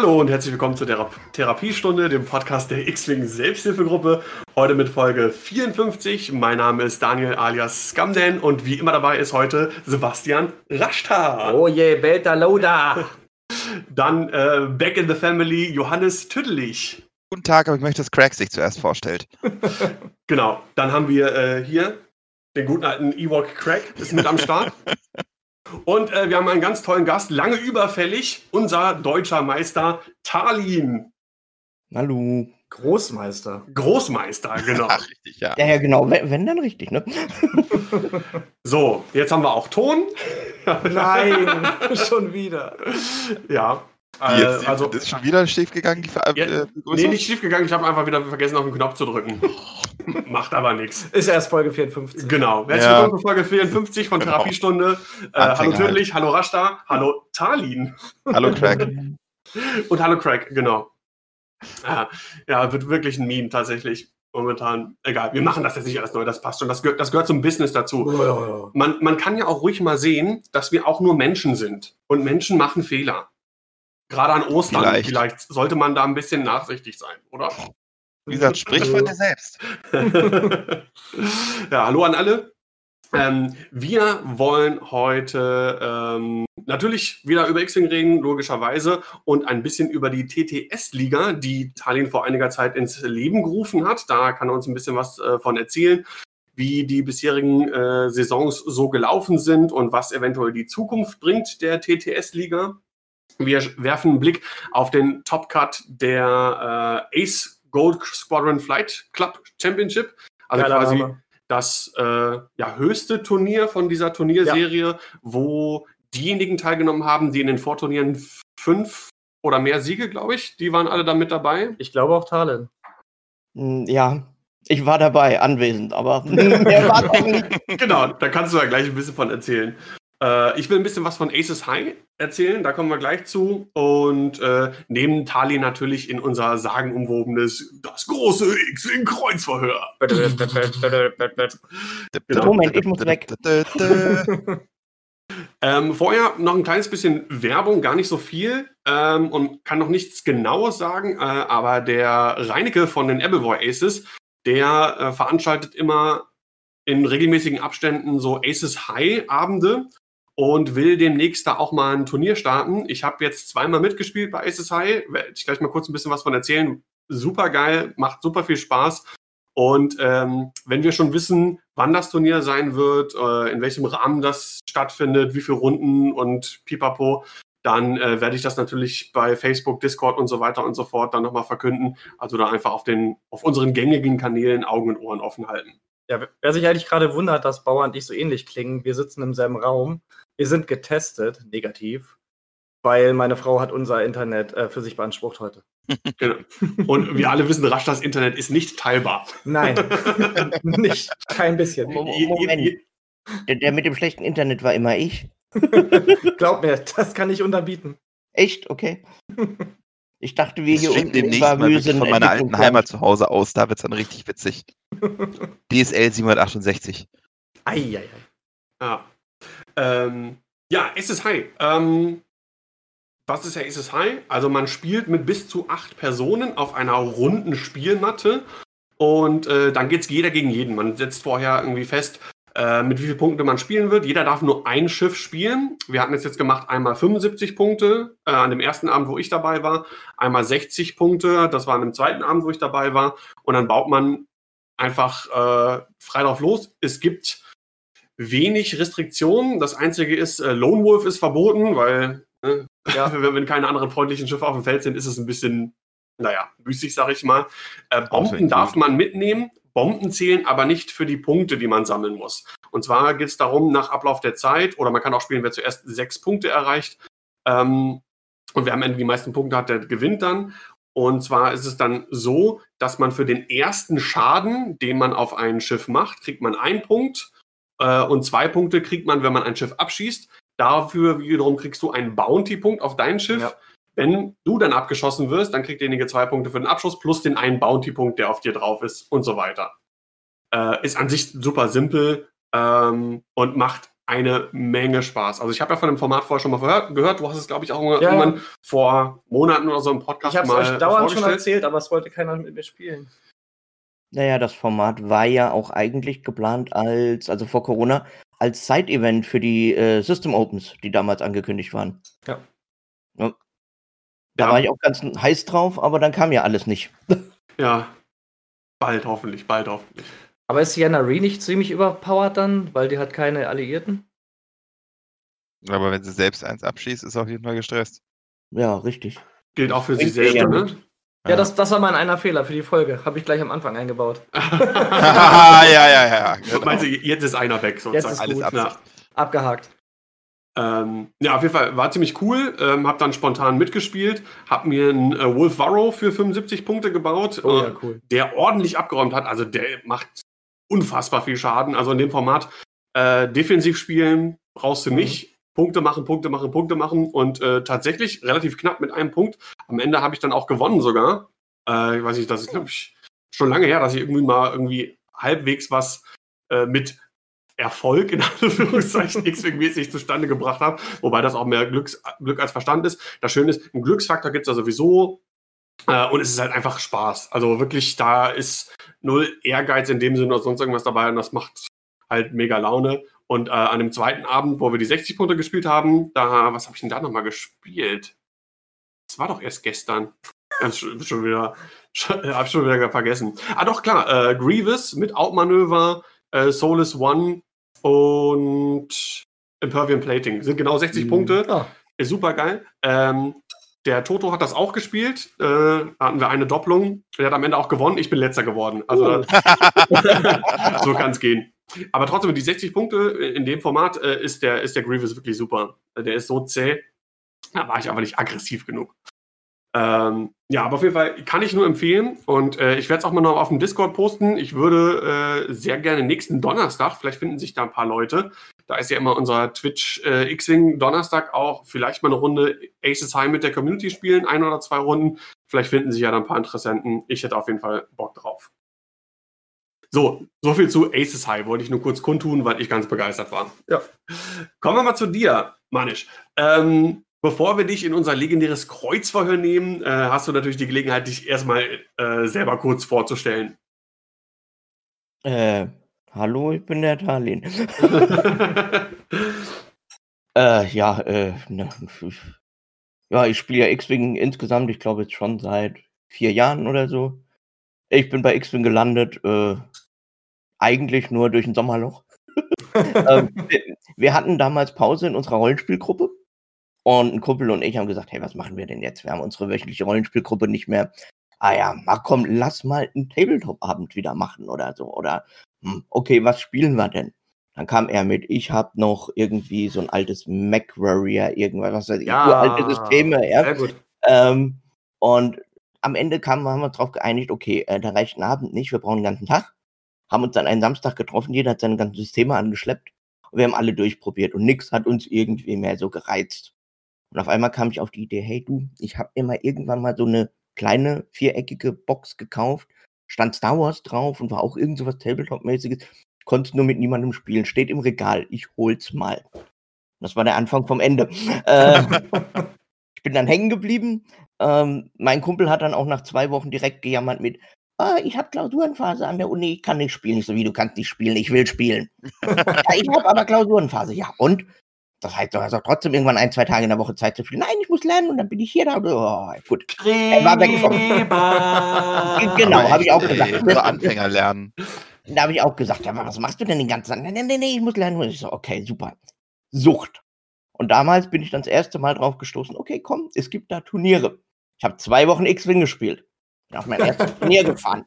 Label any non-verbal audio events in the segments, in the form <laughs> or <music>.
Hallo und herzlich willkommen zur Thera Therapiestunde, dem Podcast der X-Wing Selbsthilfegruppe. Heute mit Folge 54. Mein Name ist Daniel alias Scamden und wie immer dabei ist heute Sebastian Rashta. Oh je, Beta Loda. <laughs> Dann äh, back in the family Johannes Tüdelich. Guten Tag, aber ich möchte, dass Craig sich zuerst vorstellt. <laughs> genau, dann haben wir äh, hier den guten alten Ewok Craig, ist mit am Start. <laughs> Und äh, wir haben einen ganz tollen Gast, lange überfällig, unser deutscher Meister Talin. Hallo. Großmeister. Großmeister, genau. Ach, <laughs> richtig, ja. ja. Ja, genau. Wenn, wenn, dann richtig, ne? so, jetzt haben wir auch Ton. Nein, <laughs> schon wieder. Ja. Jetzt, äh, also, ist schon wieder schief gegangen, die Ver ja, äh, Nee, nicht schief gegangen. Ich habe einfach wieder vergessen, auf den Knopf zu drücken. <laughs> Macht aber nichts. Ist erst Folge 54. Genau. Herzlich ja. willkommen zu Folge 54 von genau. Therapiestunde. Äh, hallo Tödlich, hallo Rashta, hallo Talin. Hallo Craig. <laughs> Und hallo Craig, genau. Ja, ja, wird wirklich ein Meme tatsächlich momentan. Egal, wir machen das jetzt nicht alles neu, das passt schon. Das gehört, das gehört zum Business dazu. Ja, ja, ja. Man, man kann ja auch ruhig mal sehen, dass wir auch nur Menschen sind. Und Menschen machen Fehler. Gerade an Ostern vielleicht. vielleicht sollte man da ein bisschen nachsichtig sein, oder? Wie gesagt, sprich von dir selbst. <laughs> ja, hallo an alle. Ähm, wir wollen heute ähm, natürlich wieder über X-Wing reden, logischerweise, und ein bisschen über die TTS-Liga, die Tallinn vor einiger Zeit ins Leben gerufen hat. Da kann er uns ein bisschen was äh, von erzählen, wie die bisherigen äh, Saisons so gelaufen sind und was eventuell die Zukunft bringt der TTS-Liga. Wir werfen einen Blick auf den Top Cut der äh, Ace Gold Squadron Flight Club Championship. Also Geiler quasi Name. das äh, ja, höchste Turnier von dieser Turnierserie, ja. wo diejenigen teilgenommen haben, die in den Vorturnieren fünf oder mehr Siege, glaube ich, die waren alle da mit dabei. Ich glaube auch Talen. Hm, ja, ich war dabei, anwesend, aber <laughs> mehr war nicht. Genau, da kannst du ja gleich ein bisschen von erzählen. Äh, ich will ein bisschen was von Aces High erzählen, da kommen wir gleich zu. Und äh, neben Tali natürlich in unser sagenumwobenes Das große X-Wing Kreuzverhör. genau. Moment, ich muss weg. <laughs> ähm, vorher noch ein kleines bisschen Werbung, gar nicht so viel ähm, und kann noch nichts Genaues sagen, äh, aber der Reinecke von den Appleboy Aces, der äh, veranstaltet immer in regelmäßigen Abständen so Aces High Abende und will demnächst da auch mal ein Turnier starten. Ich habe jetzt zweimal mitgespielt bei SSI, werde ich gleich mal kurz ein bisschen was von erzählen. Super geil, macht super viel Spaß. Und ähm, wenn wir schon wissen, wann das Turnier sein wird, äh, in welchem Rahmen das stattfindet, wie viele Runden und pipapo, dann äh, werde ich das natürlich bei Facebook, Discord und so weiter und so fort dann nochmal verkünden. Also da einfach auf, den, auf unseren gängigen Kanälen Augen und Ohren offen halten. Ja, wer sich eigentlich gerade wundert, dass Bauer und ich so ähnlich klingen, wir sitzen im selben Raum. Wir sind getestet, negativ, weil meine Frau hat unser Internet äh, für sich beansprucht heute. <laughs> Genau. Und wir alle wissen, rasch, das Internet ist nicht teilbar. Nein, <laughs> nicht, kein bisschen. Moment. Der, der mit dem schlechten Internet war immer ich. <laughs> Glaub mir, das kann ich unterbieten. Echt? Okay. Ich dachte, wir ich hier unten demnächst mal von meiner alten Heimat zu Hause aus. Da wird es dann richtig witzig. DSL 768. Eieiei. Ja. Ähm, ja, SSHI. Ähm, was ist ja SSHI? Also man spielt mit bis zu acht Personen auf einer runden Spielmatte und äh, dann geht es jeder gegen jeden. Man setzt vorher irgendwie fest, äh, mit wie vielen Punkten man spielen wird. Jeder darf nur ein Schiff spielen. Wir hatten es jetzt gemacht, einmal 75 Punkte äh, an dem ersten Abend, wo ich dabei war, einmal 60 Punkte, das war an dem zweiten Abend, wo ich dabei war. Und dann baut man einfach äh, frei drauf los. Es gibt wenig Restriktionen. Das Einzige ist, äh, Lone Wolf ist verboten, weil ne, ja. wenn keine anderen freundlichen Schiffe auf dem Feld sind, ist es ein bisschen, naja, müßig, sag ich mal. Äh, Bomben darf man mitnehmen. Bomben zählen aber nicht für die Punkte, die man sammeln muss. Und zwar geht es darum, nach Ablauf der Zeit, oder man kann auch spielen, wer zuerst sechs Punkte erreicht. Ähm, und wer am Ende die meisten Punkte hat, der gewinnt dann. Und zwar ist es dann so, dass man für den ersten Schaden, den man auf ein Schiff macht, kriegt man einen Punkt. Äh, und zwei Punkte kriegt man, wenn man ein Schiff abschießt. Dafür wiederum kriegst du einen Bounty-Punkt auf dein Schiff. Ja. Wenn du dann abgeschossen wirst, dann kriegt derjenige zwei Punkte für den Abschuss plus den einen Bounty-Punkt, der auf dir drauf ist und so weiter. Äh, ist an sich super simpel ähm, und macht eine Menge Spaß. Also ich habe ja von dem Format vorher schon mal gehört. Du hast es, glaube ich, auch ja. irgendwann vor Monaten oder so im Podcast ich mal Ich habe es dauernd schon erzählt, aber es wollte keiner mit mir spielen. Naja, das Format war ja auch eigentlich geplant als, also vor Corona, als Side-Event für die äh, System Opens, die damals angekündigt waren. Ja. ja. Da ja. war ich auch ganz heiß drauf, aber dann kam ja alles nicht. <laughs> Ja. Bald hoffentlich, bald hoffentlich. Aber ist Sienna Ree nicht ziemlich überpowered dann, weil die hat keine Alliierten? Aber wenn sie selbst eins abschießt, ist sie auf jeden Fall gestresst. Ja, richtig. Gilt auch für sie selbst, ne? Ja, das, das war mein einer Fehler für die Folge. Habe ich gleich am Anfang eingebaut. <laughs> <laughs> ja, ja, ja. Genau. Meinst du, jetzt ist einer weg sozusagen? Jetzt ist Alles gut. Ja. Abgehakt. Ähm, ja, auf jeden Fall war ziemlich cool. Ähm, hab dann spontan mitgespielt, hab mir einen äh, Wolf Varro für 75 Punkte gebaut, oh, ja, äh, cool. der ordentlich abgeräumt hat. Also der macht unfassbar viel Schaden. Also in dem Format äh, defensiv spielen brauchst du mhm. Punkte machen, Punkte machen, Punkte machen und äh, tatsächlich relativ knapp mit einem Punkt. Am Ende habe ich dann auch gewonnen sogar. Äh, ich weiß nicht, das ist glaube ich schon lange her, dass ich irgendwie mal irgendwie halbwegs was äh, mit Erfolg in <laughs> Anführungszeichen X-Wing-mäßig zustande gebracht habe, wobei das auch mehr Glücks, Glück als Verstand ist. Das Schöne ist, einen Glücksfaktor gibt es ja sowieso äh, und es ist halt einfach Spaß. Also wirklich, da ist null Ehrgeiz in dem Sinne oder sonst irgendwas dabei und das macht halt mega Laune. Und äh, an dem zweiten Abend, wo wir die 60 Punkte gespielt haben, da, was habe ich denn da nochmal gespielt? Das war doch erst gestern. Ich schon, schon wieder, schon, <laughs> hab schon wieder vergessen. Ah, doch, klar, äh, Grievous mit Outmanöver, äh, Soulless One und Impervium Plating. Sind genau 60 mhm. Punkte. Oh. Ist super geil. Ähm, der Toto hat das auch gespielt. Äh, da hatten wir eine Doppelung. Der hat am Ende auch gewonnen. Ich bin letzter geworden. Also uh. <laughs> so kann es gehen. Aber trotzdem, die 60 Punkte in dem Format äh, ist, der, ist der Grievous wirklich super. Der ist so zäh. Da war ich aber nicht aggressiv genug. Ähm, ja, aber auf jeden Fall kann ich nur empfehlen und äh, ich werde es auch mal noch auf dem Discord posten. Ich würde äh, sehr gerne nächsten Donnerstag, vielleicht finden sich da ein paar Leute, da ist ja immer unser Twitch äh, X-Wing Donnerstag auch vielleicht mal eine Runde Aces High mit der Community spielen, ein oder zwei Runden. Vielleicht finden sich ja dann ein paar Interessenten. Ich hätte auf jeden Fall Bock drauf. So, so viel zu Aces High. Wollte ich nur kurz kundtun, weil ich ganz begeistert war. Ja. Kommen wir mal zu dir, Manisch. Ähm, bevor wir dich in unser legendäres Kreuzverhör nehmen, äh, hast du natürlich die Gelegenheit, dich erstmal äh, selber kurz vorzustellen. Äh, Hallo, ich bin der Darlehen. <laughs> äh, ja, äh, ne, ja, ich spiele ja X-Wing insgesamt, ich glaube jetzt schon seit vier Jahren oder so. Ich bin bei X-Wing gelandet, äh, eigentlich nur durch ein Sommerloch. <laughs> ähm, wir, wir hatten damals Pause in unserer Rollenspielgruppe und ein Kumpel und ich haben gesagt, hey, was machen wir denn jetzt? Wir haben unsere wöchentliche Rollenspielgruppe nicht mehr. Ah ja, mal komm, lass mal einen Tabletop-Abend wieder machen oder so. Oder hm, okay, was spielen wir denn? Dann kam er mit, ich habe noch irgendwie so ein altes Mac Warrior, irgendwas, was weiß ich, ja, alte Systeme, ja. Sehr gut. Ähm, und am Ende kam, haben wir uns darauf geeinigt, okay, äh, da reicht ein Abend nicht, wir brauchen einen ganzen Tag. Haben uns dann einen Samstag getroffen, jeder hat seine ganzen Systeme angeschleppt und wir haben alle durchprobiert und nichts hat uns irgendwie mehr so gereizt. Und auf einmal kam ich auf die Idee, hey du, ich habe mir mal irgendwann mal so eine kleine viereckige Box gekauft stand Star Wars drauf und war auch irgend so was Tabletop-mäßiges. Konnte nur mit niemandem spielen. Steht im Regal. Ich hol's mal. Das war der Anfang vom Ende. Äh, <laughs> ich bin dann hängen geblieben. Ähm, mein Kumpel hat dann auch nach zwei Wochen direkt gejammert mit, ah, ich habe Klausurenphase an der Uni, ich kann nicht spielen. Ich so, wie, du kannst nicht spielen, ich will spielen. <laughs> ja, ich habe aber Klausurenphase. Ja, und? Das heißt, du hast auch trotzdem irgendwann ein, zwei Tage in der Woche Zeit zu spielen. Nein, ich muss lernen und dann bin ich hier da. Oh, gut. Er war weggekommen. <laughs> genau, habe ich auch gesagt. Über Anfänger lernen. Da habe ich auch gesagt, ja, was machst du denn den ganzen Tag? Nein, nein, nein, ich muss lernen. Und ich so, okay, super. Sucht. Und damals bin ich dann das erste Mal drauf gestoßen, okay, komm, es gibt da Turniere. Ich habe zwei Wochen X-Wing gespielt. Bin auf mein erstes <laughs> Turnier gefahren.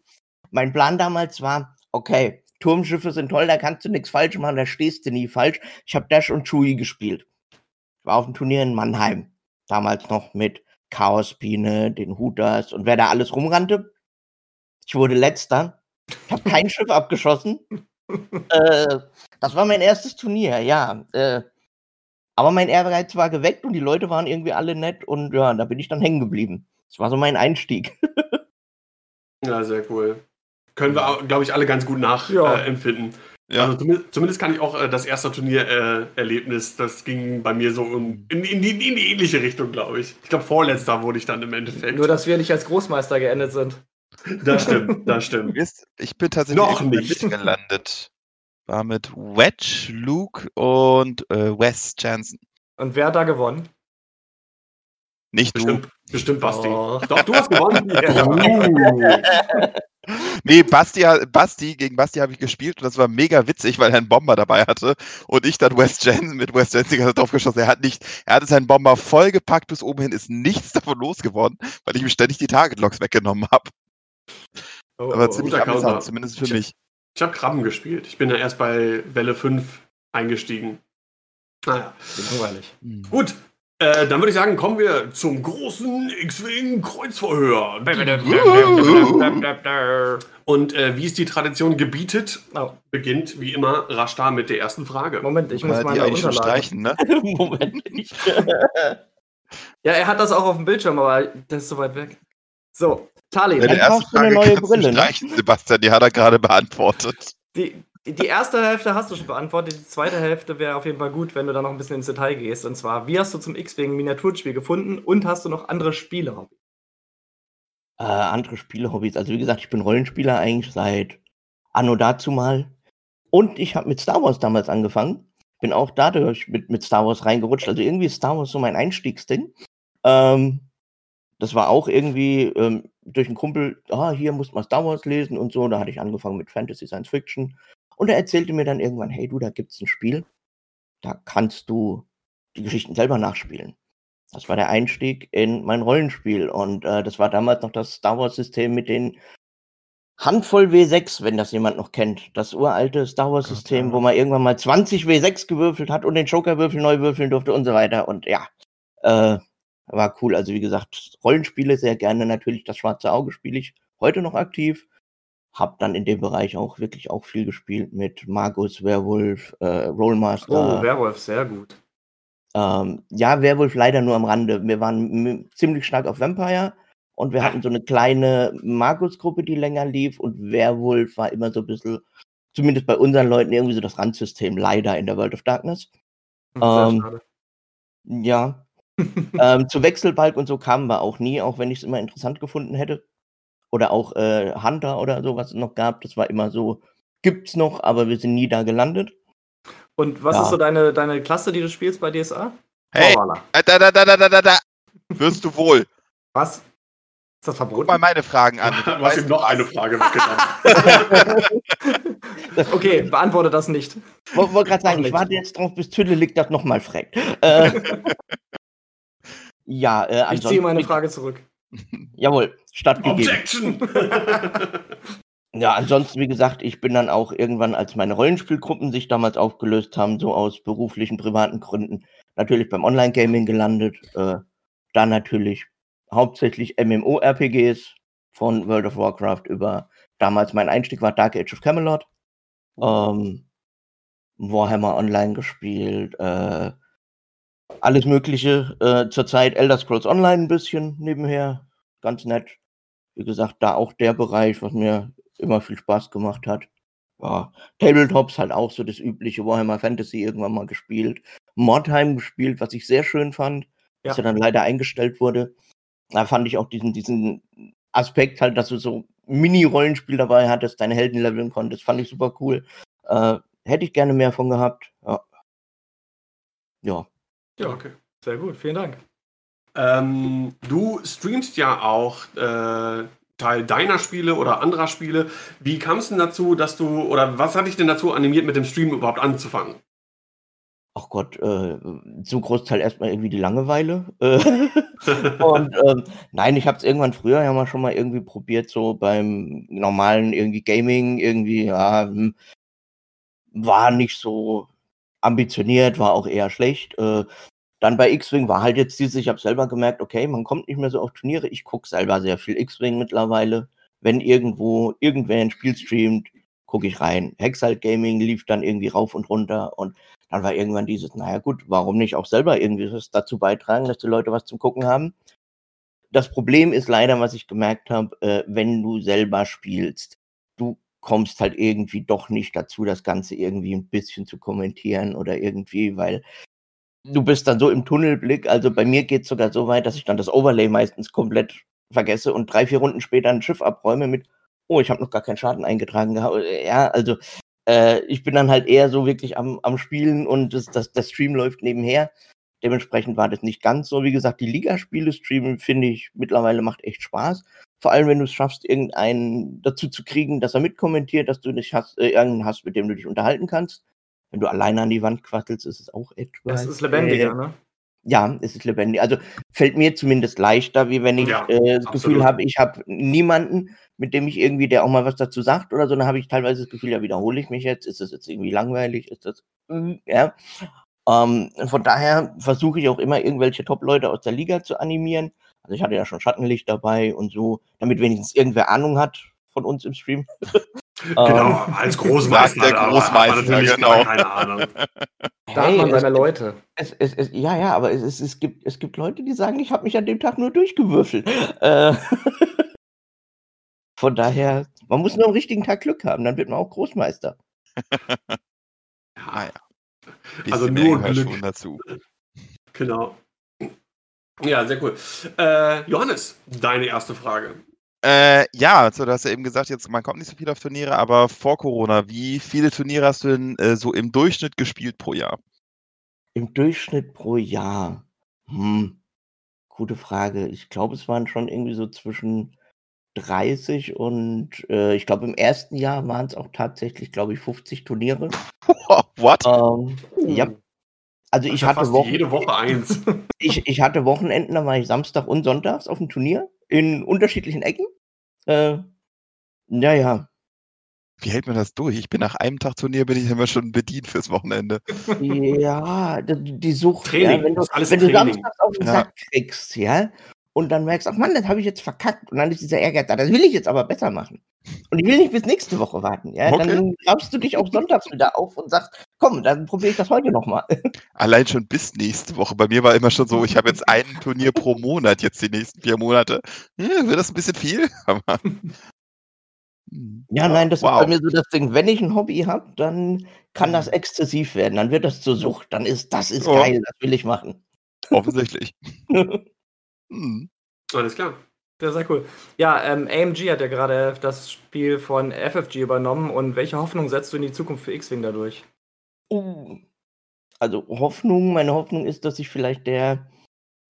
Mein Plan damals war, okay, Turmschiffe sind toll, da kannst du nichts falsch machen, da stehst du nie falsch. Ich habe Dash und Chewie gespielt. Ich war auf dem Turnier in Mannheim. Damals noch mit Chaospine, den Hooters und wer da alles rumrannte. Ich wurde letzter. Ich habe kein <laughs> Schiff abgeschossen. Äh, das war mein erstes Turnier, ja. Äh, aber mein Ehrgeiz war geweckt und die Leute waren irgendwie alle nett und ja, da bin ich dann hängen geblieben. Das war so mein Einstieg. <laughs> ja, sehr cool. Können wir, glaube ich, alle ganz gut nachempfinden. Ja. Ja. Also zumindest, zumindest, kann ich auch äh, das erste Turniererlebnis, äh, das ging bei mir so in, in, in, die, in die, ähnliche Richtung, glaube ich. Ich glaube, vorletzter wurde ich dann im Endeffekt. Nur, dass wir nicht als Großmeister geendet sind. Das stimmt, das stimmt. Ich bin tatsächlich noch nicht gelandet. War mit Wedge, Luke und äh, Wes Jansen. Und wer hat da gewonnen? Nicht bestimmt, du. Bestimmt Basti. Oh. Doch, du hast gewonnen. <laughs> ja. Nee, Basti, Basti, gegen Basti habe ich gespielt und das war mega witzig, weil er einen Bomber dabei hatte und ich dann West Jensen mit West Jensen die drauf geschossen. Er hat nicht, er hatte seinen Bomber vollgepackt bis oben hin, ist nichts davon losgeworden, weil ich ihm ständig die Target Logs weggenommen habe. Oh, Aber oh, ziemlich amüsant, zumindest für ich, mich. Ich habe Krabben gespielt. Ich bin ja erst bei Welle 5 eingestiegen. Naja. Langweilig. Hm. Gut, äh, dann würde ich sagen, kommen wir zum großen X-Wing Kreuzverhör. Und äh, wie es die Tradition gebietet, oh. beginnt wie immer rasch da mit der ersten Frage. Moment, ich muss mal die schon streichen, ne? <laughs> Moment nicht. ja, er hat das auch auf dem Bildschirm, aber das ist so weit weg. So, Tali. Ja, erste Frage eine neue Brille, ne? ne? Sebastian, die hat er gerade beantwortet. Die, die erste Hälfte hast du schon beantwortet. Die zweite Hälfte wäre auf jeden Fall gut, wenn du da noch ein bisschen ins Detail gehst. Und zwar, wie hast du zum X-Wing Miniaturspiel gefunden und hast du noch andere Spielehobbys? Äh, andere Spielehobbys. Also wie gesagt, ich bin Rollenspieler eigentlich seit anno dazu mal. Und ich habe mit Star Wars damals angefangen. Bin auch dadurch mit, mit Star Wars reingerutscht. Also irgendwie ist Star Wars so mein Einstiegsding. Ähm, das war auch irgendwie ähm, durch einen Kumpel, ah, hier muss man Star Wars lesen und so. Da hatte ich angefangen mit Fantasy Science Fiction. Und er erzählte mir dann irgendwann, hey du, da gibt's ein Spiel, da kannst du die Geschichten selber nachspielen. Das war der Einstieg in mein Rollenspiel. Und äh, das war damals noch das Star Wars-System mit den Handvoll W6, wenn das jemand noch kennt. Das uralte Star Wars-System, wo man irgendwann mal 20 W6 gewürfelt hat und den Joker-Würfel neu würfeln durfte und so weiter. Und ja, äh, war cool. Also wie gesagt, Rollenspiele sehr gerne. Natürlich das schwarze Auge spiele ich heute noch aktiv habe dann in dem Bereich auch wirklich auch viel gespielt mit Magus, Werwolf, äh, Rollmaster. Oh, Werwolf, sehr gut. Ähm, ja, Werwolf leider nur am Rande. Wir waren ziemlich stark auf Vampire und wir ah. hatten so eine kleine Magus-Gruppe, die länger lief und Werwolf war immer so ein bisschen, zumindest bei unseren Leuten, irgendwie so das Randsystem leider in der World of Darkness. Hm, ähm, ja. Ähm, zu Wechselbalg und so kamen wir auch nie, auch wenn ich es immer interessant gefunden hätte oder auch äh, Hunter oder so, was es noch gab. Das war immer so, gibt's noch, aber wir sind nie da gelandet. Und was ja. ist so deine, deine Klasse, die du spielst bei DSA? Hey, da, da, da, da, da, da, wirst du wohl. Was? Ist das verboten? Guck mal meine Fragen an. <laughs> Du hast ihm noch eine Frage weggenommen. <laughs> <laughs> okay, beantworte das nicht. Ich wollte gerade sagen, ich warte jetzt drauf, bis Tülle liegt das nochmal fragt. Äh, ja, äh, Ich ziehe meine Frage zurück. <laughs> Jawohl, stattgegeben. Objection! <laughs> ja, ansonsten, wie gesagt, ich bin dann auch irgendwann, als meine Rollenspielgruppen sich damals aufgelöst haben, so aus beruflichen, privaten Gründen, natürlich beim Online-Gaming gelandet. Äh, da natürlich hauptsächlich MMO-RPGs von World of Warcraft über damals mein Einstieg war Dark Age of Camelot. Ähm, Warhammer Online gespielt, äh, alles Mögliche. Äh, zurzeit Elder Scrolls Online ein bisschen nebenher. Ganz nett. Wie gesagt, da auch der Bereich, was mir immer viel Spaß gemacht hat. Ja, Tabletops halt auch so das übliche Warhammer Fantasy irgendwann mal gespielt. Mordheim gespielt, was ich sehr schön fand, ja. was ja dann leider eingestellt wurde. Da fand ich auch diesen, diesen Aspekt halt, dass du so Mini-Rollenspiel dabei hattest, deine Helden leveln konntest, fand ich super cool. Äh, hätte ich gerne mehr von gehabt. Ja. ja. Ja, okay. Sehr gut, vielen Dank. Ähm, du streamst ja auch äh, Teil deiner Spiele oder anderer Spiele. Wie kam es denn dazu, dass du, oder was hat dich denn dazu animiert, mit dem Stream überhaupt anzufangen? Ach Gott, äh, zum Großteil erstmal irgendwie die Langeweile. Äh, <laughs> und ähm, nein, ich habe es irgendwann früher ja mal schon mal irgendwie probiert, so beim normalen irgendwie Gaming, irgendwie, ja, hm, war nicht so ambitioniert, war auch eher schlecht. Äh, dann bei X-Wing war halt jetzt dieses, ich habe selber gemerkt, okay, man kommt nicht mehr so auf Turniere. Ich gucke selber sehr viel X-Wing mittlerweile. Wenn irgendwo irgendwer ein Spiel streamt, gucke ich rein. Hexalt Gaming lief dann irgendwie rauf und runter und dann war irgendwann dieses, naja gut, warum nicht auch selber irgendwie was dazu beitragen, dass die Leute was zum Gucken haben. Das Problem ist leider, was ich gemerkt habe, äh, wenn du selber spielst. Kommst halt irgendwie doch nicht dazu, das Ganze irgendwie ein bisschen zu kommentieren oder irgendwie, weil du bist dann so im Tunnelblick. Also bei mir geht es sogar so weit, dass ich dann das Overlay meistens komplett vergesse und drei, vier Runden später ein Schiff abräume mit, oh, ich habe noch gar keinen Schaden eingetragen gehabt. Ja, also äh, ich bin dann halt eher so wirklich am, am Spielen und das, das, der Stream läuft nebenher. Dementsprechend war das nicht ganz so. Wie gesagt, die Ligaspiele streamen, finde ich, mittlerweile macht echt Spaß. Vor allem, wenn du es schaffst, irgendeinen dazu zu kriegen, dass er mitkommentiert, dass du nicht hast, äh, irgendeinen hast, mit dem du dich unterhalten kannst. Wenn du alleine an die Wand quasselst, ist es auch etwas. Das ist lebendiger, äh, ne? Ja, es ist lebendig. Also fällt mir zumindest leichter, wie wenn ich ja, äh, das absolut. Gefühl habe, ich habe niemanden, mit dem ich irgendwie, der auch mal was dazu sagt oder so, dann habe ich teilweise das Gefühl, ja, wiederhole ich mich jetzt, ist das jetzt irgendwie langweilig, ist das, mm, ja. Ähm, von daher versuche ich auch immer irgendwelche Top-Leute aus der Liga zu animieren. Also ich hatte ja schon Schattenlicht dabei und so, damit wenigstens irgendwer Ahnung hat von uns im Stream. <laughs> Genau, ähm, als <laughs> Großmeister. Der Großmeister, genau. Keine Ahnung. <laughs> Da hat man seine Leute. Es, es, es, ja, ja, aber es, es, gibt, es gibt Leute, die sagen, ich habe mich an dem Tag nur durchgewürfelt. Äh, von daher, man muss nur am richtigen Tag Glück haben, dann wird man auch Großmeister. ja, ja. also nur Glück. dazu. Genau. Ja, sehr cool. Äh, Johannes, deine erste Frage. Äh, ja, also du hast ja eben gesagt, jetzt man kommt nicht so viel auf Turniere, aber vor Corona, wie viele Turniere hast du denn äh, so im Durchschnitt gespielt pro Jahr? Im Durchschnitt pro Jahr? Hm, gute Frage. Ich glaube, es waren schon irgendwie so zwischen 30 und äh, ich glaube, im ersten Jahr waren es auch tatsächlich, glaube ich, 50 Turniere. <laughs> What? Ähm, ja. Also ich hatte Wochen jede Woche eins. <laughs> ich, ich hatte Wochenenden, da war ich Samstag und Sonntags auf dem Turnier in unterschiedlichen Ecken. Äh, naja. Wie hält man das durch? Ich bin nach einem Tag Turnier bin ich immer schon bedient fürs Wochenende. Ja, die, die Sucht, Training, ja, wenn du, wenn du Samstags auf den ja. Sack kriegst, ja, und dann merkst, ach Mann, das habe ich jetzt verkackt. Und dann ist dieser Ärger da, das will ich jetzt aber besser machen. Und ich will nicht bis nächste Woche warten. Ja? Okay. Dann raubst du dich auch sonntags wieder auf und sagst, komm, dann probiere ich das heute nochmal. <laughs> Allein schon bis nächste Woche. Bei mir war immer schon so, ich habe jetzt ein Turnier pro Monat jetzt die nächsten vier Monate. Hm, wird das ein bisschen viel? <laughs> Ja, nein, das wow. ist bei mir so das Ding. Wenn ich ein Hobby habe, dann kann das hm. exzessiv werden. Dann wird das zur Sucht. Dann ist das ist oh. geil, das will ich machen. Offensichtlich. <laughs> Hm. Alles klar. Ja, sehr cool. Ja, ähm, AMG hat ja gerade das Spiel von FFG übernommen. Und welche Hoffnung setzt du in die Zukunft für X-Wing dadurch? Uh, also Hoffnung, meine Hoffnung ist, dass sich vielleicht der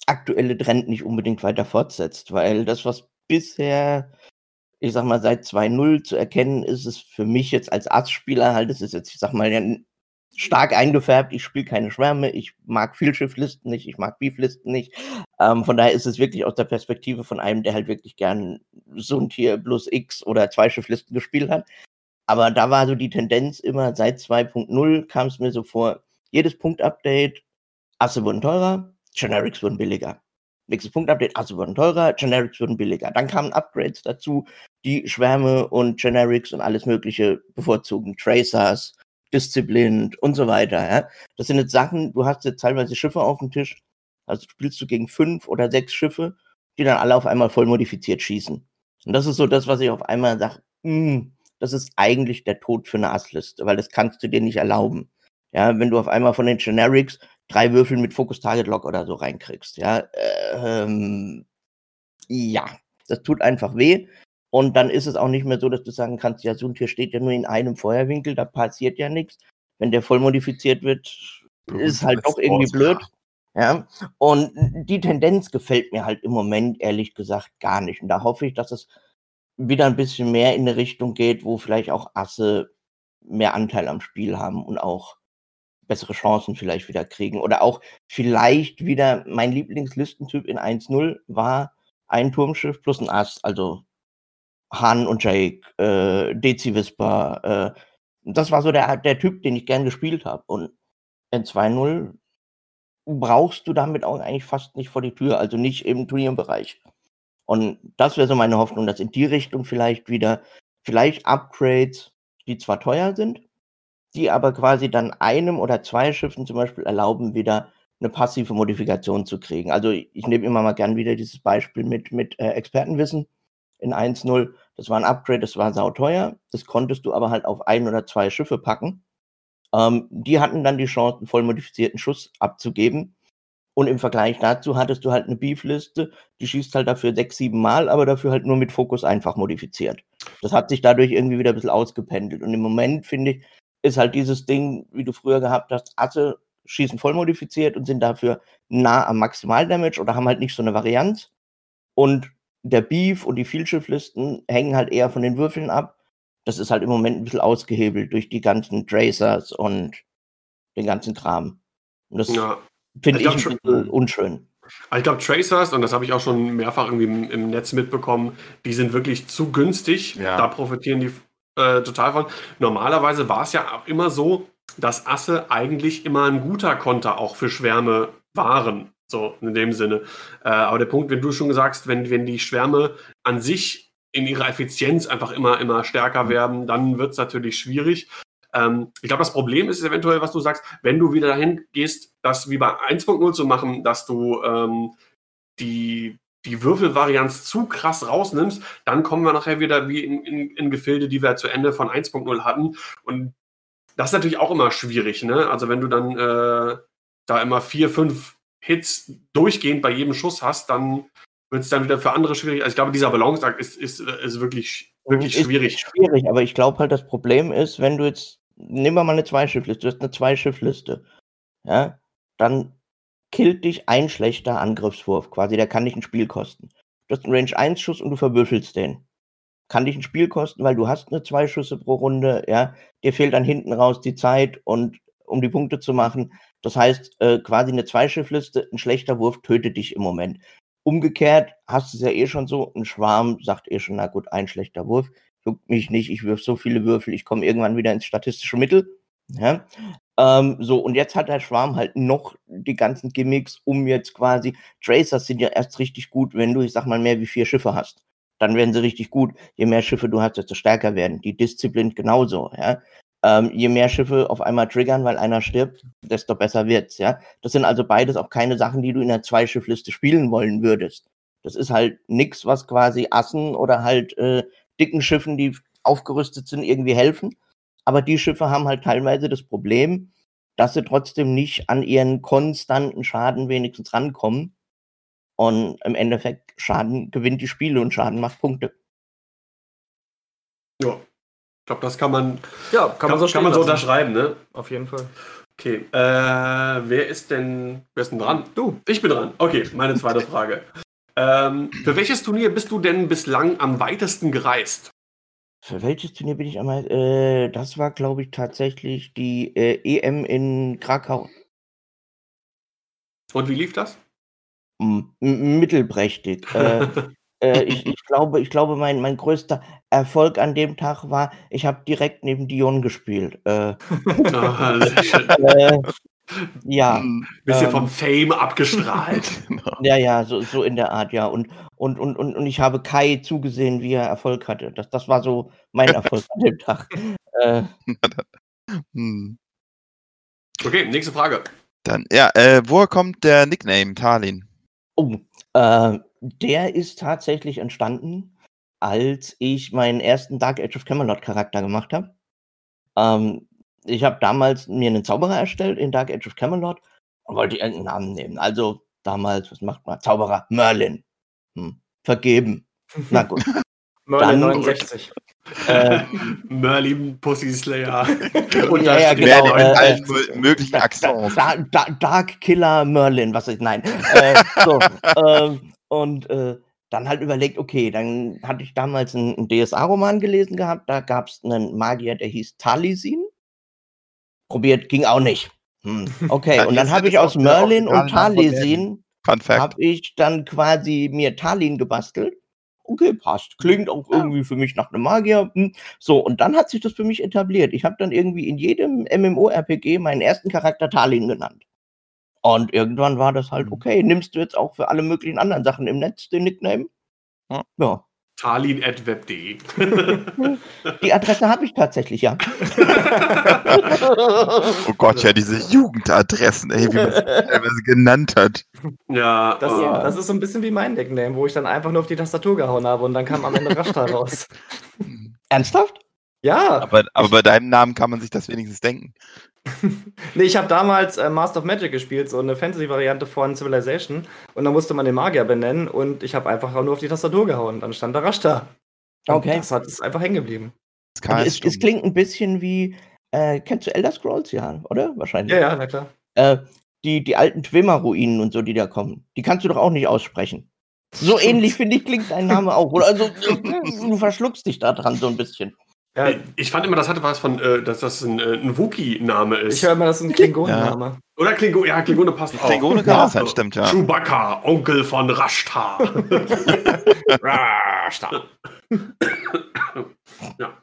aktuelle Trend nicht unbedingt weiter fortsetzt, weil das, was bisher, ich sag mal, seit 2.0 zu erkennen ist, ist für mich jetzt als Arztspieler halt, das ist jetzt, ich sag mal, stark eingefärbt. Ich spiele keine Schwärme, ich mag Vielschifflisten nicht, ich mag Beeflisten nicht. Ähm, von daher ist es wirklich aus der Perspektive von einem, der halt wirklich gern so ein Tier plus X oder zwei Schifflisten gespielt hat. Aber da war so die Tendenz immer, seit 2.0 kam es mir so vor, jedes Punktupdate, Asse wurden teurer, Generics wurden billiger. Nächstes Punktupdate, Asse wurden teurer, Generics wurden billiger. Dann kamen Upgrades dazu, die Schwärme und Generics und alles mögliche bevorzugen. Tracers, Disziplin und so weiter. Ja? Das sind jetzt Sachen, du hast jetzt teilweise Schiffe auf dem Tisch, also spielst du gegen fünf oder sechs Schiffe, die dann alle auf einmal voll modifiziert schießen. Und das ist so das, was ich auf einmal sage, hm, das ist eigentlich der Tod für eine Assliste, weil das kannst du dir nicht erlauben. Ja, wenn du auf einmal von den Generics drei Würfel mit Focus Target Lock oder so reinkriegst, ja, ähm, ja, das tut einfach weh. Und dann ist es auch nicht mehr so, dass du sagen kannst, ja, so ein Tier steht ja nur in einem Feuerwinkel, da passiert ja nichts. Wenn der voll modifiziert wird, ist halt doch irgendwie blöd. Ja, und die Tendenz gefällt mir halt im Moment ehrlich gesagt gar nicht. Und da hoffe ich, dass es wieder ein bisschen mehr in eine Richtung geht, wo vielleicht auch Asse mehr Anteil am Spiel haben und auch bessere Chancen vielleicht wieder kriegen. Oder auch vielleicht wieder mein Lieblingslistentyp in 1-0 war ein Turmschiff plus ein Ass, also Han und Jake, äh, Dezi Whisper. Äh, das war so der, der Typ, den ich gern gespielt habe. Und in 2-0 brauchst du damit auch eigentlich fast nicht vor die Tür, also nicht im Turnierbereich. Und das wäre so meine Hoffnung, dass in die Richtung vielleicht wieder, vielleicht Upgrades, die zwar teuer sind, die aber quasi dann einem oder zwei Schiffen zum Beispiel erlauben, wieder eine passive Modifikation zu kriegen. Also ich nehme immer mal gern wieder dieses Beispiel mit, mit äh, Expertenwissen in 1.0 Das war ein Upgrade, das war sauteuer. Das konntest du aber halt auf ein oder zwei Schiffe packen. Ähm, die hatten dann die Chance, einen voll modifizierten Schuss abzugeben. Und im Vergleich dazu hattest du halt eine Beef-Liste, die schießt halt dafür sechs, sieben Mal, aber dafür halt nur mit Fokus einfach modifiziert. Das hat sich dadurch irgendwie wieder ein bisschen ausgependelt. Und im Moment, finde ich, ist halt dieses Ding, wie du früher gehabt hast, Asse schießen voll modifiziert und sind dafür nah am Maximaldamage oder haben halt nicht so eine Varianz. Und der Beef und die Vielschifflisten hängen halt eher von den Würfeln ab. Das ist halt im Moment ein bisschen ausgehebelt durch die ganzen Tracers und den ganzen Kram. Und das Ja. finde Ich ich, ein bisschen unschön. Aber Ich glaube, Tracers, und das habe ich auch schon mehrfach irgendwie im, im Netz mitbekommen, die sind wirklich zu günstig. Ja. Da profitieren die äh, total von. Normalerweise war es ja auch immer so, dass Asse eigentlich immer ein guter Konter auch für Schwärme waren. So in dem Sinne. Äh, aber der Punkt, wenn du schon sagst, wenn, wenn die Schwärme an sich in ihrer Effizienz einfach immer, immer stärker werden, dann wird es natürlich schwierig. Ähm, ich glaube, das Problem ist eventuell, was du sagst, wenn du wieder dahin gehst, das wie bei 1.0 zu machen, dass du ähm, die, die Würfelvarianz zu krass rausnimmst, dann kommen wir nachher wieder wie in, in, in Gefilde, die wir zu Ende von 1.0 hatten. Und das ist natürlich auch immer schwierig, ne? Also wenn du dann äh, da immer vier, fünf Hits durchgehend bei jedem Schuss hast, dann wird es dann wieder für andere schwierig. Also ich glaube, dieser Balanceakt ist, ist, ist wirklich, wirklich Ist schwierig. Schwierig, aber ich glaube halt, das Problem ist, wenn du jetzt, nehmen wir mal eine Zweischiffliste, du hast eine Zweischiffliste, ja, dann killt dich ein schlechter Angriffswurf, quasi, der kann dich ein Spiel kosten. Du hast einen Range 1 Schuss und du verwürfelst den. Kann dich ein Spiel kosten, weil du hast eine zwei Schüsse pro Runde, ja, dir fehlt dann hinten raus die Zeit und um die Punkte zu machen. Das heißt, äh, quasi eine Zweischiffliste, ein schlechter Wurf tötet dich im Moment. Umgekehrt hast du es ja eh schon so, ein Schwarm sagt eh schon, na gut, ein schlechter Wurf, juckt mich nicht, ich wirf so viele Würfel, ich komme irgendwann wieder ins statistische Mittel. Ja? Ähm, so, und jetzt hat der Schwarm halt noch die ganzen Gimmicks, um jetzt quasi, Tracers sind ja erst richtig gut, wenn du, ich sag mal, mehr wie vier Schiffe hast. Dann werden sie richtig gut. Je mehr Schiffe du hast, desto stärker werden. Die Disziplin genauso, ja. Ähm, je mehr Schiffe auf einmal triggern, weil einer stirbt, desto besser wird's, ja. Das sind also beides auch keine Sachen, die du in der Zweischiffliste spielen wollen würdest. Das ist halt nix, was quasi Assen oder halt äh, dicken Schiffen, die aufgerüstet sind, irgendwie helfen. Aber die Schiffe haben halt teilweise das Problem, dass sie trotzdem nicht an ihren konstanten Schaden wenigstens rankommen. Und im Endeffekt Schaden gewinnt die Spiele und Schaden macht Punkte. Ja. Ich glaube, das kann man, Ja, kann, man so, kann man so unterschreiben, ne? Auf jeden Fall. Okay. Äh, wer ist denn, wer ist denn dran? Du. Ich bin dran. Okay, meine zweite <laughs> Frage. Ähm, für welches Turnier bist du denn bislang am weitesten gereist? Für welches Turnier bin ich einmal? Äh, das war, glaube ich, tatsächlich die äh, EM in Krakau. Und wie lief das? M- mittelprächtig. Äh, <laughs> äh, ich, <laughs> ich glaube, ich glaube, mein, mein größter Erfolg an dem Tag war, ich habe direkt neben Dion gespielt. Äh, <laughs> Ah, <laughs> äh, ja, Hm, Bisschen Ähm. vom Fame abgestrahlt. genau. ja, ja, so, so in der Art, ja. Und, und, und, und, und ich habe Kai zugesehen, wie er Erfolg hatte. Das, das war so mein Erfolg an dem Tag. Äh, Hm. Okay, nächste Frage. Dann, ja, äh, woher kommt der Nickname Talin? Oh, äh, der ist tatsächlich entstanden, als ich meinen ersten Dark Age of Camelot Charakter gemacht habe. Ähm, ich habe damals mir einen Zauberer erstellt in Dark Age of Camelot und wollte irgendeinen Namen nehmen. Also damals, was macht man? Zauberer Merlin. Hm, vergeben. Na <laughs> gut. Merlin Dann- 69. äh, <laughs> Merlin Pussy Slayer. <laughs> Ja, ja, steht genau, äh, allen äh, mö- möglichen Da, da, Accents. da, da, Dark Killer Merlin, was ist, nein. Äh, so, ähm, und äh, dann halt überlegt, okay, dann hatte ich damals einen, einen DSA-Roman gelesen gehabt, da gab es einen Magier, der hieß Talisin. Probiert, ging auch nicht. Hm, <laughs> okay, und dann habe ich aus Merlin und Talisin habe ich dann quasi mir Talin gebastelt. Okay, passt. Klingt auch irgendwie für mich nach einem Magier. Hm. So, und dann hat sich das für mich etabliert. Ich habe dann irgendwie in jedem MMORPG meinen ersten Charakter Talin genannt. Und irgendwann war das halt, Mhm. okay, nimmst du jetzt auch für alle möglichen anderen Sachen im Netz den Nickname? Ja. Talin.web.de. <laughs> Die Adresse habe ich tatsächlich, ja. <laughs> Oh Gott, ja, diese Jugendadressen, ey, wie man sie <laughs> teilweise genannt hat. ja, Das, Ja. das ist so ein bisschen wie mein Nickname, wo ich dann einfach nur auf die Tastatur gehauen habe und dann kam am Ende Rashta raus. Ernsthaft? Ja, Aber, aber bei deinem Namen kann man sich das wenigstens denken. <laughs> nee, ich habe damals äh, Master of Magic gespielt, so eine Fantasy-Variante von Civilization. Und da musste man den Magier benennen und ich habe einfach nur auf die Tastatur gehauen. Dann stand da Rashta. Und Okay. Das hat es einfach hängen geblieben. Es, es klingt ein bisschen wie, äh, kennst du Elder Scrolls? Ja, oder? Wahrscheinlich. Ja, ja, na klar. Äh, die, die alten Twimmer-Ruinen und so, die da kommen, die kannst du doch auch nicht aussprechen. So ähnlich, finde ich, klingt dein Name auch. Oder also, <laughs> du verschluckst dich da dran so ein bisschen. Ja, ich fand immer, das hatte was von, äh, dass das ein, äh, ein Wookie-Name ist. ich höre immer, das ist ein Klingonenname. Oder Klingo, ja, Klingone passt auch. Klingone kann das sein, stimmt, ja. Chewbacca, Onkel von Rashta. <laughs> Rashta. <coughs> ja.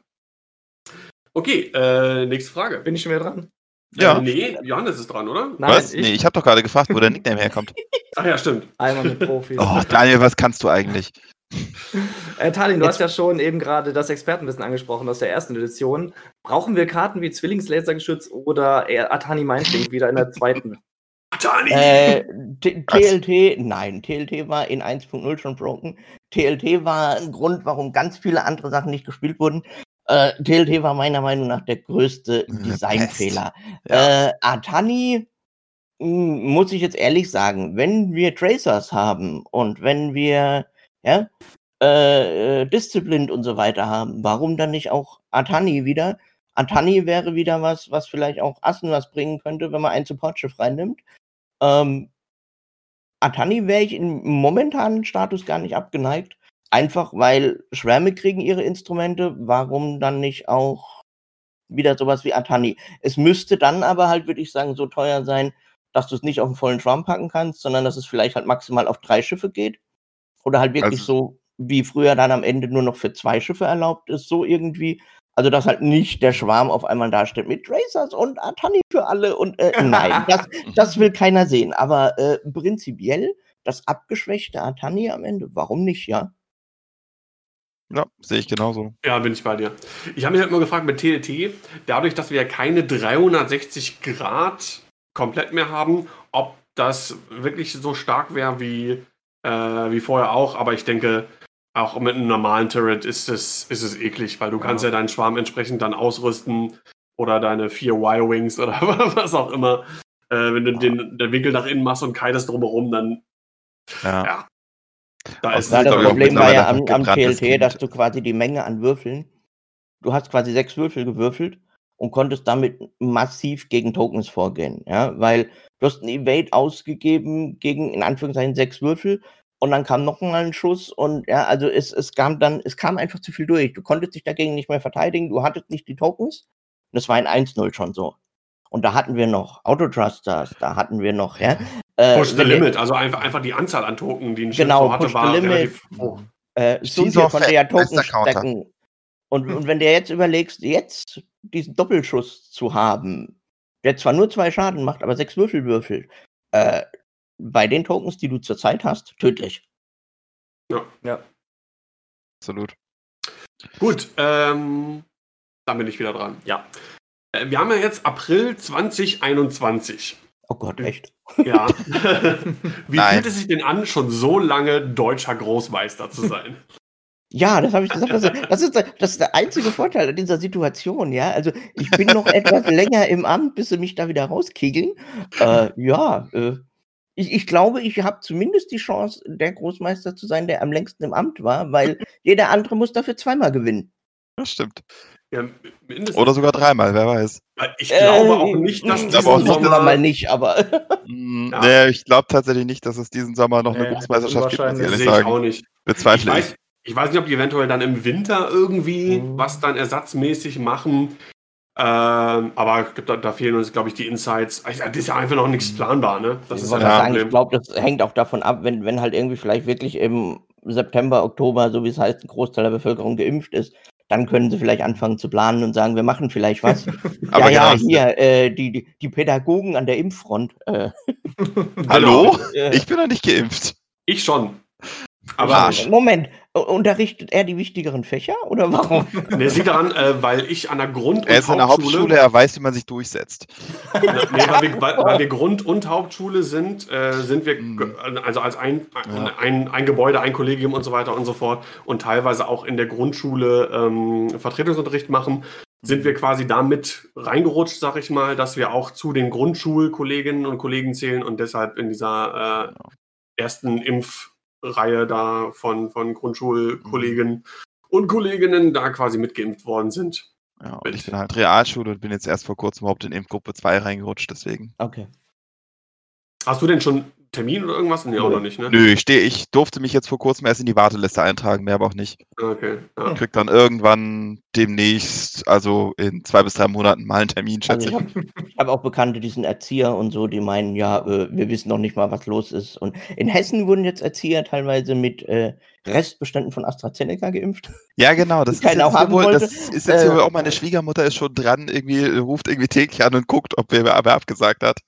Okay, äh, nächste Frage. Bin ich schon wieder dran? Ja. Äh, nee, Johannes ist dran, oder? Nein, was? ich. Nee, ich habe doch gerade gefragt, wo der Nickname herkommt. Ach ja, stimmt. Einmal mit Profis. Oh, Daniel, was kannst du eigentlich? Äh, Talin, du Jetzt- hast ja schon eben gerade das Expertenwissen angesprochen aus der ersten Edition. Brauchen wir Karten wie Zwillingslasergeschütz oder Atani Mindlink wieder in der zweiten? <laughs> Tani! Äh, TLT, nein, TLT war in 1.0 schon broken. TLT war ein Grund, warum ganz viele andere Sachen nicht gespielt wurden. Äh, TLT war meiner Meinung nach der größte The Designfehler. Ja. Äh, Atani, mh, muss ich jetzt ehrlich sagen, wenn wir Tracers haben und wenn wir ja, äh, äh, Disciplined und so weiter haben, warum dann nicht auch Atani wieder? Atani wäre wieder was, was vielleicht auch Assen was bringen könnte, wenn man ein Supportschiff reinnimmt. Ähm, Atani wäre ich im momentanen Status gar nicht abgeneigt. Einfach weil Schwärme kriegen ihre Instrumente. Warum dann nicht auch wieder sowas wie Atani? Es müsste dann aber halt, würde ich sagen, so teuer sein, dass du es nicht auf einen vollen Schwarm packen kannst, sondern dass es vielleicht halt maximal auf drei Schiffe geht. Oder halt wirklich Also- so, wie früher dann am Ende nur noch für zwei Schiffe erlaubt ist, so irgendwie. Also, dass halt nicht der Schwarm auf einmal dasteht mit Racers und Atani für alle und äh, nein, <laughs> das, das will keiner sehen. Aber äh, prinzipiell das abgeschwächte Atani am Ende, warum nicht, ja? Ja, sehe ich genauso. Ja, bin ich bei dir. Ich habe mich halt nur gefragt mit TLT, dadurch, dass wir ja keine 360 Grad komplett mehr haben, ob das wirklich so stark wäre wie, äh, wie vorher auch. Aber ich denke, auch mit einem normalen Turret ist es, ist es eklig, weil du Ja. kannst ja deinen Schwarm entsprechend dann ausrüsten oder deine vier Y-Wings oder <laughs> was auch immer. Äh, wenn du den, den Winkel nach innen machst und keines drumherum, dann Ja. Ja. da ist das auch Problem war ja am, am TLT, dass du quasi die Menge an Würfeln, du hast quasi sechs Würfel gewürfelt und konntest damit massiv gegen Tokens vorgehen, ja, weil du hast ein Evade ausgegeben gegen, in Anführungszeichen, sechs Würfel und dann kam noch mal ein Schuss und ja, also es, es kam dann, es kam einfach zu viel durch. Du konntest dich dagegen nicht mehr verteidigen, du hattest nicht die Tokens. Das war in 1-0 schon so. Und da hatten wir noch Autotrusters, da hatten wir noch, ja. äh, Push the Limit, also einfach, einfach die Anzahl an Token, die ein Schiff Genau, so hatte, Push the war Limit. relativ hoch. Äh, auf konnte ja Token Counter. Und, und wenn du jetzt überlegst, jetzt diesen Doppelschuss zu haben, der zwar nur zwei Schaden macht, aber sechs Würfel würfelt, äh, bei den Tokens, die du zurzeit hast, tödlich. Absolut. Gut, ähm, dann bin ich wieder dran. Ja. Äh, Wir haben ja jetzt April 2021. Oh Gott, echt. Ja. <laughs> Wie Nein. fühlt es sich denn an, schon so lange deutscher Großmeister zu sein? <laughs> Ja, das habe ich gesagt. Das ist, das, ist, der- das ist der einzige Vorteil an dieser Situation, ja. Also ich bin noch etwas länger im Amt, bis sie mich da wieder rauskegeln. Äh, ja, äh, ich, ich glaube, ich habe zumindest die Chance, der Großmeister zu sein, der am längsten im Amt war, weil jeder andere muss dafür zweimal gewinnen. Das stimmt. Ja, mindestens. Oder sogar dreimal, wer weiß. ich glaube auch Äh, nicht, dass ich diesen auch nicht, Sommer mal nicht, aber Mm, Ja. Nee, ich glaube tatsächlich nicht, dass es diesen Sommer noch eine Großmeisterschaft gibt, muss ich ehrlich sehe ich sagen. auch nicht. Ich Bezweifle ich. weiß, ich weiß nicht, ob die eventuell dann im Winter irgendwie Mhm. was dann ersatzmäßig machen. Ähm, aber da, da fehlen uns, glaube ich, die Insights. Also, Das ist ja einfach noch nichts planbar, ne? Das ich ist wollte das sagen, ich glaube, das hängt auch davon ab, wenn, wenn halt irgendwie vielleicht wirklich im September, Oktober, so wie es heißt, ein Großteil der Bevölkerung geimpft ist, dann können sie vielleicht anfangen zu planen und sagen, wir machen vielleicht was. <laughs> Aber ja, ja, genau, hier, äh, die, die, die Pädagogen an der Impffront. Äh, <laughs> Hallo? Genau. äh, Ich bin noch nicht geimpft. Ich schon. Aber-. Moment, Unterrichtet er die wichtigeren Fächer oder warum? <laughs> Ne, es liegt daran, äh, weil ich an der Grund- Er ist in der Hauptschule, er weiß, wie man sich durchsetzt. Nee, weil, wir, weil, weil wir Grund- und Hauptschule sind, äh, sind wir Mhm. also als ein, ein, Ja. ein, ein Gebäude, ein Kollegium und so weiter und so fort und teilweise auch in der Grundschule ähm, Vertretungsunterricht machen, sind wir quasi damit reingerutscht, sag ich mal, dass wir auch zu den Grundschulkolleginnen und Kollegen zählen und deshalb in dieser äh, ersten Impfreihe da von, von Grundschulkollegen und Kolleginnen da quasi mitgeimpft worden sind. Ja, und ich bin halt Realschule und bin jetzt erst vor kurzem überhaupt in Impfgruppe 2 reingerutscht, deswegen. Okay. Hast du denn schon Termin oder irgendwas? Nee, auch noch nicht, ne? Nö, ich stehe, ich durfte mich jetzt vor kurzem erst in die Warteliste eintragen, mehr aber auch nicht. Okay. Ja. Ich krieg dann irgendwann demnächst, also in zwei bis drei Monaten mal einen Termin, Also schätze ich ich. habe ich hab auch Bekannte, die sind Erzieher und so, die meinen, ja, äh, wir wissen noch nicht mal, was los ist. Und in Hessen wurden jetzt Erzieher teilweise mit äh, Restbeständen von AstraZeneca geimpft. Ja, genau, das <laughs> ist, jetzt auch haben wohl, das ist jetzt Äh, wohl auch meine Schwiegermutter ist schon dran, irgendwie ruft irgendwie täglich an und guckt, ob wer, wer abgesagt hat,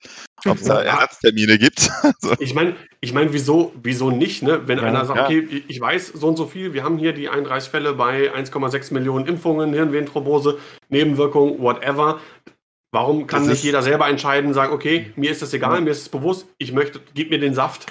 ob es da. Ersatztermine gibt. <laughs> so. Ich meine, ich mein, wieso, wieso nicht, ne? Wenn Ja, einer sagt, ja. okay, ich- weiß so und so viel, wir haben hier die 31 Fälle bei 1,6 Millionen Impfungen, Hirnvenenthrombose, Nebenwirkungen, whatever. Warum kann Das nicht jeder selber entscheiden, sagen, okay, mir ist das egal, mir ist es bewusst, ich möchte, gib mir den Saft.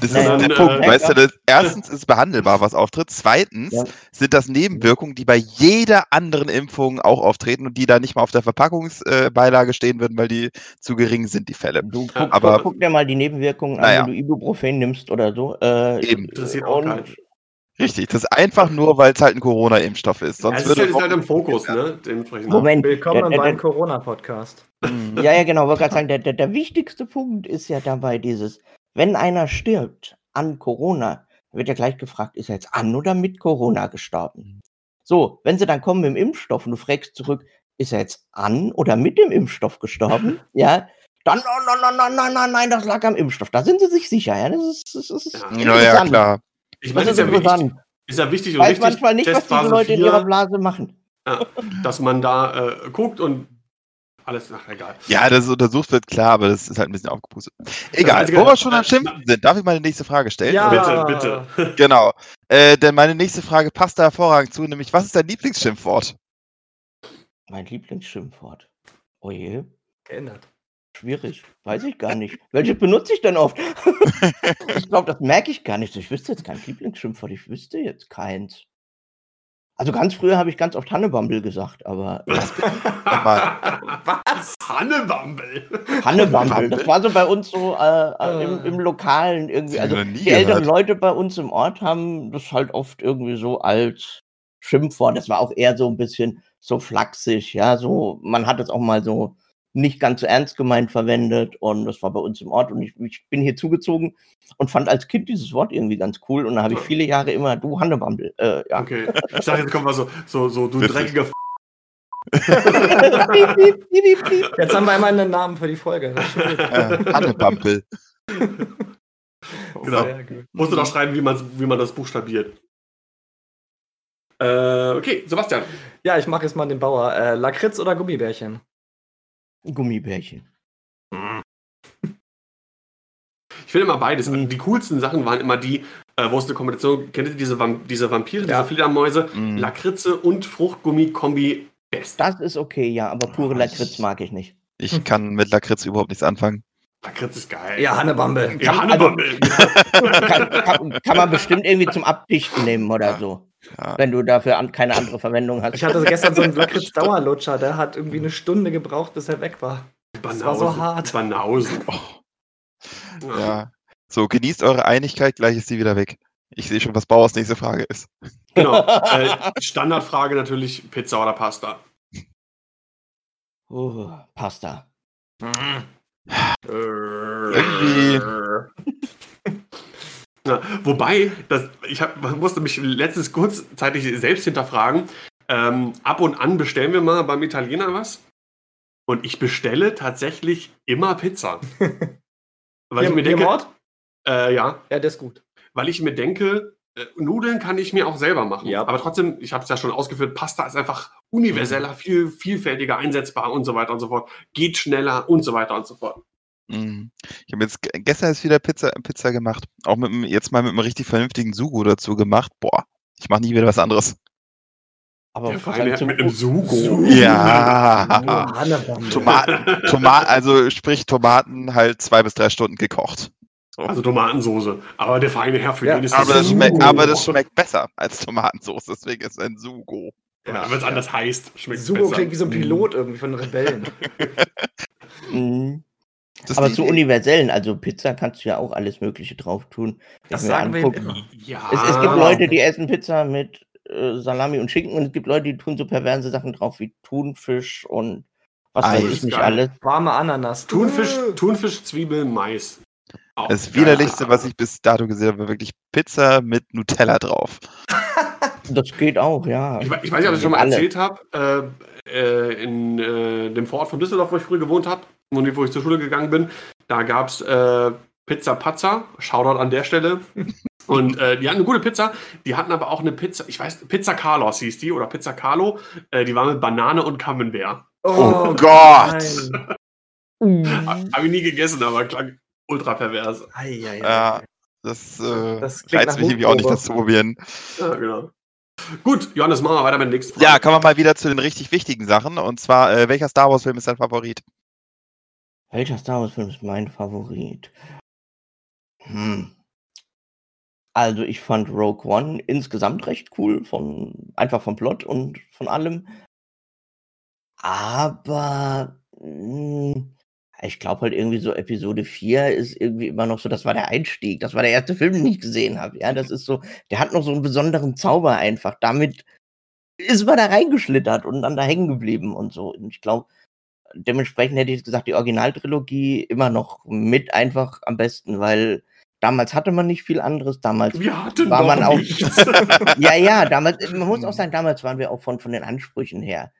Das ist Naja, der äh, Punkt, ja, weißt du, das, erstens ist behandelbar, was auftritt. Zweitens Ja. sind das Nebenwirkungen, die bei jeder anderen Impfung auch auftreten und die da nicht mal auf der Verpackungsbeilage stehen würden, weil die zu gering sind, die Fälle. Du guck, aber- guck, guck dir mal die Nebenwirkungen Naja. an, wenn du Ibuprofen nimmst oder so. Äh, Eben. Interessiert auch keinen. Richtig, das ist einfach nur, weil es halt ein Corona-Impfstoff ist. Ja, Sonst es ist würde halt, es ist halt im Fokus, ne? Dementsprechend. Moment, Willkommen der, beim Corona-Podcast. Ja, ja, genau, wollte gerade sagen, der, der, der wichtigste Punkt ist ja dabei dieses, wenn einer stirbt an Corona, wird ja gleich gefragt, ist er jetzt an oder mit Corona gestorben? So, wenn sie dann kommen mit dem Impfstoff und du fragst zurück, ist er jetzt an oder mit dem Impfstoff gestorben? <laughs> ja, dann, oh, nein, nein, nein, nein, nein, nein, das lag am Impfstoff. Da sind sie sich sicher, ja, das ist, das ist Ja. Ja, ja, klar. Ich Das meine, ist ist ja wichtig, ist ja wichtig Ich und weiß richtig, manchmal nicht, was diese Testphase Leute in 4, ihrer Blase machen. dass man da äh, guckt und alles, ach, egal. Ja, dass es untersucht wird, klar, aber das ist halt ein bisschen aufgepustet. Egal, wo wir schon am Schimpfen sind, darf ich meine nächste Frage stellen? Ja. Bitte, bitte. <laughs> Genau. Äh, denn meine nächste Frage passt da hervorragend zu, nämlich, was ist dein Lieblingsschimpfwort? Mein Lieblingsschimpfwort. Oh je, Geändert. schwierig. Weiß ich gar nicht. Welches benutze ich denn oft? <laughs> ich glaube, das merke ich gar nicht. Ich wüsste jetzt kein Lieblingsschimpfwort. Ich wüsste jetzt keins. Also ganz früher habe ich ganz oft Hannebumble gesagt, <laughs> aber Was? Hannebumble. Hannebumble, das war so bei uns so äh, äh, im, im Lokalen irgendwie. Also die älteren. Leute bei uns im Ort haben das halt oft irgendwie so als Schimpfwort. Das war auch eher so ein bisschen so flachsig, ja, so man hat es auch mal so nicht ganz so ernst gemeint verwendet und das war bei uns im Ort und ich, ich bin hier zugezogen und fand als Kind dieses Wort irgendwie ganz cool und dann habe ich viele Jahre immer du Hannebumble, äh, ja. Okay. Ich dachte, jetzt kommt mal so, so, so du dreckiger F. <laughs> Jetzt haben wir einmal einen Namen für die Folge. Äh, Hannepampel. Genau. Sehr gut. Musst du doch schreiben, wie, wie man das buchstabiert. Äh, okay, Sebastian. Ja, ich mache jetzt mal den Bauer. Äh, Lakritz oder Gummibärchen? Gummibärchen. Ich finde immer beides. Mhm. Die coolsten Sachen waren immer die, äh, wo es eine Kombination, kennt ihr diese, Vam diese Vampire, Ja. diese Fledermäuse, Mhm. Lakritze und Fruchtgummi-Kombi best. Das ist okay, ja, aber pure Lakritz mag ich nicht. Ich kann mit Lakritz überhaupt nichts anfangen. Lakritz ist geil. Ja, Hannebumble. Ja, Hannebumble. kann, kann, kann man bestimmt irgendwie zum Abdichten nehmen oder so. Ja. Wenn du dafür an, keine andere Verwendung hast. Ich hatte gestern so einen <laughs> Lakritz-Dauerlutscher, der hat irgendwie eine Stunde gebraucht, bis er weg war. Banausen. war so hart. Banausen. Oh, Ja. So, genießt eure Einigkeit, gleich ist sie wieder weg. Ich sehe schon, was Bauers nächste Frage ist. Genau. <laughs> Äh, Standardfrage natürlich: Pizza oder Pasta? Oh, Pasta. Irgendwie- <laughs> Ja, wobei, das, ich hab, musste mich letztens kurzzeitig selbst hinterfragen. Ähm, ab und an bestellen wir mal beim Italiener was. Und ich bestelle tatsächlich immer Pizza. <laughs> Weil ich Hier- mir denke, Ort? äh, ja, Ja, der ist gut. weil ich mir denke, äh, Nudeln kann ich mir auch selber machen. Ja. Aber trotzdem, ich habe es ja schon ausgeführt, Pasta ist einfach universeller, viel vielfältiger einsetzbar und so weiter und so fort. Geht schneller und so weiter und so fort. Mhm. Ich habe jetzt ge- gestern ist wieder Pizza, Pizza gemacht. Auch mit, jetzt mal mit einem richtig vernünftigen Sugo dazu gemacht. Boah, Ich mache nie wieder was anderes. Aber Der feine zum mit einem Sugo. Ja. Tomaten, Tomaten, also sprich Tomaten halt zwei bis drei Stunden gekocht. Also Tomatensoße. Aber der feine Herr für Ja, den ist Aber das, Sugo. schmeckt, aber das schmeckt besser als Tomatensauce, deswegen ist es ein Sugo. Ja, wenn es anders heißt, schmeckt es Sugo besser. klingt wie so ein Pilot irgendwie von Rebellen. <laughs> Mhm. Das Aber zu universellen, also Pizza kannst du ja auch alles Mögliche drauf tun. Das sagen wir immer. Ja. Es, es gibt Leute, die essen Pizza mit äh, Salami und Schinken und es gibt Leute, die tun so perverse Sachen drauf wie Thunfisch und was Ei. weiß ich nicht Geil. alles. Warme Ananas. <laughs> Thunfisch, Äh. Thunfisch, Zwiebel, Mais. Auch Das geil. widerlichste, was ich bis dato gesehen habe, war wirklich Pizza mit Nutella drauf. Das geht auch, ja. Ich, ich weiß nicht, ob ich das schon mal Alle. erzählt habe. Äh, äh, in äh, dem Vorort von Düsseldorf, wo ich früher gewohnt habe und wo ich zur Schule gegangen bin, da gab es äh, Pizza Pazza. Shoutout an der Stelle. <laughs> Und äh, die hatten eine gute Pizza. Die hatten aber auch eine Pizza, ich weiß, Pizza Carlos hieß die oder Pizza Carlo. Äh, die war mit Banane und Camembert. Oh Gott. nein. Mhm. Habe ich nie gegessen, aber klang ultra pervers. Ei, ei, ei. Ja. Das, äh, Das klingt reizt mich irgendwie auch nicht, das zu probieren. Ja, genau. Gut, Johannes, machen wir weiter mit der nächsten Frage. Ja, kommen wir mal wieder zu den richtig wichtigen Sachen. Und zwar, äh, welcher Star Wars-Film ist dein Favorit? Welcher Star Wars-Film ist mein Favorit? Hm. Also ich fand Rogue One insgesamt recht cool, von, einfach vom Plot und von allem. Aber hm, ich glaube halt irgendwie so Episode 4 ist irgendwie immer noch so, das war der Einstieg, das war der erste Film, den ich gesehen habe. Ja, das ist so, der hat noch so einen besonderen Zauber einfach. Damit ist man da reingeschlittert und dann da hängen geblieben und so. Und ich glaube, dementsprechend hätte ich gesagt, die Originaltrilogie immer noch mit einfach am besten, weil damals hatte man nicht viel anderes. Damals Wir hatten war man auch- <laughs> ja, ja, damals, man muss <laughs> auch sagen, damals waren wir auch von, von den Ansprüchen her,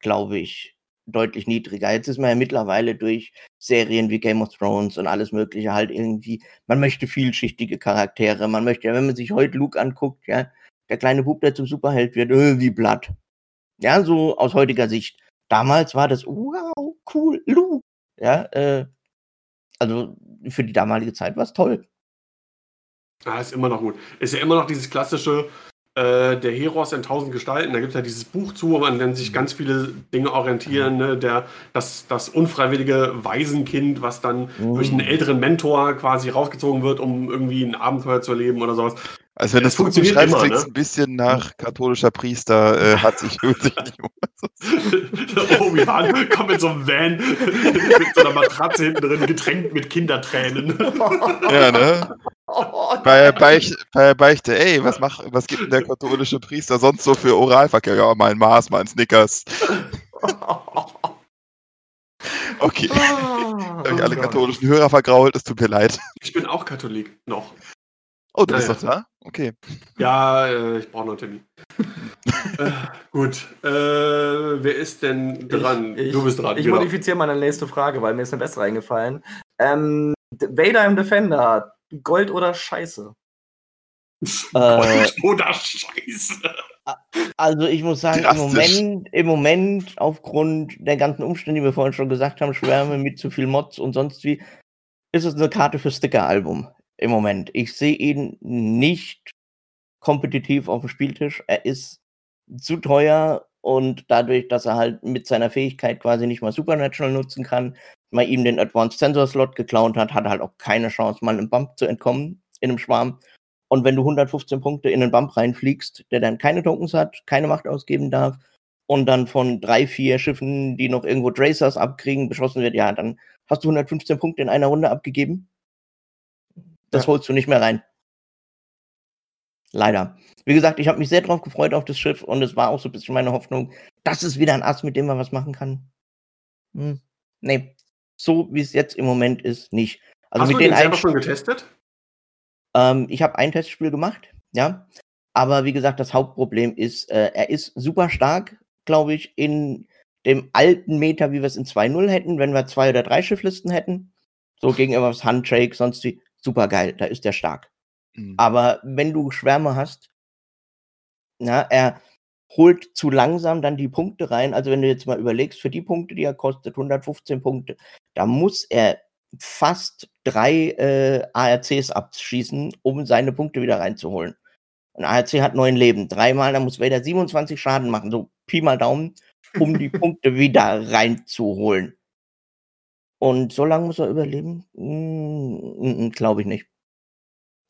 glaube ich, deutlich niedriger. Jetzt ist man ja mittlerweile durch Serien wie Game of Thrones und alles Mögliche halt irgendwie, man möchte vielschichtige Charaktere, man möchte, ja, wenn man sich heute Luke anguckt, ja, der kleine Bub, der zum Superheld wird, äh, wie Blatt. Ja, so aus heutiger Sicht. Damals war das, wow, cool, Luke. Ja, äh, also für die damalige Zeit war es toll. Ah, ist immer noch gut. Ist ja immer noch dieses klassische, äh, der Heros in tausend Gestalten. Da gibt es ja dieses Buch zu, an dem sich ganz viele Dinge orientieren. Ne? Der, das, das unfreiwillige Waisenkind, was dann durch einen älteren Mentor quasi rausgezogen wird, um irgendwie ein Abenteuer zu erleben oder sowas. Also wenn Das das du funktioniert beschreibst, immer, klingt ne? es ein bisschen nach katholischer Priester, äh, hat sich sich nicht Obi-Wan kommt mit so einem Van <laughs> mit so einer Matratze hinten drin, getränkt mit Kindertränen. <laughs> Ja, ne? Bei, Beich, bei Beichte, ey, was, mach, was gibt denn der katholische Priester sonst so für Oralverkehr? Ja, mal ein Mars, mal ein Snickers. <laughs> Okay, Ah, hab ich alle Gott. katholischen Hörer vergrault, es tut mir leid. Ich bin auch Katholik, noch. Oh, du bist doch da? Okay. Ja, äh, ich brauche noch einen Termin. <laughs> äh, gut, äh, wer ist denn dran? Ich- du bist dran. Ich genau. modifiziere meine nächste Frage, weil mir ist eine bessere eingefallen. Ähm, Vader im Defender, Gold oder Scheiße? <laughs> Äh, Gold oder Scheiße. Also ich muss sagen, im. Moment, im Moment, aufgrund der ganzen Umstände, die wir vorhin schon gesagt haben, Schwärme mit zu viel Mods und sonst wie, ist es eine Karte für Sticker-Album im Moment. Ich sehe ihn nicht kompetitiv auf dem Spieltisch. Er ist zu teuer und dadurch, dass er halt mit seiner Fähigkeit quasi nicht mal Supernatural nutzen kann, mal ihm den Advanced Sensor Slot geklaut hat, hat er halt auch keine Chance, mal einem Bump zu entkommen in einem Schwarm. Und wenn du 115 Punkte in einen Bump reinfliegst, der dann keine Tokens hat, keine Macht ausgeben darf und dann von drei, vier Schiffen, die noch irgendwo Tracers abkriegen, beschossen wird, ja, dann hast du 115 Punkte in einer Runde abgegeben. Das Ja. holst du nicht mehr rein. Leider. Wie gesagt, ich habe mich sehr drauf gefreut auf das Schiff und es war auch so ein bisschen meine Hoffnung, das ist wieder ein Ass, mit dem man was machen kann. Hm. Nee, so wie es jetzt im Moment ist, nicht. Also Hast mit du den den selber schon getestet? ähm, ich habe ein Testspiel gemacht, ja. Aber wie gesagt, das Hauptproblem ist, äh, er ist super stark, glaube ich, in dem alten Meta, wie wir es in 2.0 hätten, wenn wir zwei oder drei Schifflisten hätten. So gegenüber was Handshake, sonst wie. Super geil, da ist er stark. Hm. Aber wenn du Schwärme hast, na, er holt zu langsam dann die Punkte rein. Also wenn du jetzt mal überlegst, für die Punkte, die er kostet, 115 Punkte, da muss er fast drei äh, ARCs abschießen, um seine Punkte wieder reinzuholen. Und ARC hat neun Leben. Dreimal, dann muss Vader 27 Schaden machen, so Pi mal Daumen, um die <laughs> Punkte wieder reinzuholen. Und so lange muss er überleben? Hm, Glaube ich nicht.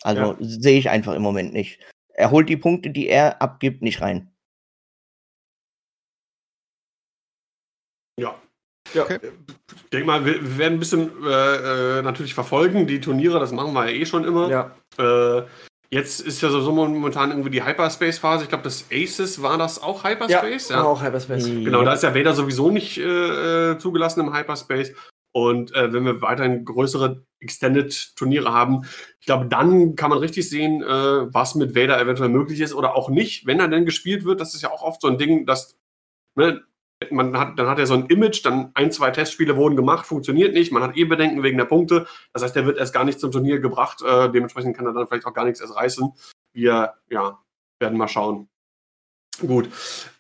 Also Ja. sehe ich einfach im Moment nicht. Er holt die Punkte, die er abgibt, nicht rein. Ja. Ja. Okay. Ich denke mal, wir, werden ein bisschen äh, äh, natürlich verfolgen, die Turniere, das machen wir ja eh schon immer. Ja. Äh, jetzt ist ja so momentan irgendwie die Hyperspace-Phase. Ich glaube, das Aces war das auch Hyperspace. ja. Auch Hyperspace. Genau, da ist ja Vader sowieso nicht äh, äh, zugelassen im Hyperspace. Und äh, wenn wir weiterhin größere Extended-Turniere haben, ich glaube, dann kann man richtig sehen, äh, was mit Vader eventuell möglich ist oder auch nicht, wenn er denn gespielt wird. Das ist ja auch oft so ein Ding, dass ne, man hat, dann hat er so ein Image, dann ein, zwei Testspiele wurden gemacht, funktioniert nicht, man hat eh Bedenken wegen der Punkte. Das heißt, der wird erst gar nicht zum Turnier gebracht. Äh, dementsprechend kann er dann vielleicht auch gar nichts erst reißen. Wir, ja, werden mal schauen. Gut.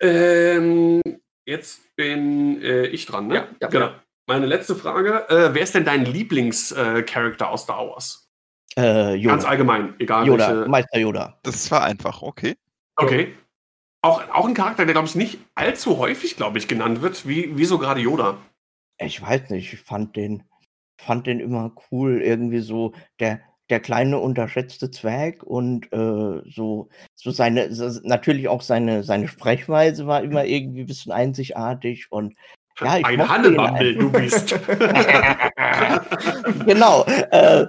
Ähm, jetzt bin äh, ich dran, ne? Ja, ja, genau. ja. Meine letzte Frage: äh, Wer ist denn dein Lieblingscharakter aus Star Wars? Äh, Yoda. Ganz allgemein, egal Yoda, welche. Meister Yoda. Das war einfach, okay. Okay. Auch, auch ein Charakter, der, glaube ich, nicht allzu häufig, glaube ich, genannt wird. Wie, wieso gerade Yoda? Ich weiß nicht, ich fand den, fand den immer cool, irgendwie so der, der kleine unterschätzte Zwerg und äh, so, so seine, so, natürlich auch seine, seine Sprechweise war immer irgendwie ein bisschen einzigartig und ja, ein ihn Hannebumble, du bist. <laughs> genau. Äh,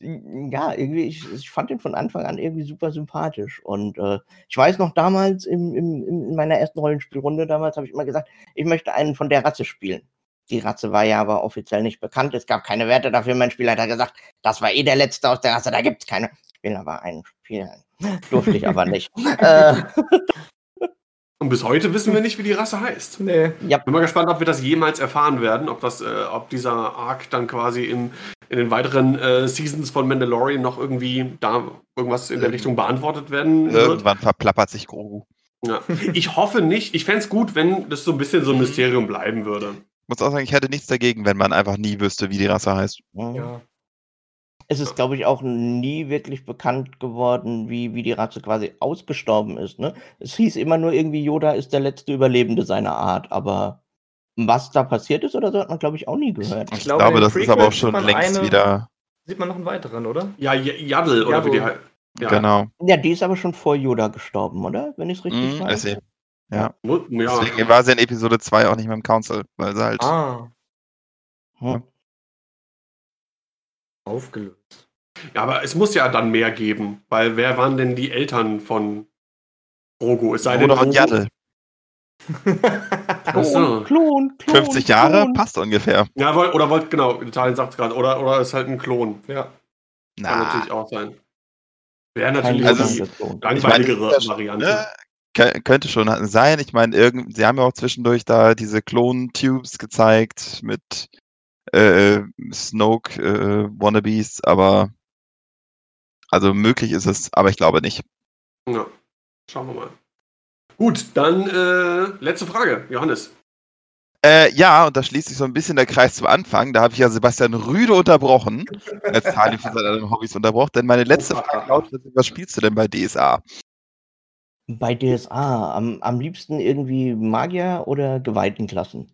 ja, irgendwie, ich, ich fand den von Anfang an irgendwie super sympathisch. Und äh, ich weiß noch damals im, im, in meiner ersten Rollenspielrunde, damals habe ich immer gesagt, ich möchte einen von der Rasse spielen. Die Rasse war ja aber offiziell nicht bekannt. Es gab keine Werte dafür. Mein Spielleiter hat gesagt, das war eh der letzte aus der Rasse, da gibt es keine. Ich will aber einen spielen. Durfte ich aber nicht. <laughs> äh, Und bis heute wissen wir nicht, wie die Rasse heißt. Nee. ja, Bin mal gespannt, ob wir das jemals erfahren werden, ob, das, äh, ob dieser Arc dann quasi in, in den weiteren äh, Seasons von Mandalorian noch irgendwie da irgendwas in der Ähm, Richtung beantwortet werden wird. Irgendwann verplappert sich Grogu. Ja. Ich hoffe nicht. Ich fände es gut, wenn das so ein bisschen so ein Mysterium bleiben würde. Ich muss auch sagen, ich hätte nichts dagegen, wenn man einfach nie wüsste, wie die Rasse heißt. Ja. Es ist, glaube ich, auch nie wirklich bekannt geworden, wie, wie die Rasse quasi ausgestorben ist. Ne? Es hieß immer nur irgendwie, Yoda ist der letzte Überlebende seiner Art, aber was da passiert ist oder so, hat man, glaube ich, auch nie gehört. Ich, glaube, glaube, in das ist aber auch schon längst eine- wieder. Sieht man noch einen weiteren, oder? Ja, Yaddle oder wie die halt. Ja. Genau. Ja, die ist aber schon vor Yoda gestorben, oder? Wenn ich es richtig Mhm, weiß. deswegen, ja. Ja. deswegen war sie in Episode 2 auch nicht mehr im Council, weil sie halt. Ah, Hm. Aufgelöst. ja, aber es muss ja dann mehr geben, weil wer waren denn die Eltern von Grogu? Es sei denn, Yaddle. Ach so. Klon, Klon, 50 Jahre Klon. passt ungefähr. Ja, oder wollt, genau, Italien sagt es gerade, oder, oder ist halt ein Klon. Ja. Kann Na, natürlich auch sein. Wäre natürlich Also die Klon. langweiligere das ist ja- Variante. ne, kö- könnte schon sein. Ich meine, irgend, sie haben ja auch zwischendurch da diese Klon-Tubes gezeigt mit äh, Snoke äh, Wannabes, aber also möglich ist es, aber ich glaube nicht. Ja, schauen wir mal. Gut, dann äh, letzte Frage, Johannes. Äh, ja, und da schließt sich so ein bisschen der Kreis zum Anfang. Da habe ich ja Sebastian Rüde unterbrochen, <laughs> als Tali für seine Hobbys unterbrochen. Denn meine letzte Frage lautet, was spielst du denn bei DSA? Bei DSA am, am liebsten irgendwie Magier oder Geweihtenklassen.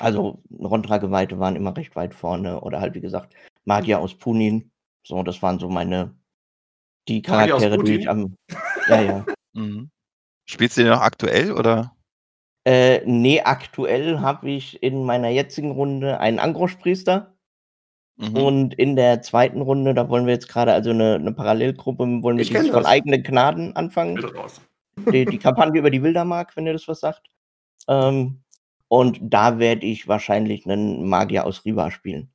Also Rondra-Geweihte waren immer recht weit vorne oder halt wie gesagt Magier aus Punin. So, das waren so meine die Charaktere, die ich am ja ja. <laughs> Mhm. Spielst du den noch aktuell oder? Äh, nee, aktuell habe ich in meiner jetzigen Runde einen Angrosch-Priester Mhm. und in der zweiten Runde, da wollen wir jetzt gerade also eine, eine Parallelgruppe, wollen wir dieses von eigenen Gnaden anfangen. Die, die Kampagne <laughs> über die Wildermark, wenn ihr das was sagt. Ähm, und da werde ich wahrscheinlich einen Magier aus Riva spielen.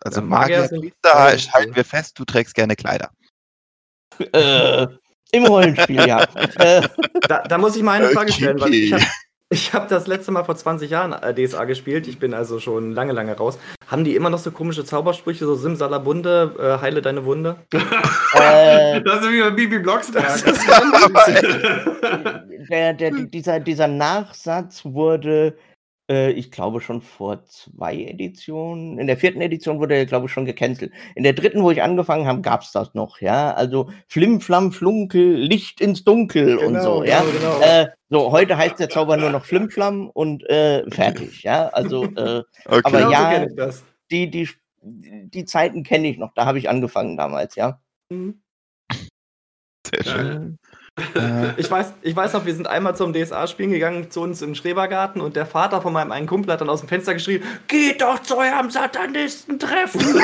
Also Ja, Magier Magier, da sind halten wir fest, du trägst gerne Kleider. <laughs> Äh, Im Rollenspiel, ja. <laughs> Äh, Da, da muss ich mal eine Äh, Frage stellen, weil ich habe ich hab das letzte Mal vor 20 Jahren äh, DSA gespielt. Ich bin also schon lange, lange raus. Haben die immer noch so komische Zaubersprüche, so Simsalabunde, äh, heile deine Wunde? äh, <laughs> Das ist wie bei Bibi Blocksberg. Der, der, dieser, dieser Nachsatz wurde Äh, ich glaube schon vor zwei Editionen. In der vierten Edition wurde er, glaube ich, schon gecancelt. In der dritten, wo ich angefangen habe, gab es das noch, ja. Also Flim, Flam, Flunkel, Licht ins Dunkel und Genau, so, ja. genau, genau. Äh, so, heute heißt der Zauber nur noch Flim, Flam und äh, fertig, ja. Also, äh, Okay. Aber so ja, kenn ich das. die, die, die Zeiten kenne ich noch. Da habe ich angefangen damals, ja. Mhm. Sehr schön. Äh, Ich weiß, ich weiß noch, wir sind einmal zum DSA-Spielen gegangen zu uns im Schrebergarten und der Vater von meinem einen Kumpel hat dann aus dem Fenster geschrien: Geht doch zu eurem Satanisten-Treffen! <laughs>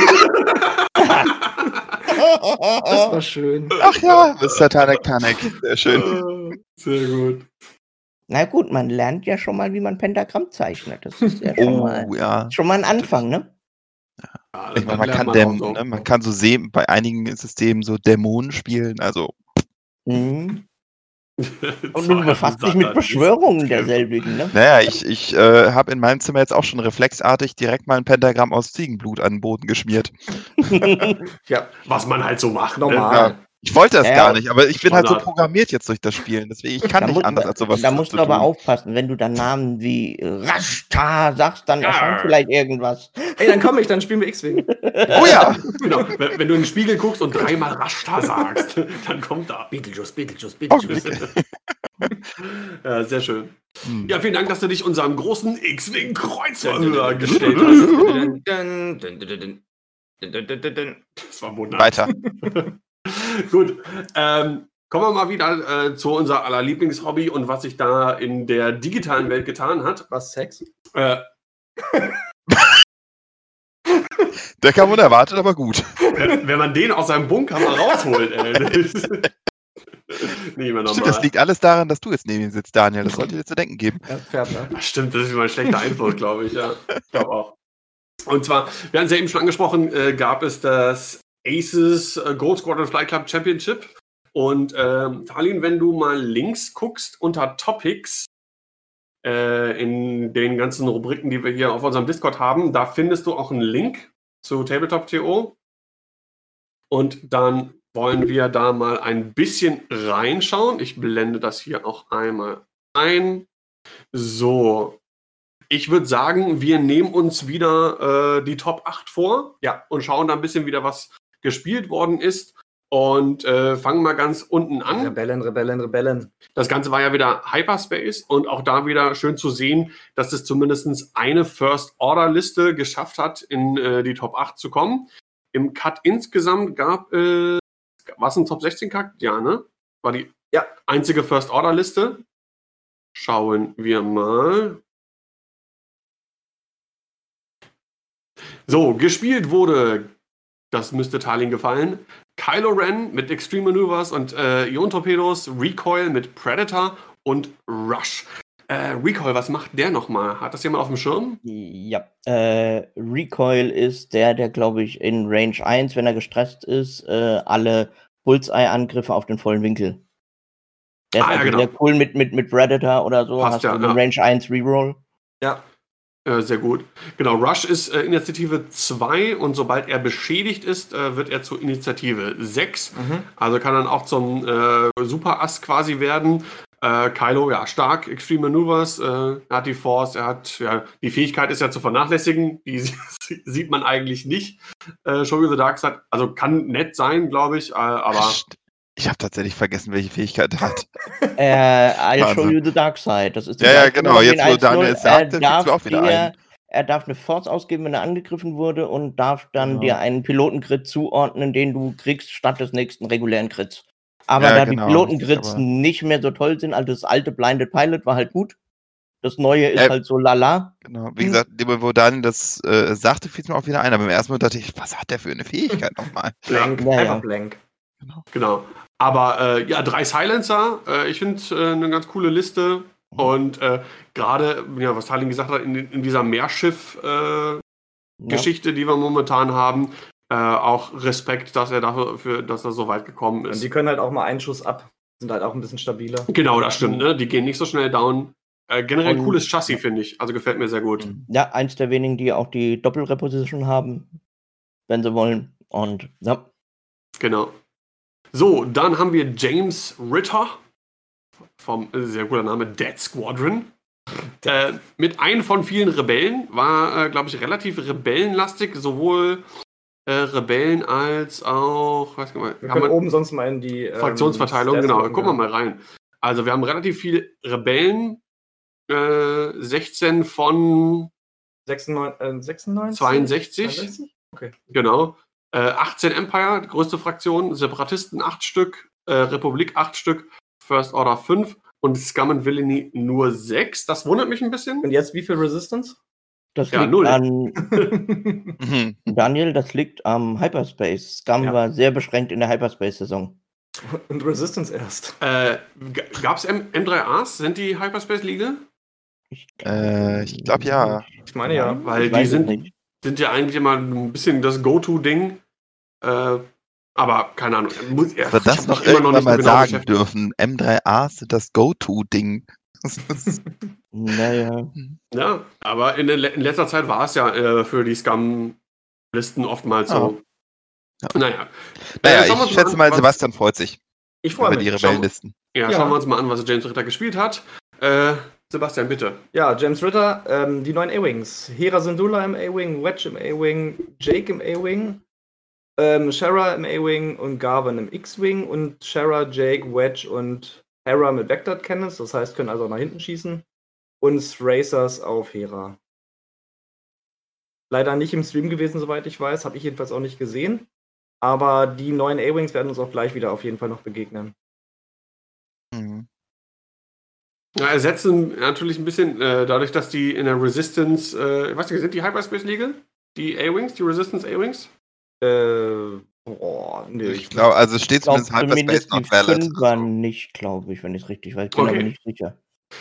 Das war schön. Ach ja, Mr. Tanek Tanek. Sehr schön. Sehr gut. Na gut, man lernt ja schon mal, wie man Pentagramm zeichnet. Das ist ja schon, mal, Oh, ja. schon mal ein Anfang, ne? Ja, Ich meine, man, kann auch Däm so. ne, man kann so sehen, bei einigen Systemen so Dämonen spielen. Also, Mhm. <laughs> Und du befasst dich mit. Beschwörungen derselbigen, ne? naja, ich, ich äh, habe in meinem Zimmer jetzt auch schon reflexartig direkt mal ein Pentagramm aus Ziegenblut an den Boden geschmiert. <laughs> Ja, Was man halt so macht. normal. Ich wollte das ja, gar nicht, aber ich bin halt so programmiert jetzt durch das Spielen. Deswegen, ich kann nicht muss, anders als sowas. Da musst du aber tun. aufpassen, wenn du dann Namen wie Rashta sagst, dann erscheint vielleicht irgendwas. Ey, dann komm ich, dann spielen wir X-Wing. oh ja! genau. Wenn, du in den Spiegel guckst und dreimal Rashta sagst, dann kommt da Beetlejuice, Beetlejuice, Beetlejuice. Okay. ja, sehr schön. Hm. Ja, vielen Dank, dass du dich unserem großen X-Wing-Kreuzverhör gestellt hast. Das war wunderbar. Weiter. <laughs> Gut. Ähm, kommen wir mal wieder äh, zu unser aller Lieblingshobby und was sich da in der digitalen Welt getan hat. Was, Sex? Äh, <laughs> Der kam unerwartet, aber gut. wenn, wenn man den aus seinem Bunker mal rausholt, ey. <laughs> Normal. Stimmt, das liegt alles daran, dass du jetzt neben ihm sitzt, Daniel. Das sollte dir zu denken geben. Ja, Pferdner. Ach, Stimmt, das ist mein schlechter Einfluss, glaube ich, ja. Ich glaube auch. Und zwar, wir hatten es ja eben schon angesprochen, äh, gab es das Aces äh, Gold Squadron Flight Club Championship. Und ähm, Talin, wenn du mal links guckst unter Topics, äh, in den ganzen Rubriken, die wir hier auf unserem Discord haben, da findest du auch einen Link zu Tabletop.to. Und dann wollen wir da mal ein bisschen reinschauen. Ich blende das hier auch einmal ein. So. Ich würde sagen, wir nehmen uns wieder äh, die Top 8 vor. Ja. Und schauen da ein bisschen wieder, was gespielt worden ist. Und äh, fangen mal ganz unten an. Rebellen, Rebellen, Rebellen. Das Ganze war ja wieder Hyperspace und auch da wieder schön zu sehen, dass es zumindest eine First-Order-Liste geschafft hat, in äh, die Top 8 zu kommen. Im Cut insgesamt gab es, war es ein Top 16 Cut? Ja, ne? War die Ja. einzige First-Order-Liste. Schauen wir mal. So, gespielt wurde, das müsste Talin gefallen, Kylo Ren mit Extreme Maneuvers und äh, Ion-Torpedos, Recoil mit Predator und Rush. Äh, Recoil, was macht der nochmal? Hat das jemand auf dem Schirm? Ja, äh, Recoil ist der, der, glaube ich, in Range 1, wenn er gestresst ist, äh, alle Bullseye-Angriffe auf den vollen Winkel. Der ist Ah, ja, also genau. sehr cool mit, mit, mit Predator oder so. Passt hast ja, du den ja. Range 1 Reroll. Ja. Äh, sehr gut. Genau, Rush ist äh, Initiative 2 und sobald er beschädigt ist, äh, wird er zur Initiative 6. Mhm. Also kann dann auch zum äh, Superass quasi werden. Äh, Kylo, ja, stark, Extreme Maneuvers, äh, er hat die Force, er hat, ja, die Fähigkeit ist ja zu vernachlässigen, die <laughs> sieht man eigentlich nicht. Äh, Show the Dark Side, also kann nett sein, glaube ich, aber Ich habe tatsächlich vergessen, welche Fähigkeit er hat. <laughs> Äh, I'll show Wahnsinn. you the dark side. Das ist Ja, ja, genau. Jetzt, wo 1.0. Daniel es Er sagt, fällt darf mir auch wieder dir- ein. Er darf eine Force ausgeben, wenn er angegriffen wurde und darf dann Genau. dir einen Pilotencrit zuordnen, den du kriegst statt des nächsten regulären Crits. Aber Ja, da genau, die aber- nicht mehr so toll sind, also das alte Blinded Pilot war halt gut. Das neue ist Äh, halt so lala. Genau. Wie Hm. gesagt, wo Daniel das äh, sagte, fiel es mir auch wieder ein. Aber im ersten Mal dachte ich, was hat der für eine Fähigkeit nochmal? Blank, Ja, einfach ja. blank. Genau. Aber äh, ja, drei Silencer. Äh, ich finde äh, eine ganz coole Liste. Und äh, gerade, ja, was Talin gesagt hat, in, in dieser Meerschiff-Geschichte, Ja. die wir momentan haben, äh, auch Respekt, dass er dafür, für, dass er so weit gekommen Und ist. die können halt auch mal einen Schuss ab. Sind halt auch ein bisschen stabiler. Genau, das stimmt. Ne? Die gehen nicht so schnell down. Äh, generell Und- cooles Chassis, finde ich. Also gefällt mir sehr gut. Ja, eins der wenigen, die auch die Doppelreposition haben, wenn sie wollen. Und ja, Genau. So, dann haben wir James Ritter vom äh, sehr guter Name Dead Squadron. Äh, mit einem von vielen Rebellen war, äh, glaube ich, relativ rebellenlastig, sowohl äh, Rebellen als auch, weiß nicht, Wir haben können wir- oben sonst mal in die ähm, Fraktionsverteilung, genau. gucken, Gucken wir ja. mal rein. Also wir haben relativ viele Rebellen. Äh, 16 von 96, äh, 96? 62, 62? genau. Äh, 18 Empire, die größte Fraktion. Separatisten 8 Stück. Äh, Republik 8 Stück. First Order 5. Und Scum and Villainy nur 6. Das wundert mich ein bisschen. Und jetzt wie viel Resistance? Das Ja, liegt null. an, <laughs> Mhm. Daniel, das liegt am Hyperspace. Scum Ja. war sehr beschränkt in der Hyperspace-Saison. Und Resistance erst. Äh, Gab es M3As? Sind die Hyperspace legal? Ich, Äh, ich glaub, ja. Ich meine ja. Weil die sind- nicht. Sind ja eigentlich immer ein bisschen das Go-To-Ding. Äh, aber keine Ahnung. Muss, ja, Aber ich das hab noch mich immer irgendwann nicht so mal genau sagen dürfen. M3A sind das Go-To-Ding. <laughs> Das Naja. Ja, aber in, in letzter Zeit war es ja äh, für die Scum-Listen oftmals so. Ja. Naja. naja, Äh, wir uns ich schätze an, mal, Sebastian freut sich Ich freue über die mich. Rebellenlisten. Ja, Ja. schauen wir uns mal an, was James Ritter gespielt hat. Äh, Sebastian, bitte. Ja, James Ritter, ähm, die neuen A-Wings. Hera Syndulla im A-Wing, Wedge im A-Wing, Jake im A-Wing, ähm, Shara im A-Wing und Garvin im X-Wing und Shara, Jake, Wedge und Hera mit Vector Cannons, das heißt, können also auch nach hinten schießen. Und Racers auf Hera. Leider nicht im Stream gewesen, soweit ich weiß, habe ich jedenfalls auch nicht gesehen. Aber die neuen A-Wings werden uns auch gleich wieder auf jeden Fall noch begegnen. Mhm. Ja, ersetzen natürlich ein bisschen, äh, dadurch, dass die in der Resistance, äh, ich weiß nicht, sind die Hyperspace Legal? Die A-Wings, die Resistance A-Wings? Äh, boah, nee. Ich glaube, also steht Ich glaube zumindest Hyperspace not valid. Fünfer nicht, glaube ich, wenn ich es richtig weiß. Ich bin Okay. aber nicht sicher.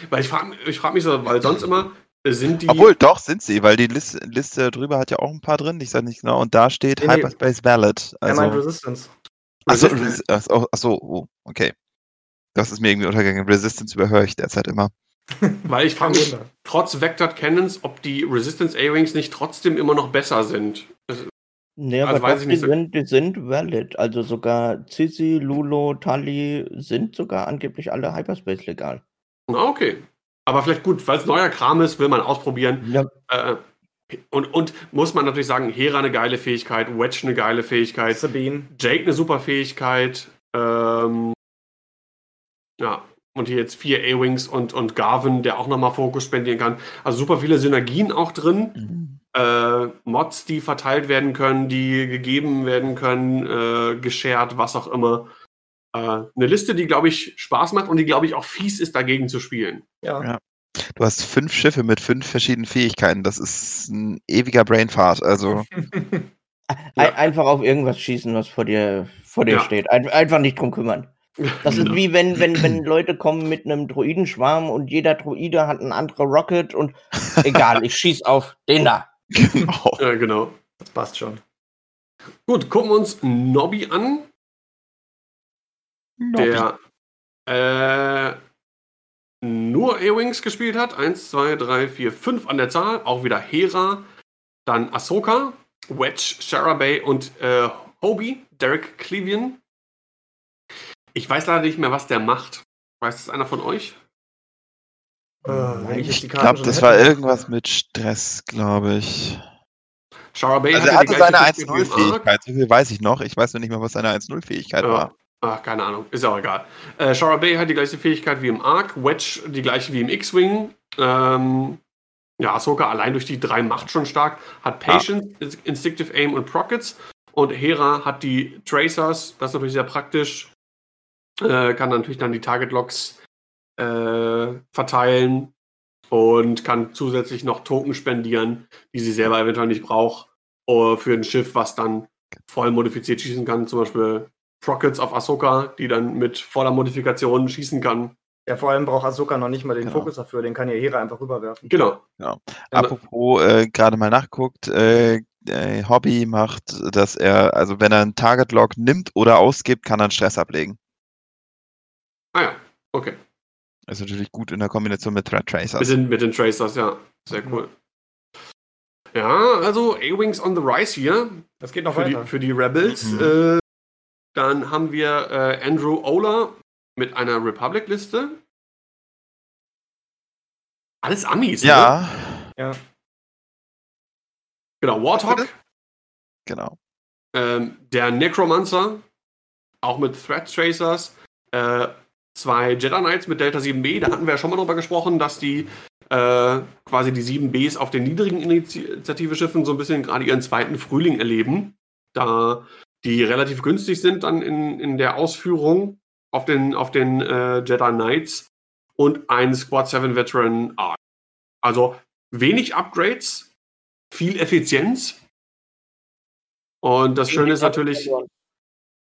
Weil ich frage ich frag mich so, weil sonst immer äh, sind die. Obwohl, doch, sind sie, weil die Liste, Liste drüber hat ja auch ein paar drin, ich sage nicht genau, und da steht Nee, nee. Hyperspace valid. er meint Also, Resistance. achso, Resistance. achso, achso, oh, okay. Das ist mir irgendwie untergegangen. Resistance überhöre ich derzeit immer. <laughs> Weil ich frage mich, trotz Vectored Cannons, ob die Resistance A-Wings nicht trotzdem immer noch besser sind. Nee, Also aber weiß doch, ich die, so- sind, die sind valid. Also sogar Sissi, Lulo, Tully sind sogar angeblich alle Hyperspace legal. Ah, okay. Aber vielleicht gut, weil es neuer Kram ist, will man ausprobieren. Ja, Äh, und, und muss man natürlich sagen, Hera eine geile Fähigkeit, Wedge eine geile Fähigkeit, Sabine. Jake eine super Fähigkeit. Ähm, ja, und hier jetzt vier A-Wings und, und Garvin, der auch nochmal Fokus spendieren kann. Also super viele Synergien auch drin. Äh, Mods, die verteilt werden können, die gegeben werden können, äh, geshared, was auch immer. Äh, eine Liste, die, glaube ich, Spaß macht und die, glaube ich, auch fies ist, dagegen zu spielen. Ja. Ja. Du hast fünf Schiffe mit fünf verschiedenen Fähigkeiten. Das ist ein ewiger Brainfart. Also, <laughs> Ein, einfach auf irgendwas schießen, was vor dir, vor dir Ja. steht. Ein, einfach nicht drum kümmern. Das ist <laughs> wie wenn, wenn, wenn Leute kommen mit einem Druidenschwarm und jeder Druide hat eine andere Rocket und <laughs> egal, ich schieß auf den da. Genau. Ja, genau. Das passt schon. Gut, gucken wir uns Nobby an. der äh, nur A-Wings gespielt hat. Eins, zwei, drei, vier, fünf an der Zahl. Auch wieder Hera. Dann Ahsoka, Wedge, Shara Bay und äh, Hobie, Derek Clevian. Ich weiß leider nicht mehr, was der macht. Weiß das einer von euch? Äh, wenn ich Ich glaube, das hätte. war irgendwas mit Stress, glaube ich. Shara Bay Also er hatte die seine gleiche Fähigkeit wie im Arc. 1-0-Fähigkeit, so viel weiß ich noch. Ich weiß nur nicht mehr, was seine 1-0-Fähigkeit Ja. war. Ach, keine Ahnung, ist auch egal. Äh, Shara Bay hat die gleiche Fähigkeit wie im Arc, Wedge die gleiche wie im X-Wing. Ähm, ja, Ahsoka allein durch die drei Macht schon stark. Hat Patience, Instinctive Aim und Prockets. Und Hera hat die Tracers, das ist natürlich sehr praktisch. Äh, kann natürlich dann die Target Locks äh, verteilen und kann zusätzlich noch Token spendieren, die sie selber eventuell nicht braucht, äh, für ein Schiff, was dann voll modifiziert schießen kann. Zum Beispiel Prockets auf Ahsoka, die dann mit voller Modifikation schießen kann. Ja, vor allem braucht Ahsoka noch nicht mal den Genau. Fokus dafür, den kann ja Hera einfach rüberwerfen. Genau. Aber- Apropos, äh, gerade mal nachguckt, äh, äh, Hobby macht, dass er, also wenn er einen Target-Log nimmt oder ausgibt, kann er einen Stress ablegen. Ah ja, okay. Ist natürlich gut in der Kombination mit Threat Mit Tracers. den, mit den Tracers, ja. Sehr cool. Ja, also A-Wings on the Rise hier Das geht noch für die, weiter. für die Rebels. Mhm. Äh, dann haben wir äh, Andrew Ola mit einer Republic-Liste. Alles Amis, ne? Ja, Ja. Genau, Warthog, genau. ähm, der Necromancer, auch mit Threat Tracers, äh, zwei Jedi Knights mit Delta 7B, da hatten wir ja schon mal drüber gesprochen, dass die äh, quasi die 7Bs auf den niedrigen Initiative-Schiffen so ein bisschen gerade ihren zweiten Frühling erleben, da die relativ günstig sind dann in, in der Ausführung auf den, auf den äh, Jedi Knights und ein Squad 7 Veteran Arc. Also wenig Upgrades, viel Effizienz. Und das Schöne ist natürlich,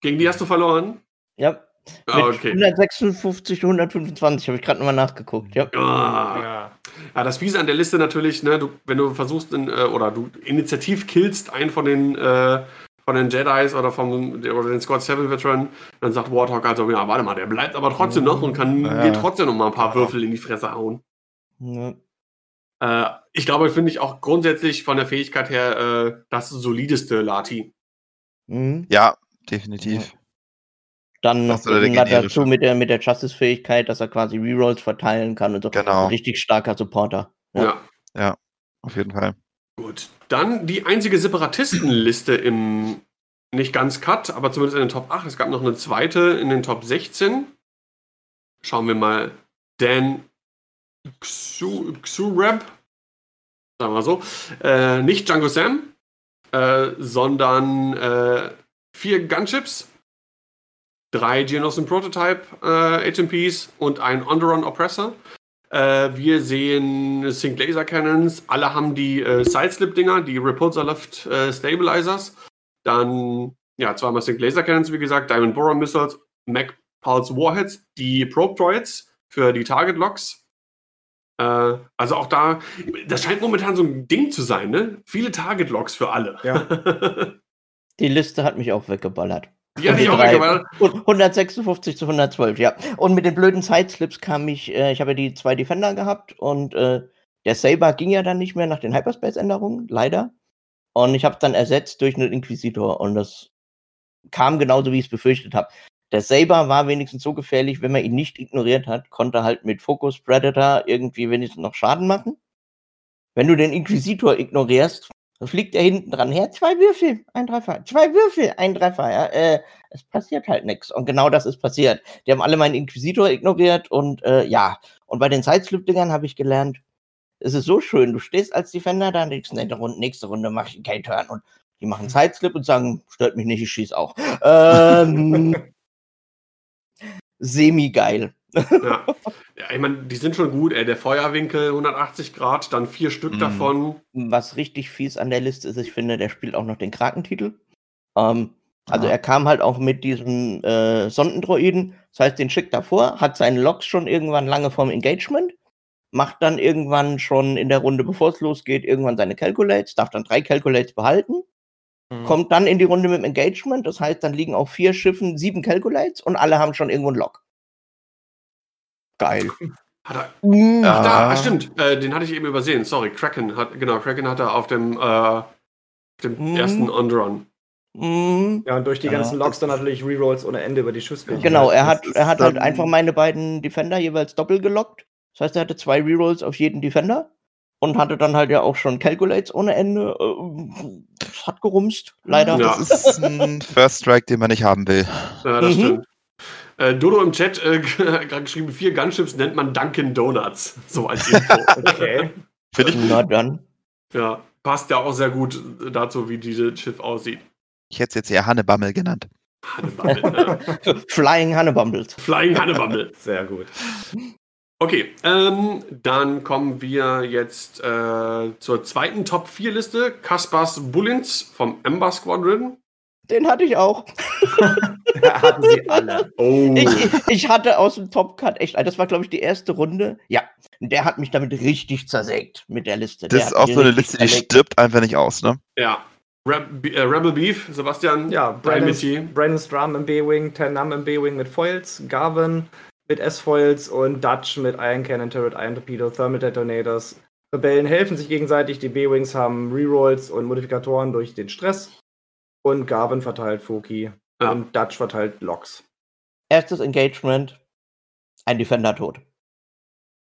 gegen die hast du verloren. Ja. Ah, okay. 156 zu 125 habe ich gerade nochmal nachgeguckt. Ja. Ah. Ja. Ja, das Fiese an der Liste natürlich, ne, du, wenn du versuchst, in, äh, oder du initiativ killst einen von den, äh, von den Jedis oder vom oder den Squad 7 Veteran, dann sagt Warthog also, ja, warte mal, der bleibt aber trotzdem noch und kann Ja. dir trotzdem noch mal ein paar Würfel in die Fresse hauen. Ja. Äh, ich glaube, finde ich auch grundsätzlich von der Fähigkeit her äh, das solideste Lati. Mhm. Ja, definitiv. Dann generische. dazu mit der, mit der Justice-Fähigkeit, dass er quasi Rerolls verteilen kann und so. Genau. Ein richtig starker Supporter. Ja. Ja. Auf jeden Fall. Gut. Dann die einzige Separatistenliste im nicht ganz Cut, aber zumindest in den Top 8. Es gab noch eine zweite in den Top 16. Schauen wir mal. Dan Xu, Xureb, sagen wir so. Äh, nicht Django Sam, äh, sondern äh, vier Gunships, drei Geonosis Prototype äh, HMPs und ein Onderon Oppressor. Äh, wir sehen Sync Laser Cannons. Alle haben die äh, Sideslip-Dinger, die Repulsor Left äh, Stabilizers. Dann, ja, zweimal Sync Laser Cannons, wie gesagt, Diamond Borer Missiles, Mac Pulse Warheads, die Probe Droids für die Target Locks. Äh, also auch da, das scheint momentan so ein Ding zu sein, ne? Viele Target Locks für alle. Ja. <laughs> Die Liste hat mich auch weggeballert. Die hatte ich auch weggewählt. Und 156 zu 112, ja. Und mit den blöden Sideslips kam ich, äh, ich habe ja die zwei Defender gehabt und äh, der Saber ging ja dann nicht mehr nach den Hyperspace-Änderungen, leider. Und ich habe dann ersetzt durch einen Inquisitor und das kam genauso, wie ich es befürchtet habe. Der Saber war wenigstens so gefährlich, wenn man ihn nicht ignoriert hat, konnte er halt mit Focus Predator irgendwie wenigstens noch Schaden machen. Wenn du den Inquisitor ignorierst, dann fliegt er hinten dran her, zwei Würfel, ein Treffer, zwei Würfel, ein Treffer, ja, äh, es passiert halt nichts. Und genau das ist passiert. Die haben alle meinen Inquisitor ignoriert und äh, ja. Und bei den Sidesloop-Dingern habe ich gelernt, es ist so schön, du stehst als Defender da, nächste Runde, nächste Runde mache ich einen K-Turn und die machen Sideslip und sagen, stört mich nicht, ich schieß auch. Ähm, <laughs> Semi-geil. Ja. ja, ich meine, die sind schon gut, ey. Der Feuerwinkel 180 Grad, dann vier Stück Mhm. davon. Was richtig fies an der Liste ist, ich finde, der spielt auch noch den Krakentitel. Ähm, also Ja. er kam halt auch mit diesem äh, Sondendroiden, das heißt, den schickt er vor, hat seine Loks schon irgendwann lange vorm Engagement, macht dann irgendwann schon in der Runde, bevor es losgeht, irgendwann seine Calculates, darf dann drei Calculates behalten, Mhm. kommt dann in die Runde mit dem Engagement, das heißt, dann liegen auf vier Schiffen sieben Calculates und alle haben schon irgendwo einen Log. Geil. <laughs> Hat er, Mhm. Ach, da, stimmt. Äh, den hatte ich eben übersehen. Sorry, Kraken hat, genau, Kraken hat er auf dem, äh, auf dem Mhm. ersten Underrun. Mhm. Ja, und durch die Ja. ganzen Logs dann natürlich Rerolls ohne Ende über die Schussfähigkeit. Genau, er hat, er hat halt einfach meine beiden Defender jeweils doppelt gelockt. Das heißt, er hatte zwei Rerolls auf jeden Defender und hatte dann halt ja auch schon Calculates ohne Ende. Hat gerumst, leider. Ja. Das ist ein <laughs> First Strike, den man nicht haben will. Ja, das Mhm. stimmt. Äh, Dodo im Chat äh, <laughs> gerade geschrieben, vier Gunships nennt man Dunkin' Donuts. So als Info. <laughs> Okay. Finde ich. Na dann. ja, passt ja auch sehr gut dazu, wie dieses Schiff aussieht. Ich hätte es jetzt eher Hannebammel genannt. Hannebammel, äh, Flying Hannebumbles. Flying Hannebammel. Sehr gut. Okay, ähm, dann kommen wir jetzt äh, zur zweiten Top-4-Liste. Kaspers Bullins vom Ember Squadron. Den hatte ich auch. <laughs> Hatten sie alle. Oh, Ich, ich hatte aus dem Top Cut echt, das war glaube ich die erste Runde. Ja, der hat mich damit richtig zersägt mit der Liste. Der Das ist hat auch so eine Liste, die zerlegt. stirbt einfach nicht aus, ne? ja. Reb äh, Rebel Beef, Sebastian. Ja, Brandon, Metier. Brandon Strum im B-Wing, Tennam im B-Wing mit Foils, Garvin mit S-Foils und Dutch mit Iron Cannon, Turret, Iron Torpedo, Thermal Detonators. Rebellen helfen sich gegenseitig, die B-Wings haben Rerolls und Modifikatoren durch den Stress. Und Garvin verteilt Foki Ja. und Dutch verteilt Loks. Erstes Engagement, ein Defender tot.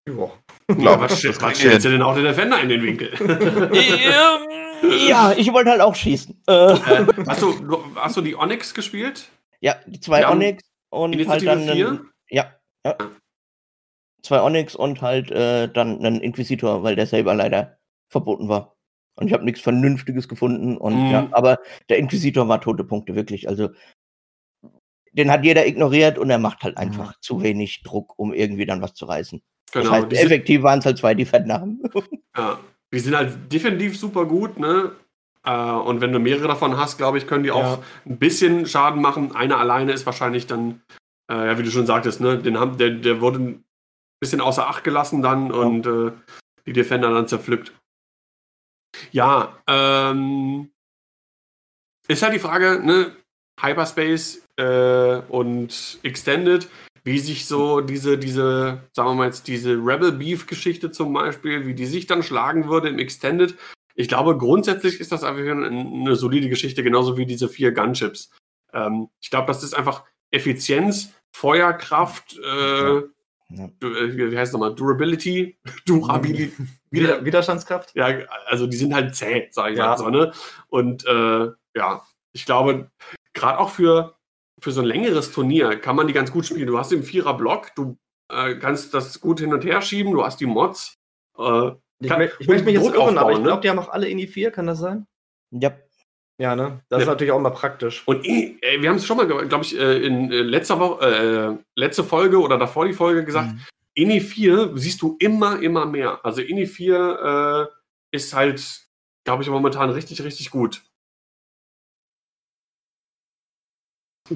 Ja. Ja, was, was, was stellst du denn auch den Defender in den Winkel? <laughs> ja, ich wollte halt auch schießen. Äh, äh, hast, du, hast du die Onyx gespielt? ja, die zwei haben Onyx und halt Initiative dann vier? einen, ja, ja. Zwei Onyx und halt äh, dann einen Inquisitor, weil der selber leider verboten war. Und ich habe nichts Vernünftiges gefunden. Und Mhm. ja, aber der Inquisitor war tote Punkte, wirklich. Also den hat jeder ignoriert und er macht halt einfach zu wenig Druck, um irgendwie dann was zu reißen. Genau. das heißt, die, effektiv waren es halt zwei Defender. <laughs> ja, die sind halt defensiv super gut, ne? Äh, und wenn du mehrere davon hast, glaube ich, können die auch Ja. ein bisschen Schaden machen. Einer alleine ist wahrscheinlich dann, äh, ja, wie du schon sagtest, ne? Den haben, der, der wurde ein bisschen außer Acht gelassen dann und äh, die Defender dann zerpflückt. Ja, ähm, ist halt die Frage, ne? Hyperspace äh, und Extended, wie sich so diese, diese, sagen wir mal jetzt, diese Rebel Beef-Geschichte zum Beispiel, wie die sich dann schlagen würde im Extended. Ich glaube, grundsätzlich ist das einfach eine, eine solide Geschichte, genauso wie diese vier Gunships. Ähm, ich glaube, das ist einfach Effizienz, Feuerkraft, äh, Ja. äh, wie heißt es nochmal, Durability, <laughs> Durability, <laughs> Wider Widerstandskraft? ja, also die sind halt zäh, sage ich Ja. mal so, ne? Und äh, ja, ich glaube, gerade auch für, für so ein längeres Turnier kann man die ganz gut spielen. Du hast den Vierer-Block, du äh, kannst das gut hin und her schieben, du hast die Mods. Äh, Ich, Kann- ich möchte mich jetzt irren, aber ich ne? glaube, die haben auch alle INI 4, kann das sein? Ja, Ja, ne? Das ist Ja. natürlich auch mal praktisch. und eh, äh, wir haben es schon mal, glaube ich, äh, in äh, letzter Woche, äh, letzte Folge oder davor die Folge gesagt, Mhm. INI 4 siehst du immer, immer mehr. Also INI 4 äh, ist halt, glaube ich, momentan richtig, richtig gut.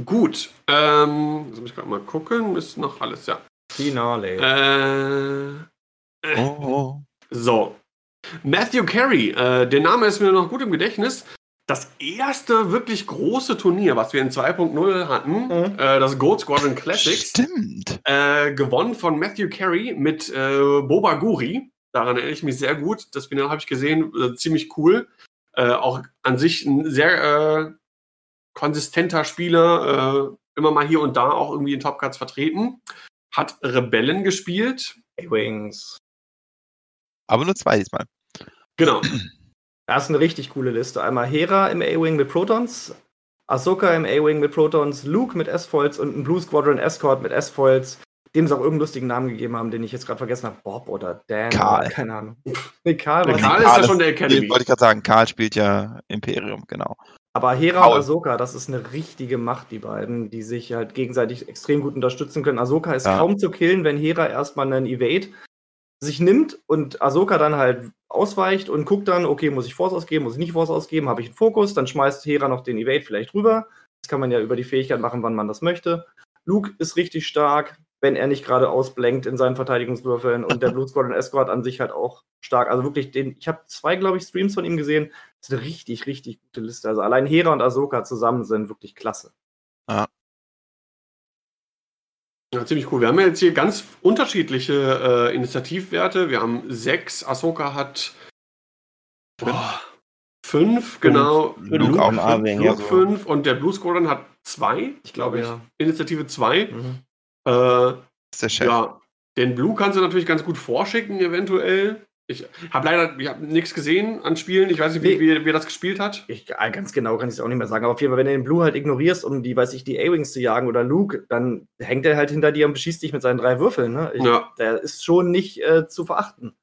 Gut. Ähm, jetzt muss ich gerade mal gucken. Ist noch alles, ja. Finale. Äh, Oh, oh. so. Matthew Carey, äh, der Name ist mir noch gut im Gedächtnis. Das erste wirklich große Turnier, was wir in 2.0 hatten, Mhm. äh, das Gold Squadron Classics, Stimmt. äh, gewonnen von Matthew Carey mit äh, Boba Guri. Daran erinnere ich mich sehr gut. Das Finale habe ich gesehen, äh, ziemlich cool. Äh, auch an sich ein sehr äh, konsistenter Spieler, äh, immer mal hier und da auch irgendwie in Top Cards vertreten. Hat Rebellen gespielt. A-Wings. Aber nur zwei diesmal. Genau. <clears throat> Das ist eine richtig coole Liste. Einmal Hera im A-Wing mit Protons, Ahsoka im A-Wing mit Protons, Luke mit S-Foils und ein Blue Squadron Escort mit S-Foils, dem sie auch irgendeinen lustigen Namen gegeben haben, den ich jetzt gerade vergessen habe. Bob oder Dan. Karl. Oder, keine Ahnung. <laughs> Nee, Karl war Karl ist ja schon der Academy. Wollte ich gerade sagen, Karl spielt ja Imperium, genau. Aber Hera Paul. und Ahsoka, das ist eine richtige Macht, die beiden, die sich halt gegenseitig extrem gut unterstützen können. Ahsoka ist Ja. kaum zu killen, wenn Hera erstmal einen Evade sich nimmt und Ahsoka dann halt ausweicht und guckt dann, okay, muss ich Force ausgeben, muss ich nicht Force ausgeben, habe ich einen Fokus, dann schmeißt Hera noch den Evade vielleicht rüber. Das kann man ja über die Fähigkeit machen, wann man das möchte. Luke ist richtig stark, wenn er nicht gerade ausblenkt in seinen Verteidigungswürfeln und der <laughs> Blue Squadron Escort an sich halt auch stark. Also wirklich, den, ich habe zwei, glaube ich, Streams von ihm gesehen. Das ist eine richtig, richtig gute Liste. Also allein Hera und Ahsoka zusammen sind wirklich klasse. Ja, ziemlich cool. Wir haben ja jetzt hier ganz unterschiedliche äh, Initiativwerte. Wir haben sechs, Ahsoka hat boah, fünf, genau. Luke Luke auch A-Wing, fünf, ja. Luke fünf und der Blue Squadron hat zwei, Ich glaube, ja. Initiative zwei. Mhm. Äh, Das ist der Chef. ja, den Blue kannst du natürlich ganz gut vorschicken, eventuell. Ich habe leider ich hab nichts gesehen an Spielen. Ich weiß nicht, wie, wie, wie er das gespielt hat. Ich, äh, ganz genau kann ich es auch nicht mehr sagen. Aber auf jeden Fall, wenn du den Blue halt ignorierst, um die, weiß ich, die A-Wings zu jagen oder Luke, dann hängt er halt hinter dir und beschießt dich mit seinen drei Würfeln. Ne? Ich, Ja. Der ist schon nicht äh, zu verachten.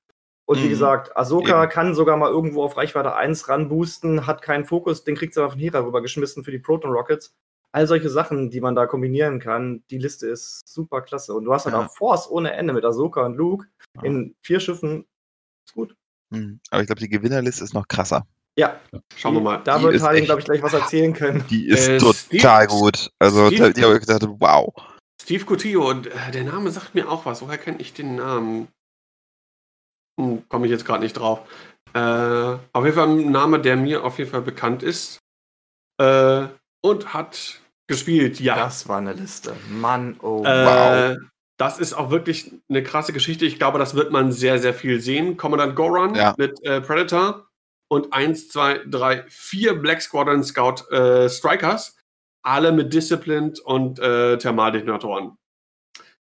Und wie Mhm. gesagt, Ahsoka Eben. kann sogar mal irgendwo auf Reichweite 1 ranboosten, hat keinen Fokus, den kriegt sie aber von Hera rübergeschmissen für die Proton Rockets. All solche Sachen, die man da kombinieren kann, die Liste ist super klasse. Und du hast halt Ja. auch Force ohne Ende mit Ahsoka und Luke Ja. in vier Schiffen. Gut. Hm. Aber ich glaube, die Gewinnerliste ist noch krasser. Ja, Schauen wir mal. Da wird echt- glaube ich, gleich was erzählen können. Die ist Äh, total Steve- gut. Also, Steve- die habe ich gedacht, wow. Steve Cotillo, und äh, der Name sagt mir auch was. Woher kenne ich den Namen? Hm, Komme ich jetzt gerade nicht drauf. Äh, auf jeden Fall ein Name, der mir auf jeden Fall bekannt ist. Äh, und hat gespielt, ja. Das war eine Liste. Mann, oh. Äh, Das ist auch wirklich eine krasse Geschichte. Ich glaube, das wird man sehr, sehr viel sehen. Commandant Goran Ja. mit äh, Predator und 1, 2, 3, 4 Black Squadron Scout äh, Strikers. Alle mit Disciplined und äh, Thermaldetonatoren.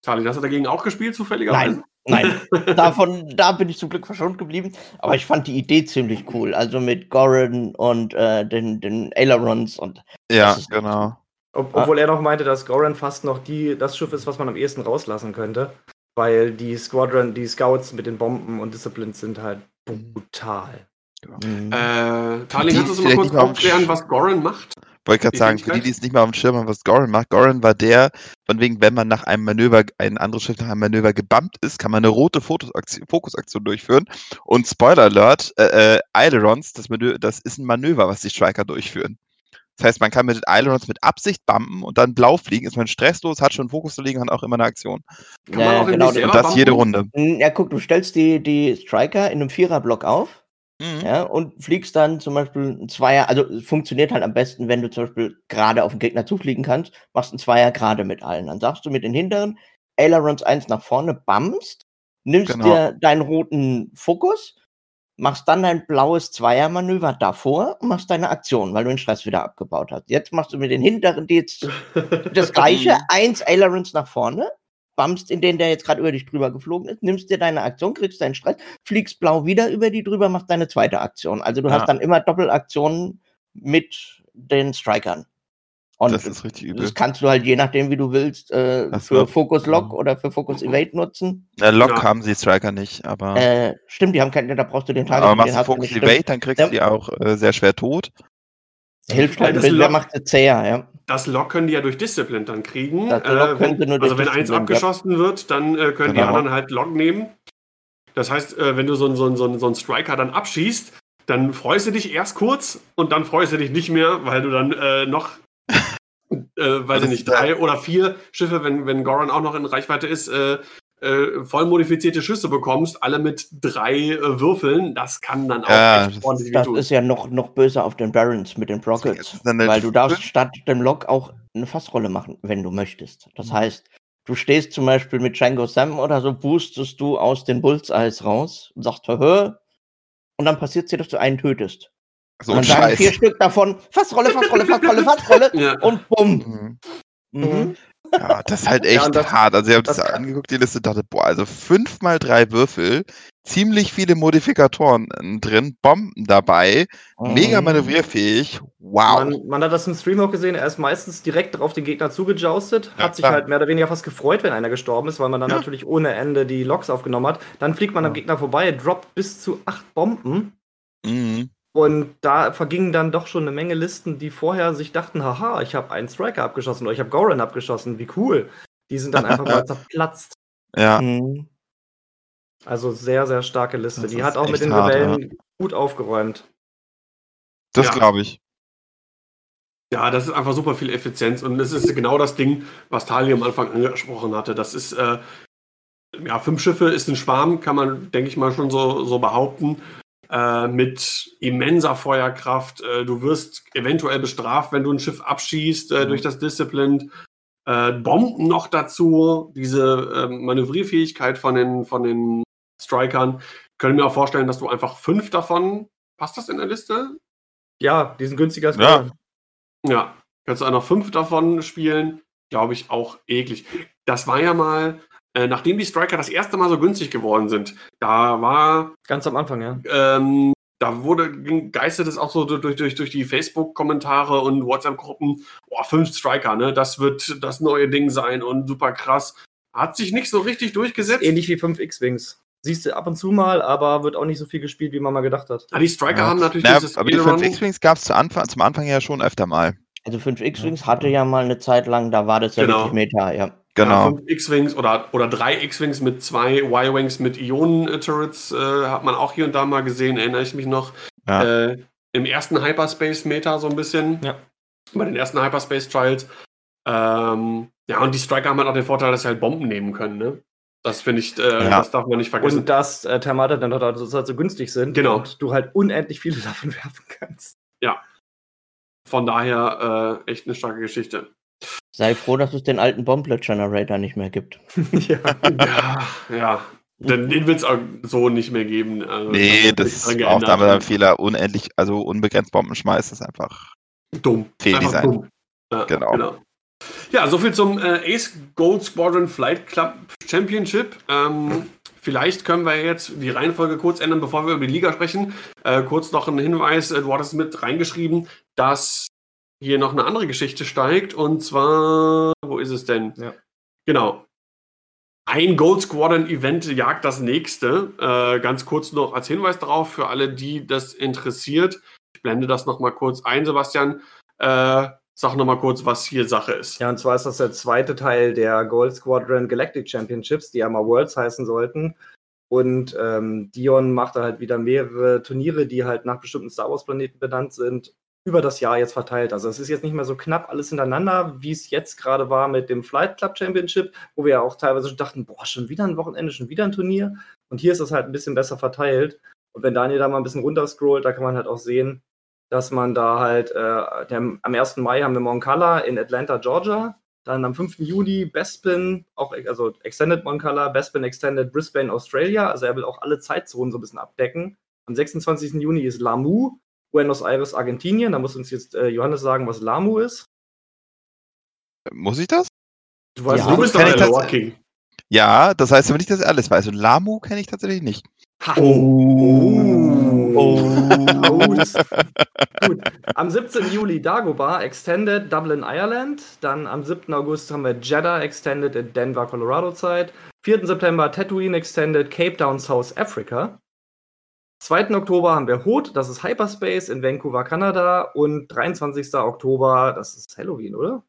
Tali, hast du dagegen auch gespielt, zufälligerweise? Nein, Nein, <laughs> davon, da bin ich zum Glück verschont geblieben. Aber ich fand die Idee ziemlich cool. Also mit Goran und äh, den, den Ailerons und. Ja, genau. Ob, obwohl er noch meinte, dass Goran fast noch die, das Schiff ist, was man am ehesten rauslassen könnte. Weil die Squadron, die Scouts mit den Bomben und Disciplines sind halt brutal. Mhm. Äh, Tarling, kannst du uns mal kurz aufklären, was Goran macht? Wollte gerade sagen, für die, die es nicht mal auf dem Schirm haben, was Goran macht. Goran war der, von wegen, wenn man nach einem Manöver, ein anderes Schiff nach einem Manöver gebumpt ist, kann man eine rote Fokusaktion, Fokusaktion durchführen. Und Spoiler Alert, äh, äh, Ailerons, das, Manö das ist ein Manöver, was die Striker durchführen. Das heißt, man kann mit Ailerons mit Absicht bumpen und dann blau fliegen, ist man stresslos, hat schon einen Fokus zu liegen, hat auch immer eine Aktion. Kann Ja, man auch in genau, Und das jede bumpen? Runde. Hm, Ja, guck, du stellst die, die Striker in einem Viererblock auf Mhm. ja, und fliegst dann zum Beispiel ein Zweier, also funktioniert halt am besten, wenn du zum Beispiel gerade auf den Gegner zufliegen kannst, machst ein Zweier gerade mit allen. Dann sagst du mit den hinteren Ailerons eins nach vorne, bummst, nimmst Genau. dir deinen roten Fokus, machst dann dein blaues Zweiermanöver davor und machst deine Aktion, weil du den Stress wieder abgebaut hast. Jetzt machst du mit den hinteren die jetzt <laughs> das gleiche, eins Ailerons nach vorne, bummst in den, der jetzt gerade über dich drüber geflogen ist, nimmst dir deine Aktion, kriegst deinen Stress, fliegst blau wieder über die drüber, machst deine zweite Aktion. Also du Ja. hast dann immer Doppelaktionen mit den Strikern. Und Das ist richtig übel. das kannst du halt je nachdem, wie du willst, äh, so. für Focus Lock Mhm. oder für Focus Evade nutzen. Na, Lock Ja. haben sie Striker nicht, aber, Äh, stimmt, die haben keinen, da brauchst du den Target. aber den machst du Focus nicht, stimmt. Evade, dann kriegst Ja. du die auch äh, sehr schwer tot. Hilft halt, das ein bisschen, der Lock- macht sie zäher, ja. Das Lock können die ja durch Discipline dann kriegen. Das Lock Äh, wenn, also wenn eins Discipline, ja. abgeschossen wird, dann äh, können die Genau. anderen halt Lock nehmen. Das heißt, äh, wenn du so einen so so so einen Striker dann abschießt, dann freust du dich erst kurz und dann freust du dich nicht mehr, weil du dann äh, noch, äh, weiß Das ich nicht, drei oder vier Schiffe, wenn, wenn Goran auch noch in Reichweite ist, äh, äh, voll modifizierte Schüsse bekommst, alle mit drei äh, Würfeln. Das kann dann auch Ja, echt ordentlich Das wehtun. ist ja noch, noch böser auf den Barons mit den Das Rockets. ist dann eine Weil du darfst statt dem Lock auch eine Fassrolle machen, wenn du möchtest. Das Mhm. heißt, du stehst zum Beispiel mit Django Sam oder so, boostest du aus den Bullseyes raus und sagst, hö, und dann passiert dir, dass du einen tötest. So und dann sagen vier Stück davon, Fassrolle, Fassrolle, Fassrolle, Fassrolle Ja. und bumm. Mhm. Mhm. Ja, das ist halt echt Ja, das- hart. Also ich habe das, das- angeguckt, die Liste, und dachte, boah, also fünf mal drei Würfel, ziemlich viele Modifikatoren äh, drin, Bomben dabei, mega Mhm. manövrierfähig. Wow. Man, man hat das im Stream auch gesehen, er ist meistens direkt auf den Gegner zugejoustet, Ja, hat sich klar. halt mehr oder weniger fast gefreut, wenn einer gestorben ist, weil man dann Ja. natürlich ohne Ende die Loks aufgenommen hat. Dann fliegt man am. Gegner vorbei, droppt bis zu acht Bomben Mhm. Und da vergingen dann doch schon eine Menge Listen, die vorher sich dachten, haha, ich habe einen Striker abgeschossen oder ich habe Goran abgeschossen, wie cool. Die sind dann <laughs> einfach mal zerplatzt. Ja, Mhm. Also sehr, sehr starke Liste. Das die hat auch mit den hart, Rebellen gut aufgeräumt. das Ja. glaube ich. Ja, das ist einfach super viel Effizienz und das ist genau das Ding, was Tali am Anfang angesprochen hatte. Das ist, äh, ja, fünf Schiffe ist ein Schwarm, kann man, denke ich mal, schon so, so behaupten. Äh, mit immenser Feuerkraft. Äh, du wirst eventuell bestraft, wenn du ein Schiff abschießt äh, Mhm. durch das Disciplined. Äh, Bomben noch dazu, diese äh, Manövrierfähigkeit von den, von den Strikern. Können mir auch vorstellen, dass du einfach fünf davon, passt das in der Liste? Ja, die sind günstiger als Ja. Ja, kannst du auch noch fünf davon spielen, glaube ich auch eklig. Das war ja mal, äh, nachdem die Striker das erste Mal so günstig geworden sind, da war, Ganz am Anfang, ja. ähm, da wurde, ging- geistert es auch so durch, durch, durch die Facebook-Kommentare und WhatsApp-Gruppen, boah, fünf Striker, ne, das wird das neue Ding sein und super krass. Hat sich nicht so richtig durchgesetzt. Ähnlich wie 5 X-Wings. Siehst du ab und zu mal, aber wird auch nicht so viel gespielt, wie man mal gedacht hat. Ah, die Striker Ja. haben natürlich Na, dieses aber die Aileron- 5 X-Wings gab es zu Anfang, zum Anfang ja schon öfter mal. Also 5 X-Wings hatte ja mal eine Zeit lang, da war das ja Genau. wirklich Meta, ja. Ja, Genau. fünf X-Wings oder, oder drei X-Wings mit zwei Y-Wings mit Ionen-Turrets äh, hat man auch hier und da mal gesehen, erinnere ich mich noch. Ja. Äh, Im ersten Hyperspace-Meta so ein bisschen. Ja. Bei den ersten Hyperspace-Trials. Ähm, ja, und die Striker haben halt auch den Vorteil, dass sie halt Bomben nehmen können, ne? Das finde ich, äh, Ja. das darf man nicht vergessen. Und dass äh, Thermata dann dort so, so günstig sind Genau. und du halt unendlich viele <laughs> davon werfen kannst. Von daher äh, echt eine starke Geschichte. Sei froh, dass es den alten Bomblet Generator nicht mehr gibt. <laughs> ja. ja, ja. Den, den wird es auch so nicht mehr geben. Also, Nee, das ist auch damals ein Fehler. Unendlich, also unbegrenzt Bomben schmeißt, ist einfach. dumm. Fehldesign. Einfach dumm. Ja, Genau. Ja, soviel zum äh, Ace Gold Squadron Flight Club Championship. Ähm, vielleicht können wir jetzt die Reihenfolge kurz ändern, bevor wir über die Liga sprechen. Äh, kurz noch ein Hinweis, äh, du hattest mit reingeschrieben, dass hier noch eine andere Geschichte steigt und zwar, wo ist es denn? Ja. Genau. Ein Gold Squadron Event jagt das nächste. Äh, ganz kurz noch als Hinweis darauf für alle, die das interessiert. Ich blende das nochmal kurz ein, Sebastian. Äh, sag nochmal kurz, was hier Sache ist. Ja, und zwar ist das der zweite Teil der Gold Squadron Galactic Championships, die ja mal Worlds heißen sollten. Und ähm, Dion macht da halt wieder mehrere Turniere, die halt nach bestimmten Star Wars-Planeten benannt sind, über das Jahr jetzt verteilt. Also es ist jetzt nicht mehr so knapp alles hintereinander, wie es jetzt gerade war mit dem Flight Club Championship, wo wir ja auch teilweise schon dachten, boah, schon wieder ein Wochenende, schon wieder ein Turnier. Und hier ist es halt ein bisschen besser verteilt. Und wenn Daniel da mal ein bisschen runterscrollt, da kann man halt auch sehen, dass man da halt, äh, der, am 1. Mai haben wir Moncala in Atlanta, Georgia. Dann am 5. Juni Bespin, auch also Extended Moncala, Bespin Extended Brisbane, Australia. Also er will auch alle Zeitzonen so ein bisschen abdecken. Am 26. Juni ist Lamu, Buenos Aires, Argentinien. Da muss uns jetzt äh, Johannes sagen, was Lamu ist. Muss ich das? Du weißt, Ja, du bist doch der tats- Lore King. Ja, das heißt aber nicht, dass ich alles weiß. Und Lamu kenne ich tatsächlich nicht. Oh. Oh, das- Gut. Am 17. Juli Dagobah Extended Dublin, Ireland. Dann am 7. August haben wir Jeddah Extended in Denver, Colorado Zeit. 4. September Tatooine Extended Cape Town, South Africa. 2. Oktober haben wir Hoth, das ist Hyperspace in Vancouver, Kanada. Und 23. Oktober, das ist Halloween, oder?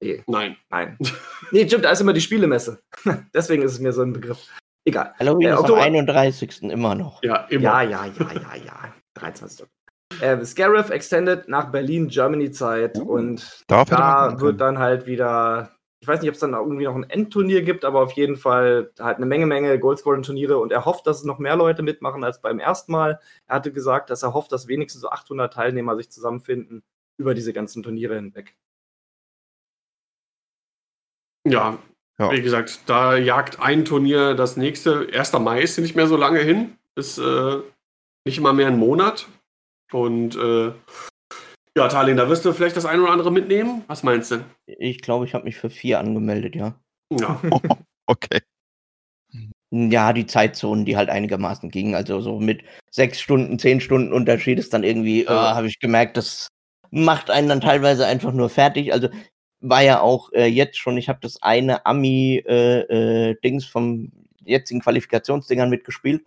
Nee, Nein. nein. <laughs> nee, stimmt, da ist immer die Spielemesse. <laughs> Deswegen ist es mir so ein Begriff. Egal. Halloween Äh, ist am Oktober. 31. immer noch. Ja, immer. Ja, ja, ja, ja, ja. 23. Äh, Scarif Extended nach Berlin, Germany Zeit. Uh, und man kommen da wird dann halt wieder, ich weiß nicht, ob es dann irgendwie noch ein Endturnier gibt, aber auf jeden Fall halt eine Menge, Menge Goldscoring-Turniere und er hofft, dass es noch mehr Leute mitmachen als beim ersten Mal. Er hatte gesagt, dass er hofft, dass wenigstens so 800 Teilnehmer sich zusammenfinden über diese ganzen Turniere hinweg. Ja, Ja. wie gesagt, da jagt ein Turnier das nächste. 1. Mai ist nicht mehr so lange hin. Ist äh, nicht immer mehr ein Monat. Und äh, ja, Talin, da wirst du vielleicht das eine oder andere mitnehmen. Was meinst du? Ich glaube, ich habe mich für vier angemeldet, ja. Ja, <laughs> Okay. Ja, die Zeitzonen, die halt einigermaßen gingen. Also so mit sechs Stunden, zehn Stunden Unterschied ist dann irgendwie, äh, Ja. habe ich gemerkt, das macht einen dann teilweise einfach nur fertig. Also war ja auch äh, jetzt schon, ich habe das eine Ami-Dings äh, äh, Dings vom jetzigen Qualifikationsdingern mitgespielt.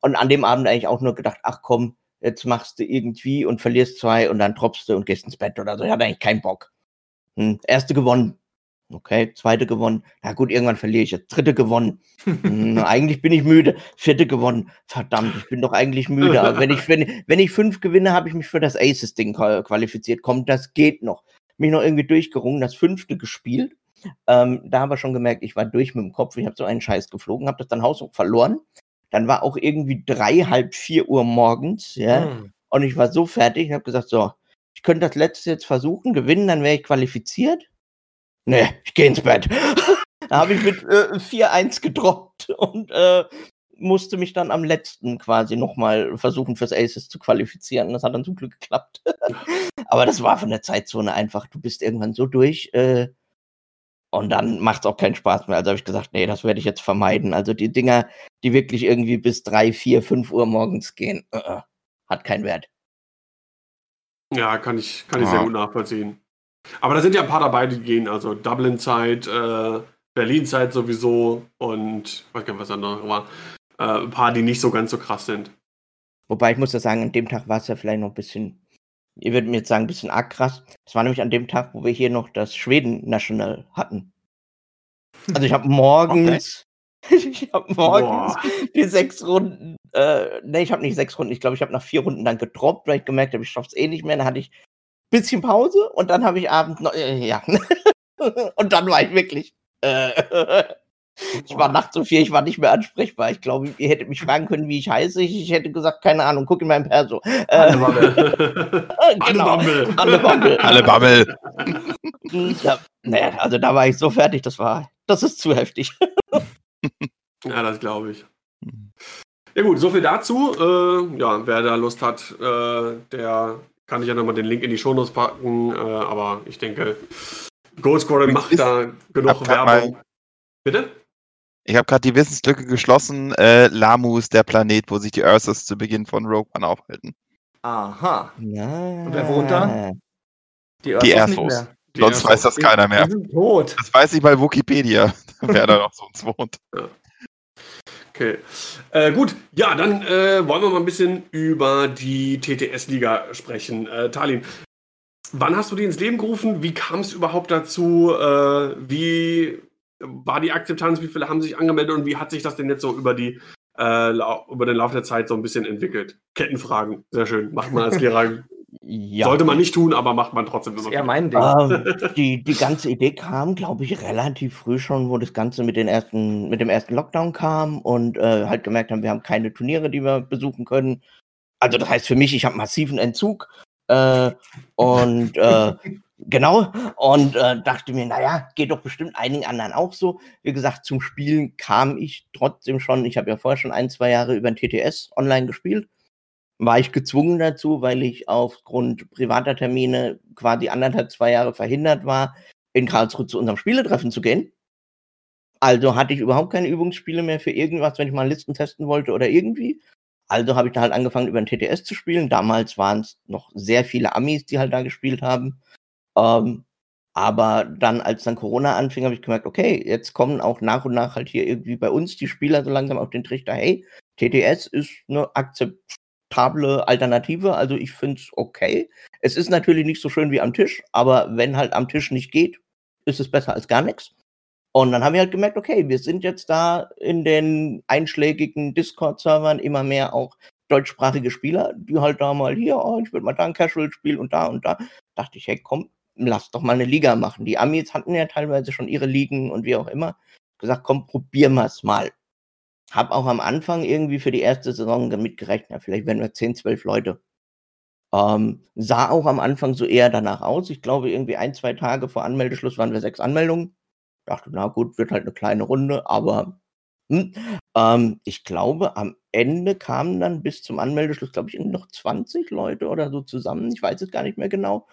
Und an dem Abend eigentlich auch nur gedacht, ach komm, jetzt machst du irgendwie und verlierst zwei und dann droppst du und gehst ins Bett oder so. Ich hatte eigentlich keinen Bock. Hm, erste gewonnen. Okay, zweite gewonnen. Ja gut, irgendwann verliere ich jetzt. Dritte gewonnen. Hm, <laughs> eigentlich bin ich müde. Vierte gewonnen. Verdammt, ich bin doch eigentlich müde. Aber wenn ich, wenn, wenn ich fünf gewinne, habe ich mich für das Aces-Ding qua- qualifiziert. Kommt, das geht noch. Mich noch irgendwie durchgerungen, das fünfte gespielt. Ähm, da habe ich schon gemerkt, ich war durch mit dem Kopf. Ich habe so einen Scheiß geflogen, habe das dann haushoch verloren. Dann war auch irgendwie drei, halb vier Uhr morgens, ja. Hm. Und ich war so fertig, ich habe gesagt, so, ich könnte das letzte jetzt versuchen, gewinnen, dann wäre ich qualifiziert. Nee, ich gehe ins Bett. <laughs> da habe ich mit äh, 4-1 gedroppt und äh, musste mich dann am letzten quasi nochmal versuchen, fürs Aces zu qualifizieren. Das hat dann zum Glück geklappt. <laughs> Aber das war von der Zeitzone einfach, du bist irgendwann so durch äh, und dann macht es auch keinen Spaß mehr. Also habe ich gesagt, nee, das werde ich jetzt vermeiden. Also die Dinger, die wirklich irgendwie bis 3, 4, 5 Uhr morgens gehen, äh, hat keinen Wert. ja kann ich, kann ich sehr Ja. gut nachvollziehen. Aber da sind ja ein paar dabei, die gehen. Also Dublin-Zeit, äh, Berlin-Zeit sowieso und ich weiß gar nicht, was da noch war. Äh, ein paar, die nicht so ganz so krass sind. Wobei ich muss ja sagen, an dem Tag war es ja vielleicht noch ein bisschen, ihr würdet mir jetzt sagen, ein bisschen arg krass. Das war nämlich an dem Tag, wo wir hier noch das Schweden National hatten. Also ich habe <laughs> morgens, <laughs> ich habe morgens Boah. die sechs Runden, äh, ne, ich habe nicht sechs Runden, ich glaube, ich habe nach vier Runden dann gedroppt, weil ich gemerkt habe, ich schaff's eh nicht mehr. Dann hatte ich ein bisschen Pause und dann habe ich abends noch, äh, ja. <laughs> und dann war ich wirklich, äh, ich war nachts um vier, ich war nicht mehr ansprechbar. Ich glaube, ihr hättet mich fragen können, wie ich heiße. Ich, ich hätte gesagt, keine Ahnung, guck in meinem Perso. Äh, genau. Anne Alle Bumble. Alle Bammel. Ja, naja, also da war ich so fertig, das war, das ist zu heftig. <laughs> Ja, das glaube ich. Ja gut, so viel dazu. Äh, ja, wer da Lust hat, äh, der kann ich ja nochmal den Link in die Shownotes packen. Äh, aber ich denke, Gold macht da genug Werbung. Bitte? Ich habe gerade die Wissenslücke geschlossen. Äh, Lamu ist der Planet, wo sich die Ursas zu Beginn von Rogue One aufhalten. Aha. Ja. Und wer wohnt da? Die Ursas nicht Ersos. mehr. Die Sonst erste- weiß das keiner mehr. Die sind tot. Das weiß nicht mal Wikipedia, <laughs> wer da noch sonst wohnt. Okay. Äh, gut, ja, dann äh, wollen wir mal ein bisschen über die TTS-Liga sprechen. Äh, Talin, wann hast du die ins Leben gerufen? Wie kam es überhaupt dazu? Äh, wie war die Akzeptanz? Wie viele haben sich angemeldet und wie hat sich das denn jetzt so über, die, äh, über den Lauf der Zeit so ein bisschen entwickelt? Kettenfragen, sehr schön. Macht man als <laughs> Lehrer. Ja. Sollte man nicht tun, aber macht man trotzdem immer. eher mein Ding. Ähm, <laughs> die, die ganze Idee kam, glaube ich, relativ früh schon, wo das Ganze mit, den ersten, mit dem ersten Lockdown kam und äh, halt gemerkt haben, wir haben keine Turniere, die wir besuchen können. Also das heißt für mich, ich habe massiven Entzug. Äh, und äh, <laughs> genau, und äh, dachte mir, naja, geht doch bestimmt einigen anderen auch so. Wie gesagt, zum Spielen kam ich trotzdem schon. Ich habe ja vorher schon ein, zwei Jahre über den TTS online gespielt war ich gezwungen dazu, weil ich aufgrund privater Termine quasi anderthalb, zwei Jahre verhindert war, in Karlsruhe zu unserem Spieletreffen zu gehen. Also hatte ich überhaupt keine Übungsspiele mehr für irgendwas, wenn ich mal Listen testen wollte oder irgendwie. Also habe ich da halt angefangen, über den TTS zu spielen. Damals waren es noch sehr viele Amis, die halt da gespielt haben. Ähm, aber dann, als dann Corona anfing, habe ich gemerkt, okay, jetzt kommen auch nach und nach halt hier irgendwie bei uns die Spieler so langsam auf den Trichter, hey, TTS ist eine akzeptable Alternative, also ich finde es okay. Es ist natürlich nicht so schön wie am Tisch, aber wenn halt am Tisch nicht geht, ist es besser als gar nichts. Und dann haben wir halt gemerkt, okay, wir sind jetzt da in den einschlägigen Discord-Servern immer mehr auch deutschsprachige Spieler, die halt da mal hier, oh, ich würde mal da ein Casual-Spiel und da und da. Dachte ich, hey, komm, lass doch mal eine Liga machen. Die Amis hatten ja teilweise schon ihre Ligen und wie auch immer. Gesagt, komm, probieren wir es mal. Hab auch am Anfang irgendwie für die erste Saison damit gerechnet, vielleicht werden wir 10, 12 Leute. Ähm, sah auch am Anfang so eher danach aus. Ich glaube, irgendwie ein, zwei Tage vor Anmeldeschluss waren wir sechs Anmeldungen. Dachte, na gut, wird halt eine kleine Runde, aber hm. ähm, ich glaube, am Ende kamen dann bis zum Anmeldeschluss, glaube ich, noch 20 Leute oder so zusammen. Ich weiß es gar nicht mehr genau.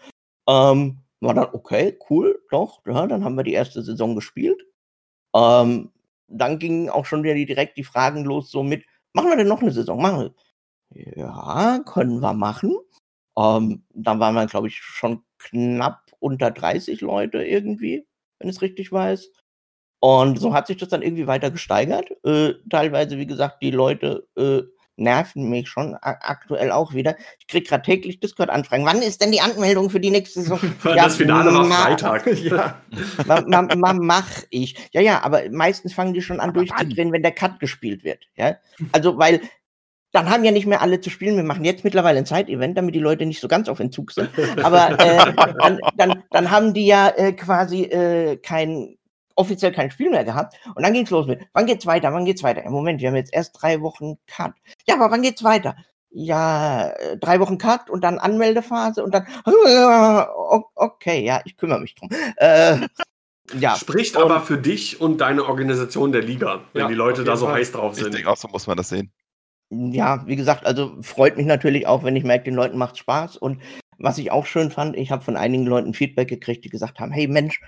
Ähm, war dann, okay, cool, doch, ja, dann haben wir die erste Saison gespielt. Ähm, dann gingen auch schon wieder direkt die Fragen los, so mit, machen wir denn noch eine Saison? Machen wir. Ja, können wir machen. Ähm, dann waren wir, glaube ich, schon knapp unter 30 Leute irgendwie, wenn ich es richtig weiß. Und so hat sich das dann irgendwie weiter gesteigert. Äh, teilweise, wie gesagt, die Leute äh, nerven mich schon aktuell auch wieder. Ich kriege gerade täglich Discord-Anfragen. Wann ist denn die Anmeldung für die nächste Saison? <laughs> das Finale war Freitag. <laughs> ja. ma, ma, ma, mach ich. Ja, ja, aber meistens fangen die schon an Aber durchzudrehen, wenn der Cut gespielt wird. Ja? Also, weil dann haben ja nicht mehr alle zu spielen. Wir machen jetzt mittlerweile ein Zeit-Event, damit die Leute nicht so ganz auf Entzug sind. Aber äh, dann, dann, dann haben die ja äh, quasi äh, kein offiziell kein Spiel mehr gehabt. Und dann ging's los mit, wann geht's weiter, wann geht's weiter? Ja, Moment, wir haben jetzt erst drei Wochen Cut. Ja, aber wann geht's weiter? Ja, äh, drei Wochen Cut und dann Anmeldephase und dann, <laughs> okay, ja, ich kümmere mich drum. Äh, ja, Spricht und- aber für dich und deine Organisation der Liga, wenn Ja, die Leute da so Fall. heiß drauf Ich sind. denke auch, so muss man das sehen. ja, wie gesagt, also freut mich natürlich auch, wenn ich merke, den Leuten macht Spaß. Und was ich auch schön fand, ich habe von einigen Leuten Feedback gekriegt, die gesagt haben, hey Mensch,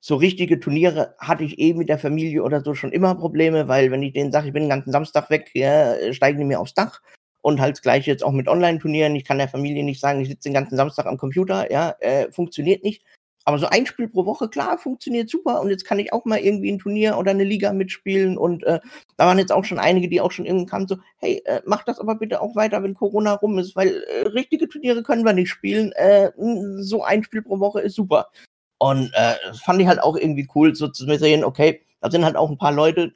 so richtige Turniere hatte ich eh mit der Familie oder so schon immer Probleme, weil wenn ich denen sage, ich bin den ganzen Samstag weg, ja, steigen die mir aufs Dach. Und halt das gleiche jetzt auch mit Online-Turnieren. Ich kann der Familie nicht sagen, ich sitze den ganzen Samstag am Computer, ja, äh, funktioniert nicht. Aber so ein Spiel pro Woche, klar, funktioniert super. Und jetzt kann ich auch mal irgendwie ein Turnier oder eine Liga mitspielen. Und äh, da waren jetzt auch schon einige, die auch schon irgendwann kamen, so, hey, äh, mach das aber bitte auch weiter, wenn Corona rum ist, weil äh, richtige Turniere können wir nicht spielen. Äh, so ein Spiel pro Woche ist super. Und äh, das fand ich halt auch irgendwie cool, so zu sehen, okay, da sind halt auch ein paar Leute,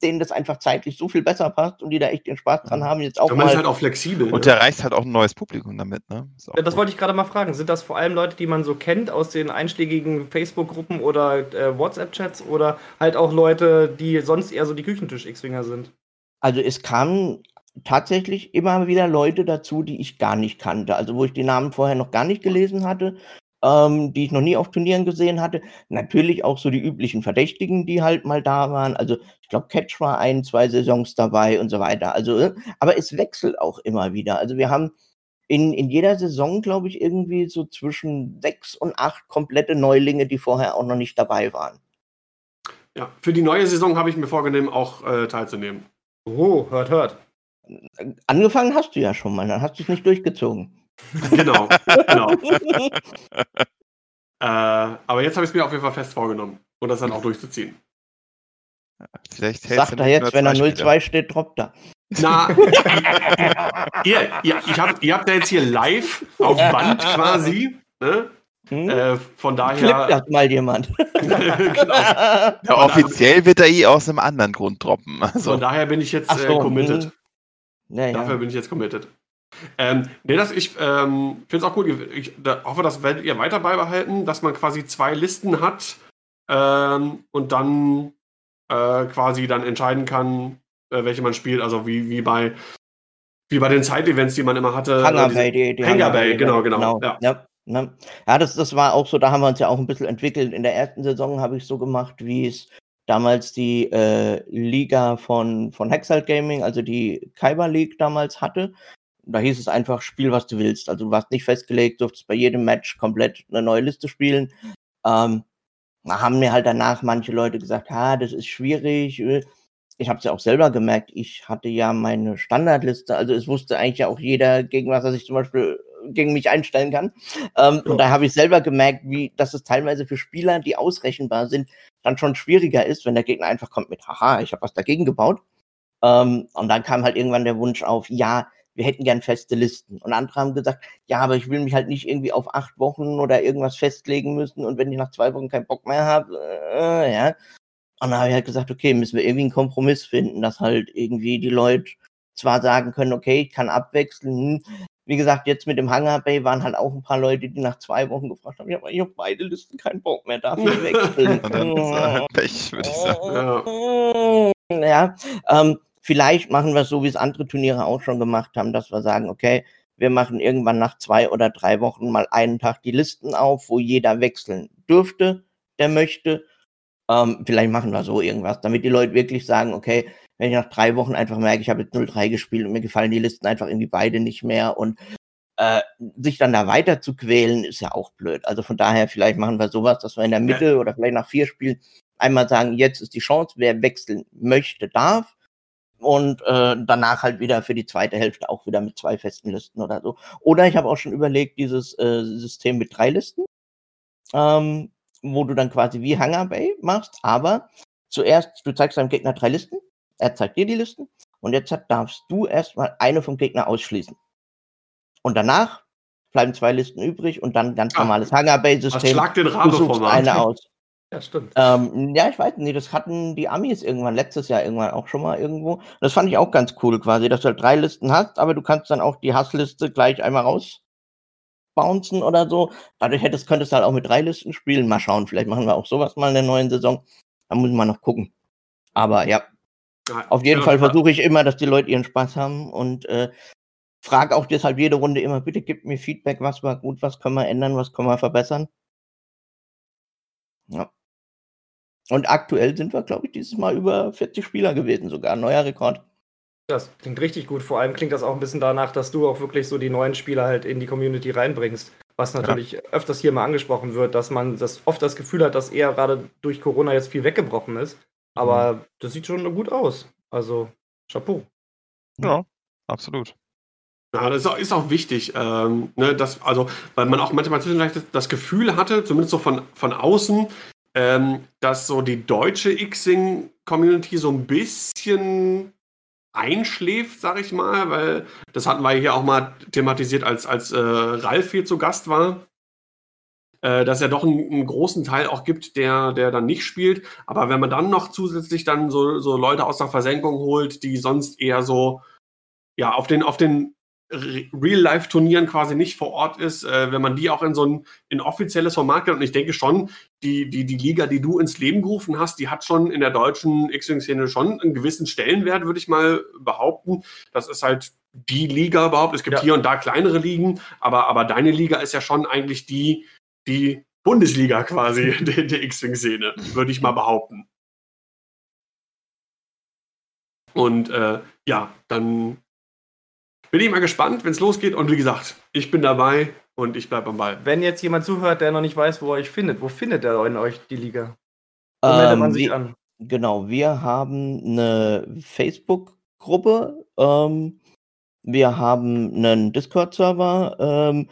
denen das einfach zeitlich so viel besser passt und die da echt den Spaß dran haben, jetzt auch man ist mal. halt auch flexibel. Und ne? der erreicht halt auch ein neues Publikum damit, ne? Ist Ja, das gut. wollte ich gerade mal fragen. Sind das vor allem Leute, die man so kennt aus den einschlägigen Facebook-Gruppen oder äh, WhatsApp-Chats oder halt auch Leute, die sonst eher so die Küchentisch-X-Winger sind? Also es kamen tatsächlich immer wieder Leute dazu, die ich gar nicht kannte. Also wo ich die Namen vorher noch gar nicht gelesen hatte, ähm, die ich noch nie auf Turnieren gesehen hatte. Natürlich auch so die üblichen Verdächtigen, die halt mal da waren. Also ich glaube, Catch war ein, zwei Saisons dabei und so weiter. Also, äh, aber es wechselt auch immer wieder. Also wir haben in, in jeder Saison, glaube ich, irgendwie so zwischen sechs und acht komplette Neulinge, die vorher auch noch nicht dabei waren. Ja, für die neue Saison habe ich mir vorgenommen, auch äh, teilzunehmen. Oh, hört, hört. Angefangen hast du ja schon mal, dann hast du es nicht durchgezogen. Genau, genau. <laughs> Äh, aber jetzt habe ich es mir auf jeden Fall fest vorgenommen und das dann auch durchzuziehen. Vielleicht hältst Sagt er jetzt, wenn er zwei 0-2 steht, droppt er. Na, <laughs> <laughs> ihr, ihr, ich hab, ihr habt ja jetzt hier live auf Band quasi. Ne? Hm? Äh, von daher. das mal jemand. genau, Ja, offiziell wird er eh aus einem anderen Grund droppen. Also, von daher bin ich jetzt so, äh, committed. hm. Ja, Dafür bin ich jetzt committed. Ähm, nee, das, ich ähm, finde es auch gut. Ich da, hoffe, das werdet ihr weiter beibehalten, dass man quasi zwei Listen hat ähm, und dann äh, quasi dann entscheiden kann, äh, welche man spielt. Also wie, wie bei wie bei den Side-Events, die man immer hatte. Äh, Bay, die, die Hangar Bay, genau, genau, Ja, ja. ne? ja das, das war auch so, da haben wir uns ja auch ein bisschen entwickelt. In der ersten Saison habe ich so gemacht, wie es damals die äh, Liga von, von Hexalt Gaming, also die Kyber League damals hatte. Da hieß es einfach, spiel, was du willst. Also du warst nicht festgelegt, durftest bei jedem Match komplett eine neue Liste spielen. Ähm, da haben mir halt danach manche Leute gesagt, ha, das ist schwierig. Ich habe es ja auch selber gemerkt, ich hatte ja meine Standardliste, also es wusste eigentlich ja auch jeder, gegen was er sich zum Beispiel gegen mich einstellen kann. Ähm, Ja. Und da habe ich selber gemerkt, wie, dass es teilweise für Spieler, die ausrechenbar sind, dann schon schwieriger ist, wenn der Gegner einfach kommt mit, haha, ich habe was dagegen gebaut. Ähm, und dann kam halt irgendwann der Wunsch auf, ja, wir hätten gern feste Listen. Und andere haben gesagt, ja, aber ich will mich halt nicht irgendwie auf acht Wochen oder irgendwas festlegen müssen und wenn ich nach zwei Wochen keinen Bock mehr habe, äh, ja. Und dann habe ich halt gesagt, okay, müssen wir irgendwie einen Kompromiss finden, dass halt irgendwie die Leute zwar sagen können, okay, ich kann abwechseln. hm. Wie gesagt, jetzt mit dem Hangar Bay waren halt auch ein paar Leute, die nach zwei Wochen gefragt haben, ich habe eigentlich auf beide Listen keinen Bock mehr, darf ich wechseln? <laughs> er <laughs> Pech, würde ich sagen. Ja. Ja, ähm, vielleicht machen wir es so, wie es andere Turniere auch schon gemacht haben, dass wir sagen, okay, wir machen irgendwann nach zwei oder drei Wochen mal einen Tag die Listen auf, wo jeder wechseln dürfte, der möchte. Ähm, vielleicht machen wir so irgendwas, damit die Leute wirklich sagen, okay, wenn ich nach drei Wochen einfach merke, ich habe jetzt 0-3 gespielt und mir gefallen die Listen einfach irgendwie beide nicht mehr und äh, sich dann da weiter zu quälen, ist ja auch blöd. Also von daher, vielleicht machen wir sowas, dass wir in der Mitte oder vielleicht nach vier Spielen einmal sagen, jetzt ist die Chance, wer wechseln möchte, darf. Und äh, danach halt wieder für die zweite Hälfte auch wieder mit zwei festen Listen oder so. Oder ich habe auch schon überlegt, dieses äh, System mit drei Listen, ähm, wo du dann quasi wie Hangar Bay machst, aber zuerst, du zeigst deinem Gegner drei Listen, er zeigt dir die Listen und jetzt hat- darfst du erstmal eine vom Gegner ausschließen. Und danach bleiben zwei Listen übrig und dann ganz Ah, normales Hangar Bay System. Schlag den Rabe-Format. eine aus. Ja, stimmt. Ähm, ja, ich weiß nicht, das hatten die Amis irgendwann, letztes Jahr irgendwann auch schon mal irgendwo. Das fand ich auch ganz cool quasi, dass du halt drei Listen hast, aber du kannst dann auch die Hassliste gleich einmal rausbouncen oder so. Dadurch hättest, könntest du halt auch mit drei Listen spielen. Mal schauen, vielleicht machen wir auch sowas mal in der neuen Saison. Da muss man noch gucken. Aber ja, Ja, auf jeden ja, Fall versuche ich immer, dass die Leute ihren Spaß haben und äh, frage auch deshalb jede Runde immer, bitte gib mir Feedback, was war gut, was können wir ändern, was können wir verbessern. Ja. Und aktuell sind wir, glaube ich, dieses Mal über 40 Spieler gewesen, sogar. Neuer Rekord. Das klingt richtig gut. Vor allem klingt das auch ein bisschen danach, dass du auch wirklich so die neuen Spieler halt in die Community reinbringst. Was natürlich öfters hier mal angesprochen wird, dass man das oft das Gefühl hat, dass eher gerade durch Corona jetzt viel weggebrochen ist. Aber das sieht schon gut aus. Also, Chapeau. Ja, absolut. Ja, das ist auch, ist auch wichtig, ähm, ne, dass, also, weil man auch manchmal das Gefühl hatte, zumindest so von, von außen, ähm, dass so die deutsche Xing-Community so ein bisschen einschläft, sag ich mal, weil das hatten wir hier auch mal thematisiert, als, als äh, Ralf hier zu Gast war, äh, dass er doch einen, einen großen Teil auch gibt, der, der dann nicht spielt. Aber wenn man dann noch zusätzlich dann so, so Leute aus der Versenkung holt, die sonst eher so ja, auf den, auf den Re- Real-Life-Turnieren quasi nicht vor Ort ist, äh, wenn man die auch in so ein in offizielles Format geht. Und ich denke schon, die, die, die Liga, die du ins Leben gerufen hast, die hat schon in der deutschen X-Wing-Szene schon einen gewissen Stellenwert, würde ich mal behaupten. Das ist halt die Liga überhaupt. Es gibt Ja. hier und da kleinere Ligen, aber, aber deine Liga ist ja schon eigentlich die, die Bundesliga quasi <laughs> der, der X-Wing-Szene, würde ich mal behaupten. Und äh, ja, dann bin ich mal gespannt, wenn es losgeht. Und wie gesagt, ich bin dabei und ich bleibe am Ball. Wenn jetzt jemand zuhört, der noch nicht weiß, wo er euch findet, wo findet er in euch die Liga? Wo meldet man Ähm, sich wie, an? Genau, wir haben eine Facebook-Gruppe, ähm, wir haben einen Discord-Server. Ähm,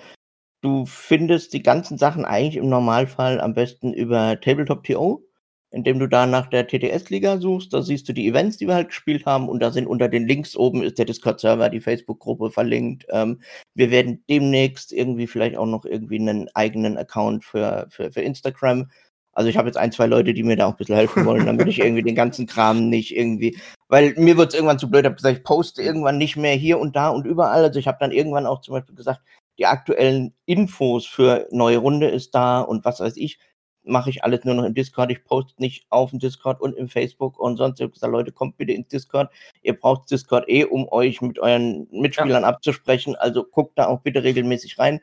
du findest die ganzen Sachen eigentlich im Normalfall am besten über Tabletop.to, indem du da nach der TTS-Liga suchst. Da siehst du die Events, die wir halt gespielt haben und da sind unter den Links oben ist der Discord-Server, die Facebook-Gruppe verlinkt. Ähm, wir werden demnächst irgendwie vielleicht auch noch irgendwie einen eigenen Account für, für, für Instagram also ich habe jetzt ein, zwei Leute, die mir da auch ein bisschen helfen wollen, damit ich irgendwie den ganzen Kram nicht irgendwie, weil mir wird es irgendwann zu blöd, habe gesagt, ich poste irgendwann nicht mehr hier und da und überall. Also ich habe dann irgendwann auch zum Beispiel gesagt, die aktuellen Infos für neue Runde ist da und was weiß ich, mache ich alles nur noch im Discord. Ich poste nicht auf dem Discord und im Facebook und sonst. Ich habe gesagt, Leute, kommt bitte ins Discord. Ihr braucht Discord eh, um euch mit euren Mitspielern ja. abzusprechen. Also guckt da auch bitte regelmäßig rein.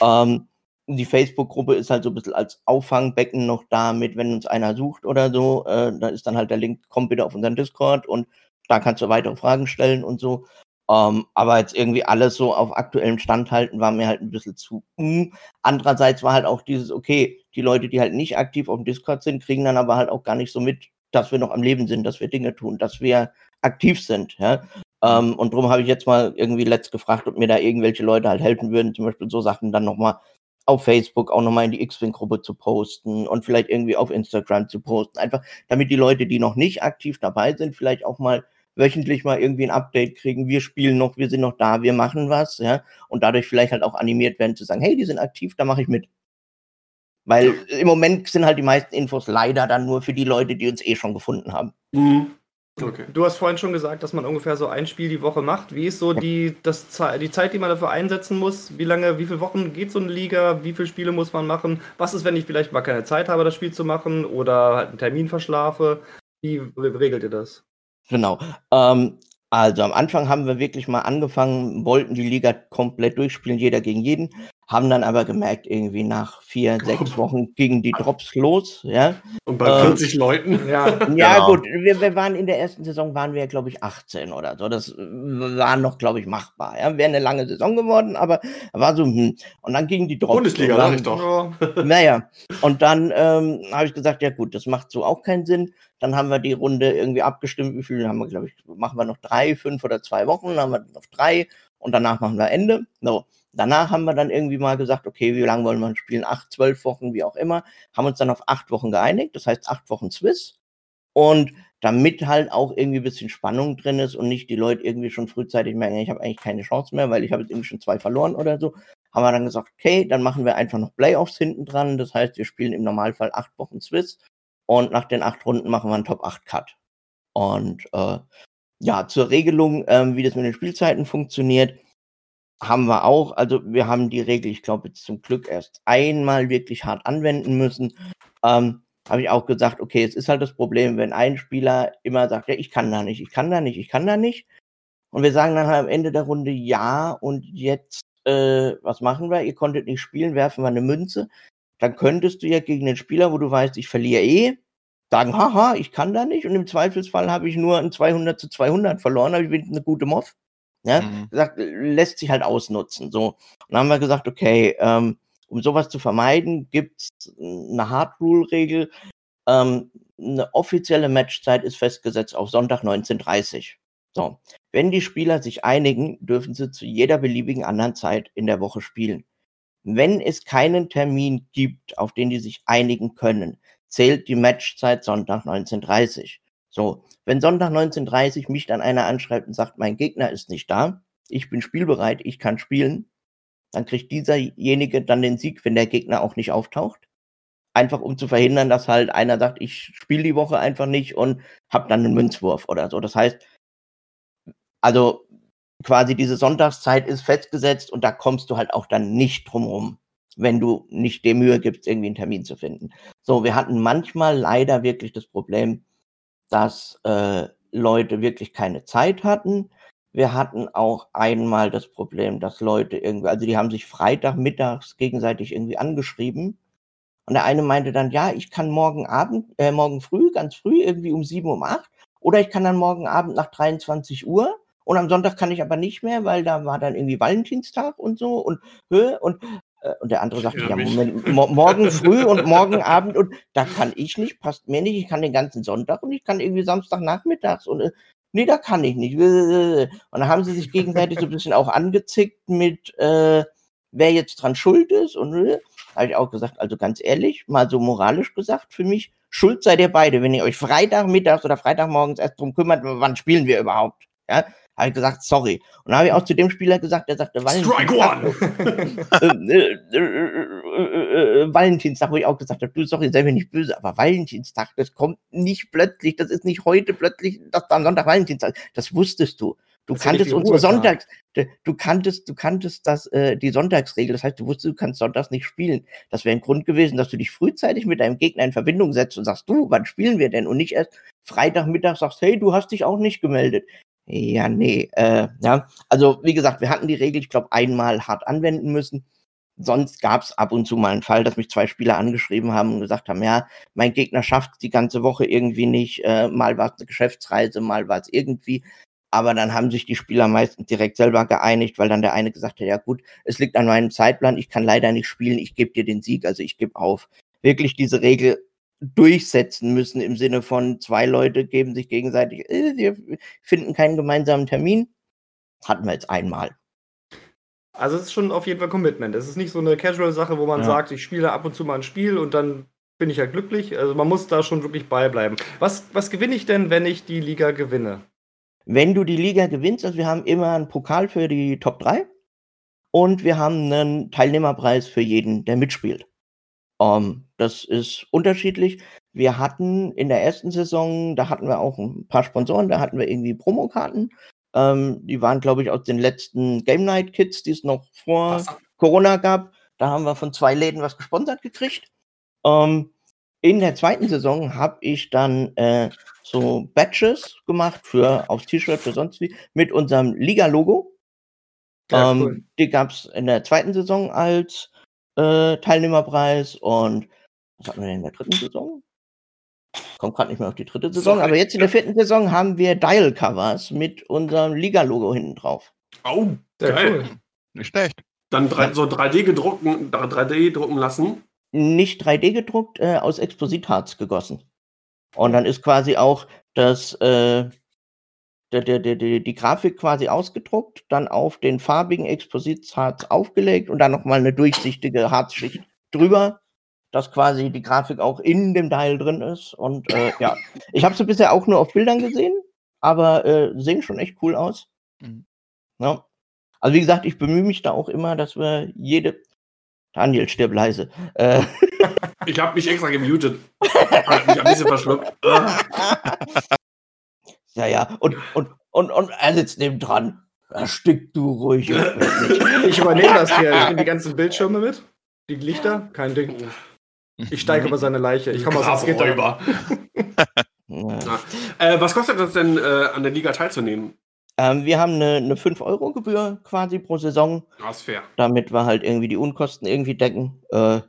Ähm, die Facebook-Gruppe ist halt so ein bisschen als Auffangbecken noch da mit, wenn uns einer sucht oder so. Äh, da ist dann halt der Link, kommt bitte auf unseren Discord und da kannst du weitere Fragen stellen und so. Ähm, aber jetzt irgendwie alles so auf aktuellem Stand halten, war mir halt ein bisschen zu. Mm. Andererseits war halt auch dieses, okay, die Leute, die halt nicht aktiv auf dem Discord sind, kriegen dann aber halt auch gar nicht so mit, dass wir noch am Leben sind, dass wir Dinge tun, dass wir aktiv sind. Ja? Ähm, und darum habe ich jetzt mal irgendwie letzt gefragt, ob mir da irgendwelche Leute halt helfen würden, zum Beispiel so Sachen dann nochmal auf Facebook auch nochmal in die X-Wing-Gruppe zu posten und vielleicht irgendwie auf Instagram zu posten. Einfach, damit die Leute, die noch nicht aktiv dabei sind, vielleicht auch mal wöchentlich mal irgendwie ein Update kriegen. Wir spielen noch, wir sind noch da, wir machen was, ja. Und dadurch vielleicht halt auch animiert werden zu sagen, hey, die sind aktiv, da mache ich mit. Weil im Moment sind halt die meisten Infos leider dann nur für die Leute, die uns eh schon gefunden haben. Mhm. Okay. Du hast vorhin schon gesagt, dass man ungefähr so ein Spiel die Woche macht. Wie ist so die, das, die Zeit, die man dafür einsetzen muss? Wie lange, wie viele Wochen geht so eine Liga? Wie viele Spiele muss man machen? Was ist, wenn ich vielleicht mal keine Zeit habe, das Spiel zu machen oder halt einen Termin verschlafe? Wie regelt ihr das? Genau. Ähm, also am Anfang haben wir wirklich mal angefangen, wollten die Liga komplett durchspielen, jeder gegen jeden haben dann aber gemerkt, irgendwie nach vier, <laughs> sechs Wochen gingen die Drops los, ja. Und bei 40 ähm, Leuten? <laughs> Ja, ja genau. gut, wir, wir, waren in der ersten Saison, waren wir, glaube ich, 18 oder so. Das war noch, glaube ich, machbar. Ja, wäre eine lange Saison geworden, aber war so, hm. Und dann gingen die Drops. Bundesliga, sag ich doch. Naja, und dann ähm, habe ich gesagt, ja gut, das macht so auch keinen Sinn. Dann haben wir die Runde irgendwie abgestimmt, wie viel haben wir, glaube ich, machen wir noch drei, fünf oder zwei Wochen, dann haben wir noch drei und danach machen wir Ende. So. Danach haben wir dann irgendwie mal gesagt, okay, wie lange wollen wir spielen? Acht, zwölf Wochen, wie auch immer. Haben uns dann auf acht Wochen geeinigt, das heißt acht Wochen Swiss. Und damit halt auch irgendwie ein bisschen Spannung drin ist und nicht die Leute irgendwie schon frühzeitig merken, ich habe eigentlich keine Chance mehr, weil ich habe jetzt irgendwie schon zwei verloren oder so, haben wir dann gesagt, okay, dann machen wir einfach noch Playoffs hinten dran. Das heißt, wir spielen im Normalfall acht Wochen Swiss und nach den acht Runden machen wir einen Top 8 Cut. Und äh, ja, zur Regelung, ähm, wie das mit den Spielzeiten funktioniert haben wir auch. Also wir haben die Regel, ich glaube, jetzt zum Glück erst einmal wirklich hart anwenden müssen. Ähm, habe ich auch gesagt, okay, es ist halt das Problem, wenn ein Spieler immer sagt, ja, ich kann da nicht, ich kann da nicht, ich kann da nicht. Und wir sagen dann halt am Ende der Runde, ja, und jetzt, äh, was machen wir? Ihr konntet nicht spielen, werfen wir eine Münze. Dann könntest du ja gegen den Spieler, wo du weißt, ich verliere eh, sagen, haha, ich kann da nicht. Und im Zweifelsfall habe ich nur ein 200 zu 200 verloren, aber ich bin eine gute Moff. Ja, mhm. gesagt, lässt sich halt ausnutzen. So. Und dann haben wir gesagt, okay, ähm, um sowas zu vermeiden, gibt es eine Hard Rule-Regel. Ähm, eine offizielle Matchzeit ist festgesetzt auf Sonntag 19.30 So. Wenn die Spieler sich einigen, dürfen sie zu jeder beliebigen anderen Zeit in der Woche spielen. Wenn es keinen Termin gibt, auf den die sich einigen können, zählt die Matchzeit Sonntag 19.30 so, wenn Sonntag 19.30 mich dann einer anschreibt und sagt, mein Gegner ist nicht da, ich bin spielbereit, ich kann spielen, dann kriegt dieserjenige dann den Sieg, wenn der Gegner auch nicht auftaucht. Einfach um zu verhindern, dass halt einer sagt, ich spiele die Woche einfach nicht und hab dann einen Münzwurf oder so. Das heißt, also quasi diese Sonntagszeit ist festgesetzt und da kommst du halt auch dann nicht drum rum, wenn du nicht dir Mühe gibst, irgendwie einen Termin zu finden. So, wir hatten manchmal leider wirklich das Problem, dass äh, Leute wirklich keine Zeit hatten. Wir hatten auch einmal das Problem, dass Leute irgendwie, also die haben sich Freitagmittags gegenseitig irgendwie angeschrieben. Und der eine meinte dann, ja, ich kann morgen Abend, äh, morgen früh, ganz früh, irgendwie um sieben, um acht, oder ich kann dann morgen Abend nach 23 Uhr. Und am Sonntag kann ich aber nicht mehr, weil da war dann irgendwie Valentinstag und so und und Äh, und der andere sagte, Ja, ja. Moment, mo morgen früh und morgen Abend und da kann ich nicht, passt mir nicht, ich kann den ganzen Sonntag und ich kann irgendwie Samstagnachmittags und äh, nee, da kann ich nicht. <laughs> Und dann haben sie sich gegenseitig so ein bisschen auch angezickt mit, äh, wer jetzt dran schuld ist und äh, habe ich auch gesagt, also ganz ehrlich, mal so moralisch gesagt, für mich, schuld seid ihr beide, wenn ihr euch Freitagmittags oder Freitagmorgens erst drum kümmert, wann spielen wir überhaupt. Ja, habe ich gesagt, sorry. Und dann habe ich auch zu dem Spieler gesagt, der sagte, Strike Valentinstag, one! äh, äh, äh, äh, äh, Valentinstag, wo ich auch gesagt habe, du, sorry, sei mir nicht böse, aber Valentinstag, das kommt nicht plötzlich, das ist nicht heute plötzlich, dass da am Sonntag Valentinstag, das wusstest du. Du Das kanntest unsere. Sonntags, du- du kanntest, du kanntest das, äh, die Sonntagsregel, das heißt, du wusstest, du kannst sonntags nicht spielen. Das wäre ein Grund gewesen, dass du dich frühzeitig mit deinem Gegner in Verbindung setzt und sagst, du, wann spielen wir denn? Und nicht erst Freitagmittag sagst, hey, du hast dich auch nicht gemeldet. Ja, nee, äh, ja. Also, wie gesagt, wir hatten die Regel, ich glaube, einmal hart anwenden müssen. Sonst gab es ab und zu mal einen Fall, dass mich zwei Spieler angeschrieben haben und gesagt haben, ja, mein Gegner schafft die ganze Woche irgendwie nicht. Äh, mal war es eine Geschäftsreise, mal war es irgendwie. Aber dann haben sich die Spieler meistens direkt selber geeinigt, weil dann der eine gesagt hat, ja gut, es liegt an meinem Zeitplan, ich kann leider nicht spielen, ich gebe dir den Sieg, also ich gebe auf. Wirklich diese Regel durchsetzen müssen im Sinne von zwei Leute geben sich gegenseitig, äh, wir finden keinen gemeinsamen Termin. Hatten wir jetzt einmal. Also es ist schon auf jeden Fall Commitment. Es ist nicht so eine Casual-Sache, wo man Ja. sagt, ich spiele ab und zu mal ein Spiel und dann bin ich ja glücklich. Also man muss da schon wirklich beibleiben. Was, was gewinne ich denn, wenn ich die Liga gewinne? Wenn du die Liga gewinnst, also wir haben immer einen Pokal für die Top 3 und wir haben einen Teilnehmerpreis für jeden, der mitspielt. Ähm, das ist unterschiedlich. Wir hatten in der ersten Saison, da hatten wir auch ein paar Sponsoren, da hatten wir irgendwie Promokarten. Ähm, die waren, glaube ich, aus den letzten Game Night Kits, die es noch vor Was? Corona gab. Da haben wir von zwei Läden was gesponsert gekriegt. Ähm, in der zweiten Saison habe ich dann äh, so Badges gemacht für aufs T-Shirt, für sonst wie, mit unserem Liga-Logo. Ja, ähm, cool. Die gab es in der zweiten Saison als äh, Teilnehmerpreis und was hatten wir denn in der dritten Saison? Kommt gerade nicht mehr auf die dritte Saison, So, aber jetzt in der vierten Saison haben wir Dial-Covers mit unserem Liga-Logo hinten drauf. Oh, Sehr geil. cool. Nicht schlecht. Dann drei, so 3D gedruckten, 3D drucken lassen. nicht 3D gedruckt, äh, aus Expositharz gegossen. Und dann ist quasi auch das, äh, der, der, der, der, die Grafik quasi ausgedruckt, dann auf den farbigen Expositharz aufgelegt und dann nochmal eine durchsichtige Harzschicht drüber, dass quasi die Grafik auch in dem Teil drin ist. Und äh, ja, ich habe sie bisher auch nur auf Bildern gesehen, aber äh, sehen schon echt cool aus. Mhm. Ja. Also wie gesagt, ich bemühe mich da auch immer, dass wir jede Daniel, stirb leise. Äh, Ich habe mich extra gemutet. Hab mich ein bisschen verschluckt. <laughs> Ja, ja. Und, und, und, und er sitzt neben dran. Erstick du ruhig. <laughs> Ich übernehme das hier. Ich nehme die ganzen Bildschirme mit. Die Lichter, kein Ding. Ich steige über seine Leiche. Ich komme aus das Gitter. <laughs> Äh, was kostet das denn, äh, an der Liga teilzunehmen? Ähm, wir haben eine, eine 5-Euro-Gebühr quasi pro Saison, Ja, ist fair. damit wir halt irgendwie die Unkosten irgendwie decken. Äh,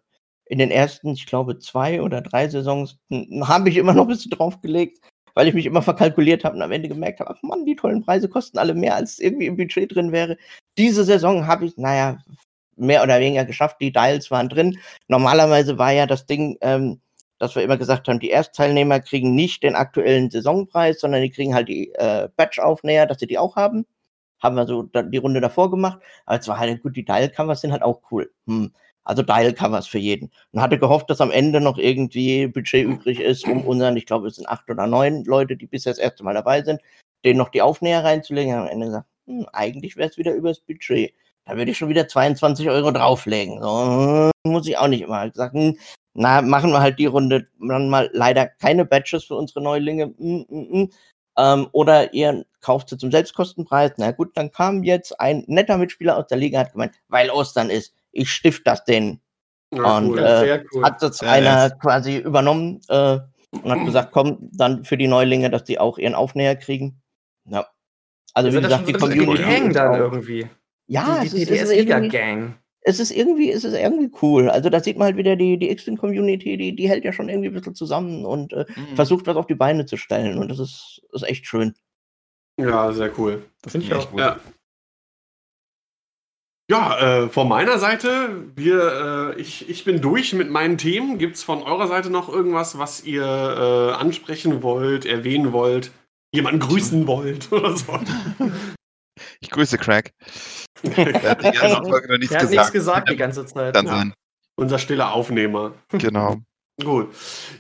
in den ersten, ich glaube, zwei oder drei Saisons hm, habe ich immer noch ein bisschen draufgelegt, weil ich mich immer verkalkuliert habe und am Ende gemerkt habe, ach Mann, die tollen Preise kosten alle mehr, als irgendwie im Budget drin wäre. Diese Saison habe ich, naja, mehr oder weniger geschafft. Die Dials waren drin. Normalerweise war ja das Ding, ähm, dass wir immer gesagt haben, die Erstteilnehmer kriegen nicht den aktuellen Saisonpreis, sondern die kriegen halt die äh, Batch-Aufnäher, dass sie die auch haben. Haben wir so die Runde davor gemacht. Aber es war halt gut, die Dial-Covers sind halt auch cool. Hm. Also Dial-Covers für jeden. Und hatte gehofft, dass am Ende noch irgendwie Budget übrig ist, um unseren, ich glaube, es sind acht oder neun Leute, die bisher das erste Mal dabei sind, denen noch die Aufnäher reinzulegen. Am Ende gesagt, hm, eigentlich wäre es wieder übers Budget. Da würde ich schon wieder 22 Euro drauflegen. So, hm, muss ich auch nicht immer. Gesagt, hm, na, machen wir halt die Runde dann mal leider keine Badges für unsere Neulinge. Hm, hm, hm. Ähm, oder ihr kauft sie zum Selbstkostenpreis. Na gut, dann kam jetzt ein netter Mitspieler aus der Liga, hat gemeint, weil Ostern ist, ich stift das denen. Ja, Und, cool. äh, Sehr cool. Hat jetzt Ja, einer quasi übernommen äh, und hat gesagt, komm, dann für die Neulinge, dass die auch ihren Aufnäher kriegen. Ja. Also wie Sind das gesagt, die Community. Gang ist dann irgendwie. Ja, die, es die, ist, die es ist irgendwie, DTS-Liga-Gang. es ist irgendwie, es ist irgendwie cool. Also da sieht man halt wieder die, die X-Wing-Community, die, die hält ja schon irgendwie ein bisschen zusammen und äh, Mhm. versucht was auf die Beine zu stellen. Und das ist, ist echt schön. ja, sehr cool. Das Find ich auch. gut. Ja. Ja, äh, von meiner Seite, wir, äh, ich, ich bin durch mit meinen Themen. Gibt es von eurer Seite noch irgendwas, was ihr äh, ansprechen wollt, erwähnen wollt, jemanden grüßen wollt <laughs> oder so? Ich grüße Craig. <laughs> Er hat die ganze Folge noch nichts Er hat gesagt. nichts gesagt die ganze Zeit. Dann Ja. sein. Unser stiller Aufnehmer. Genau. Gut.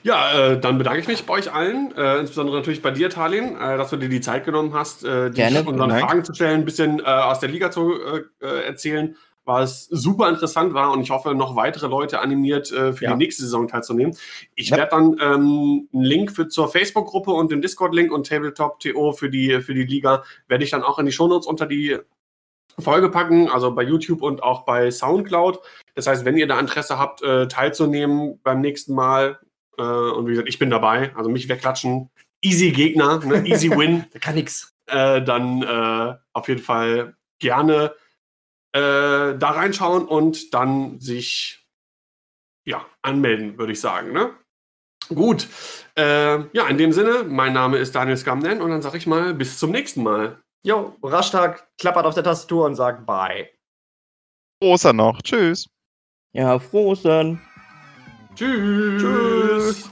Ja, äh, dann bedanke ich mich bei euch allen, äh, insbesondere natürlich bei dir, Talin, äh, dass du dir die Zeit genommen hast, äh, die Gerne. unseren Dank. Fragen zu stellen, ein bisschen äh, aus der Liga zu äh, äh, erzählen, was super interessant war und ich hoffe, noch weitere Leute animiert, für Ja. die nächste Saison teilzunehmen. Ich Ja. werde dann ähm, einen Link für, zur Facebook-Gruppe und den Discord-Link und Tabletop.to für die, für die Liga werde ich dann auch in die Shownotes unter die Folge packen, also bei YouTube und auch bei Soundcloud. Das heißt, wenn ihr da Interesse habt, äh, teilzunehmen beim nächsten Mal, äh, und wie gesagt, ich bin dabei, also mich wegklatschen, easy Gegner, ne? easy <laughs> win, Der kann nix. äh, dann äh, auf jeden Fall gerne äh, da reinschauen und dann sich ja, anmelden, würde ich sagen. Ne? Gut, äh, ja, in dem Sinne, mein Name ist Daniel Skamnen und dann sage ich mal bis zum nächsten Mal. Jo, Rashtag klappert auf der Tastatur und sagt Bye. Großer noch. Tschüss. Ja, froh Ostern. Tschüss. Tschüss.